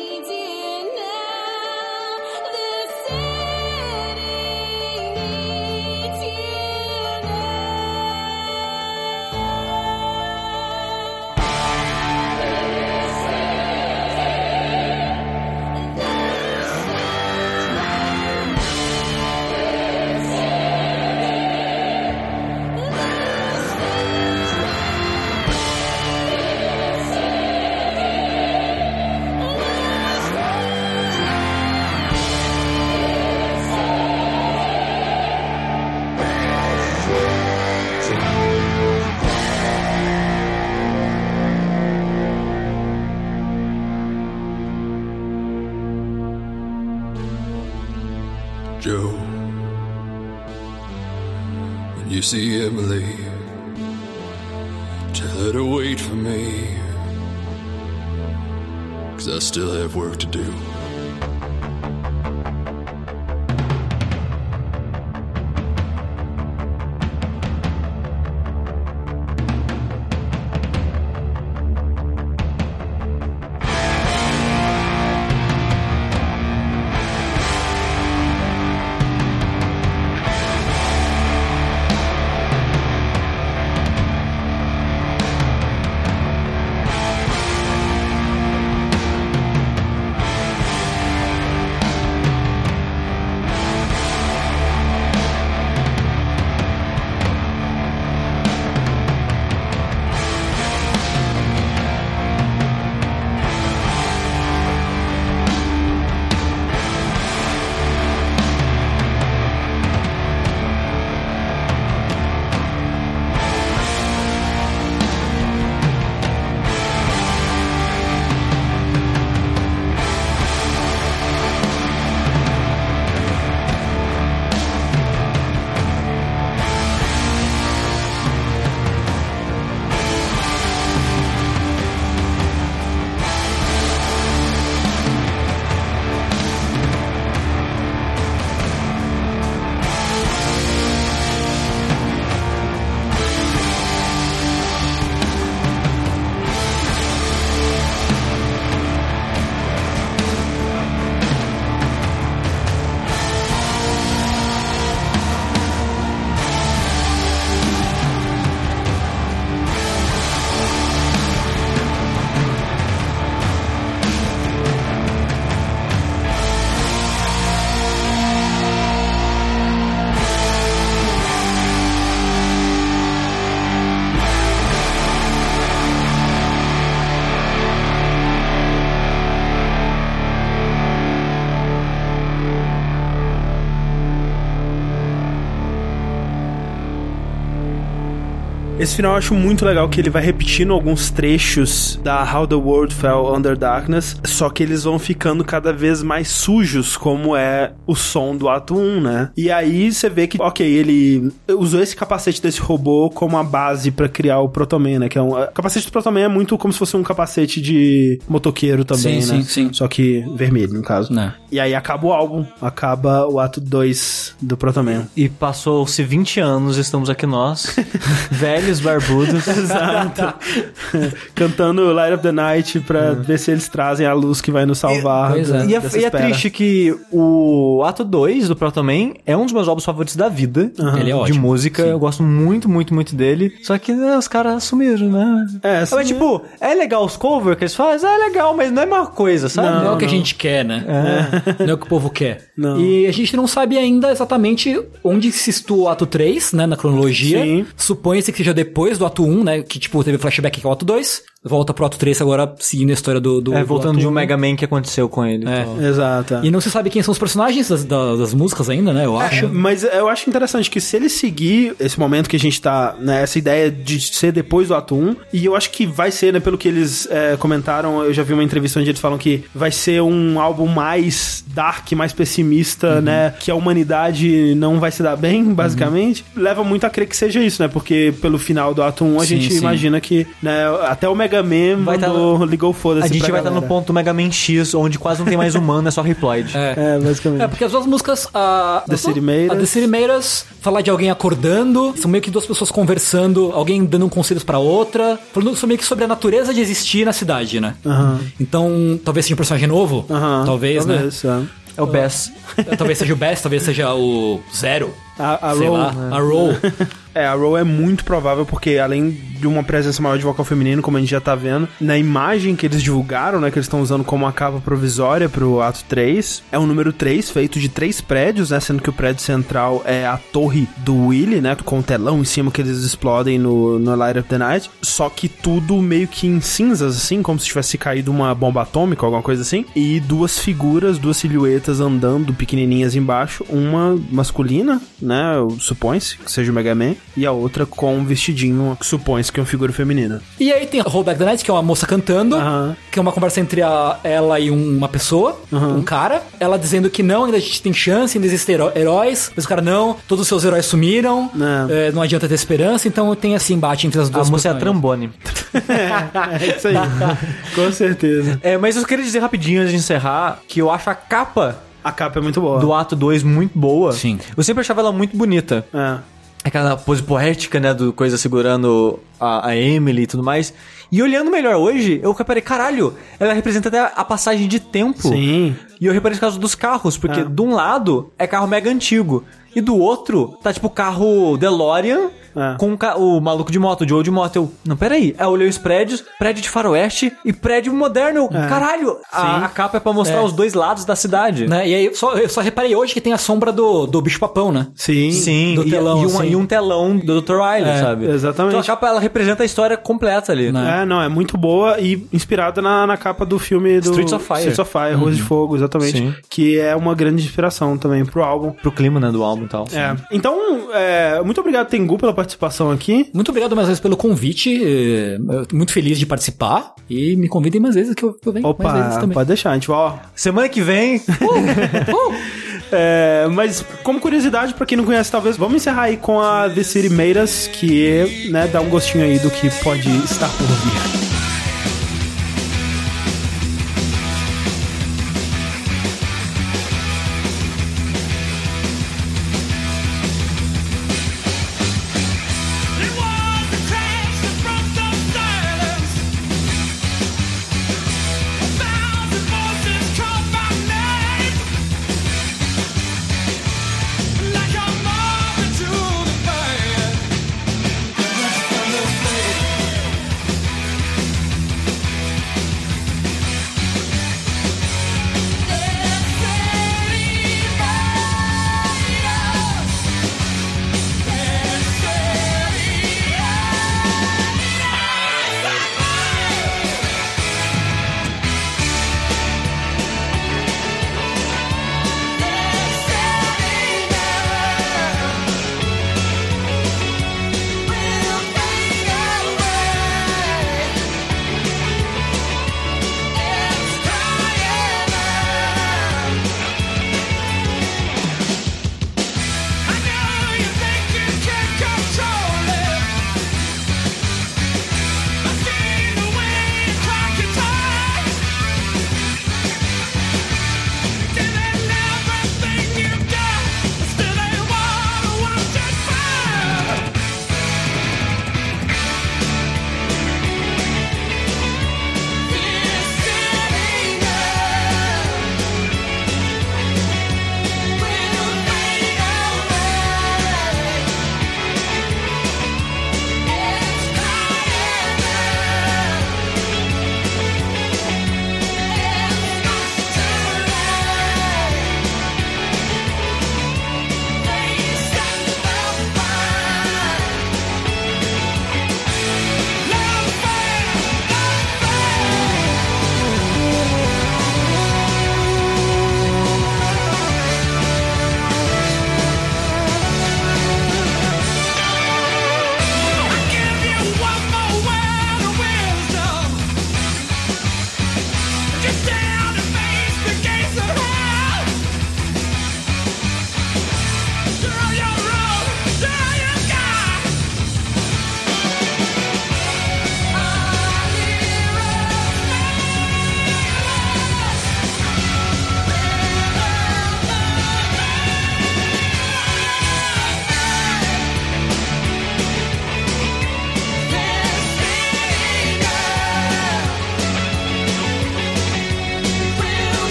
Speaker 1: Esse final eu acho muito legal que ele vai repetindo alguns trechos da How the World Fell Under Darkness, só que eles vão ficando cada vez mais sujos, como é o som do ato 1, né? E aí você vê que, ok, ele usou esse capacete desse robô como a base pra criar o Protoman, né? Que é um, o capacete do Protoman é muito como se fosse um capacete de motoqueiro também,
Speaker 3: Sim,
Speaker 1: né?
Speaker 3: sim, sim.
Speaker 1: Só que vermelho, no caso.
Speaker 3: Né.
Speaker 1: E aí acaba o álbum, acaba o ato 2 do Protoman.
Speaker 2: E passou-se 20 anos, estamos aqui nós, velhos barbudos.
Speaker 1: Exato. Cantando Light of the Night pra ver se eles trazem a luz que vai nos salvar.
Speaker 3: Pois
Speaker 1: da-
Speaker 3: é.
Speaker 2: E é, e é triste que o ato 2 do Proto Man é um dos meus álbuns favoritos da vida.
Speaker 3: Ele é
Speaker 2: De
Speaker 3: ótimo.
Speaker 2: música, eu gosto muito, muito, muito dele. Só que né, os caras sumiram, né?
Speaker 1: É,
Speaker 2: Mas,
Speaker 1: sumiram.
Speaker 2: tipo, é legal os covers que eles fazem, é legal, mas não é uma coisa, sabe?
Speaker 3: Não, é o que a gente quer, né? Não é o que o povo quer.
Speaker 1: Não.
Speaker 3: E a gente não sabe ainda exatamente onde se situa o ato 3, né, na cronologia.
Speaker 1: Sim.
Speaker 3: Supõe-se que seja depois do ato 1, né, que tipo teve o flashback que é o ato 2. Volta pro ato 3 agora, seguindo a história do... do
Speaker 2: É,
Speaker 3: do
Speaker 2: voltando
Speaker 3: ato
Speaker 2: de um
Speaker 3: 1.
Speaker 2: Mega Man que aconteceu com ele.
Speaker 3: É.
Speaker 2: então.
Speaker 1: Exato.
Speaker 3: E não se sabe quem são os personagens das, das, das músicas ainda, né, eu acho.
Speaker 1: Mas eu acho interessante que se ele seguir esse momento que a gente tá, né, essa ideia de ser depois do ato 1, e eu acho que vai ser, né, pelo que eles é, comentaram, eu já vi uma entrevista onde eles falam que vai ser um álbum mais dark, mais pessimista,
Speaker 3: Uhum.
Speaker 1: né, que a humanidade não vai se dar bem, basicamente. Leva muito a crer que seja isso, né, porque pelo final do ato 1 a
Speaker 3: Sim,
Speaker 1: gente
Speaker 3: sim.
Speaker 1: imagina que, né, até o Mega Man
Speaker 2: Vai tá-
Speaker 1: ligou o foda-se
Speaker 2: A gente vai estar no
Speaker 1: galera.
Speaker 2: ponto Mega Man X, onde quase não tem mais humano, é só Reploid.
Speaker 3: É.
Speaker 1: É, basicamente.
Speaker 3: É, porque as duas músicas. A,
Speaker 1: The City Made
Speaker 3: A The. City Us, falar de alguém acordando, são meio que duas pessoas conversando, alguém dando conselhos pra outra, falando são meio que sobre a natureza de existir na cidade, né? Então, talvez seja um personagem novo,
Speaker 1: Aham.
Speaker 3: talvez, né?
Speaker 1: Talvez, é.
Speaker 2: É o Bass.
Speaker 3: talvez seja o Best, talvez seja o Zero.
Speaker 1: A, a
Speaker 3: sei
Speaker 1: Roll,
Speaker 3: lá,
Speaker 1: né?
Speaker 3: a Roll.
Speaker 1: É, a Row é muito provável porque além de uma presença maior de vocal feminino, como a gente já tá vendo, na imagem que eles divulgaram, né, que eles estão usando como a capa provisória pro ato 3, é um número 3 feito de três prédios, né, sendo que o prédio central é a torre do Willy, né, com o telão em cima que eles explodem no, no Light of the Night, só que tudo meio que em cinzas, assim, como se tivesse caído uma bomba atômica, alguma coisa assim, e duas figuras, duas silhuetas andando pequenininhas embaixo, uma masculina, né, supõe-se que seja o Mega Man, e a outra com um vestidinho, que supõe-se que é uma figura feminina.
Speaker 3: E aí tem Hold Back the Night, que é uma moça cantando, que é uma conversa entre a- ela e um- uma pessoa, um cara. Ela dizendo que não, ainda a gente tem chance, ainda existem heró- heróis. Mas o cara, não, todos os seus heróis sumiram,
Speaker 1: É.
Speaker 3: é, não adianta ter esperança. Então tem esse embate entre as
Speaker 2: A
Speaker 3: duas
Speaker 2: música é a. Trambone.
Speaker 1: É isso aí. com certeza.
Speaker 2: É, mas eu queria dizer rapidinho antes de encerrar que eu acho a capa
Speaker 1: A capa é muito boa.
Speaker 2: do ato 2 muito boa.
Speaker 3: Sim.
Speaker 2: Eu sempre achava ela muito bonita.
Speaker 1: É.
Speaker 2: Aquela pose poética, né, do coisa segurando a, a Emily e tudo mais. E olhando melhor hoje, eu reparei, caralho, ela representa até a passagem de tempo.
Speaker 1: Sim.
Speaker 2: E eu reparei no caso dos carros, porque
Speaker 1: É.
Speaker 2: de um lado é carro mega antigo. E do outro, tá tipo carro DeLorean
Speaker 1: É.
Speaker 2: com o maluco de moto, o Joe de moto. Eu, não, peraí. Aí eu olhei os prédios, prédio de faroeste e prédio moderno. Caralho, a, a capa é pra mostrar
Speaker 3: É.
Speaker 2: os dois lados da cidade.
Speaker 3: Né? E aí, só, eu só reparei hoje que tem a sombra do, do bicho papão, né?
Speaker 1: Sim.
Speaker 2: Sim,
Speaker 3: do
Speaker 2: e,
Speaker 3: telão,
Speaker 2: e, um,
Speaker 3: assim.
Speaker 2: e um telão do Dr. Riley,
Speaker 3: É,
Speaker 2: sabe?
Speaker 1: exatamente.
Speaker 2: Então a capa, ela representa a história completa ali.
Speaker 3: Né?
Speaker 1: É, não, é muito boa e inspirada na, na capa do filme do
Speaker 2: Streets of Fire.
Speaker 1: Streets of Fire, Rose de Fogo, exatamente.
Speaker 2: Sim.
Speaker 1: Que é uma grande inspiração também pro álbum.
Speaker 2: Pro clima, né, do álbum e tal.
Speaker 1: É. Então, é, muito obrigado, Tengu, pela participação aqui.
Speaker 3: Muito obrigado mais vezes pelo convite. eh, muito feliz de participar. E me convidem mais vezes que eu, eu venho mais vezes
Speaker 1: Opa,
Speaker 3: também.
Speaker 1: pode deixar, a gente vai, ó.
Speaker 2: Semana que vem,
Speaker 1: É, mas, como curiosidade, pra quem não conhece, talvez, vamos encerrar aí com a The City Us, que né, dá um gostinho aí do que pode estar por vir.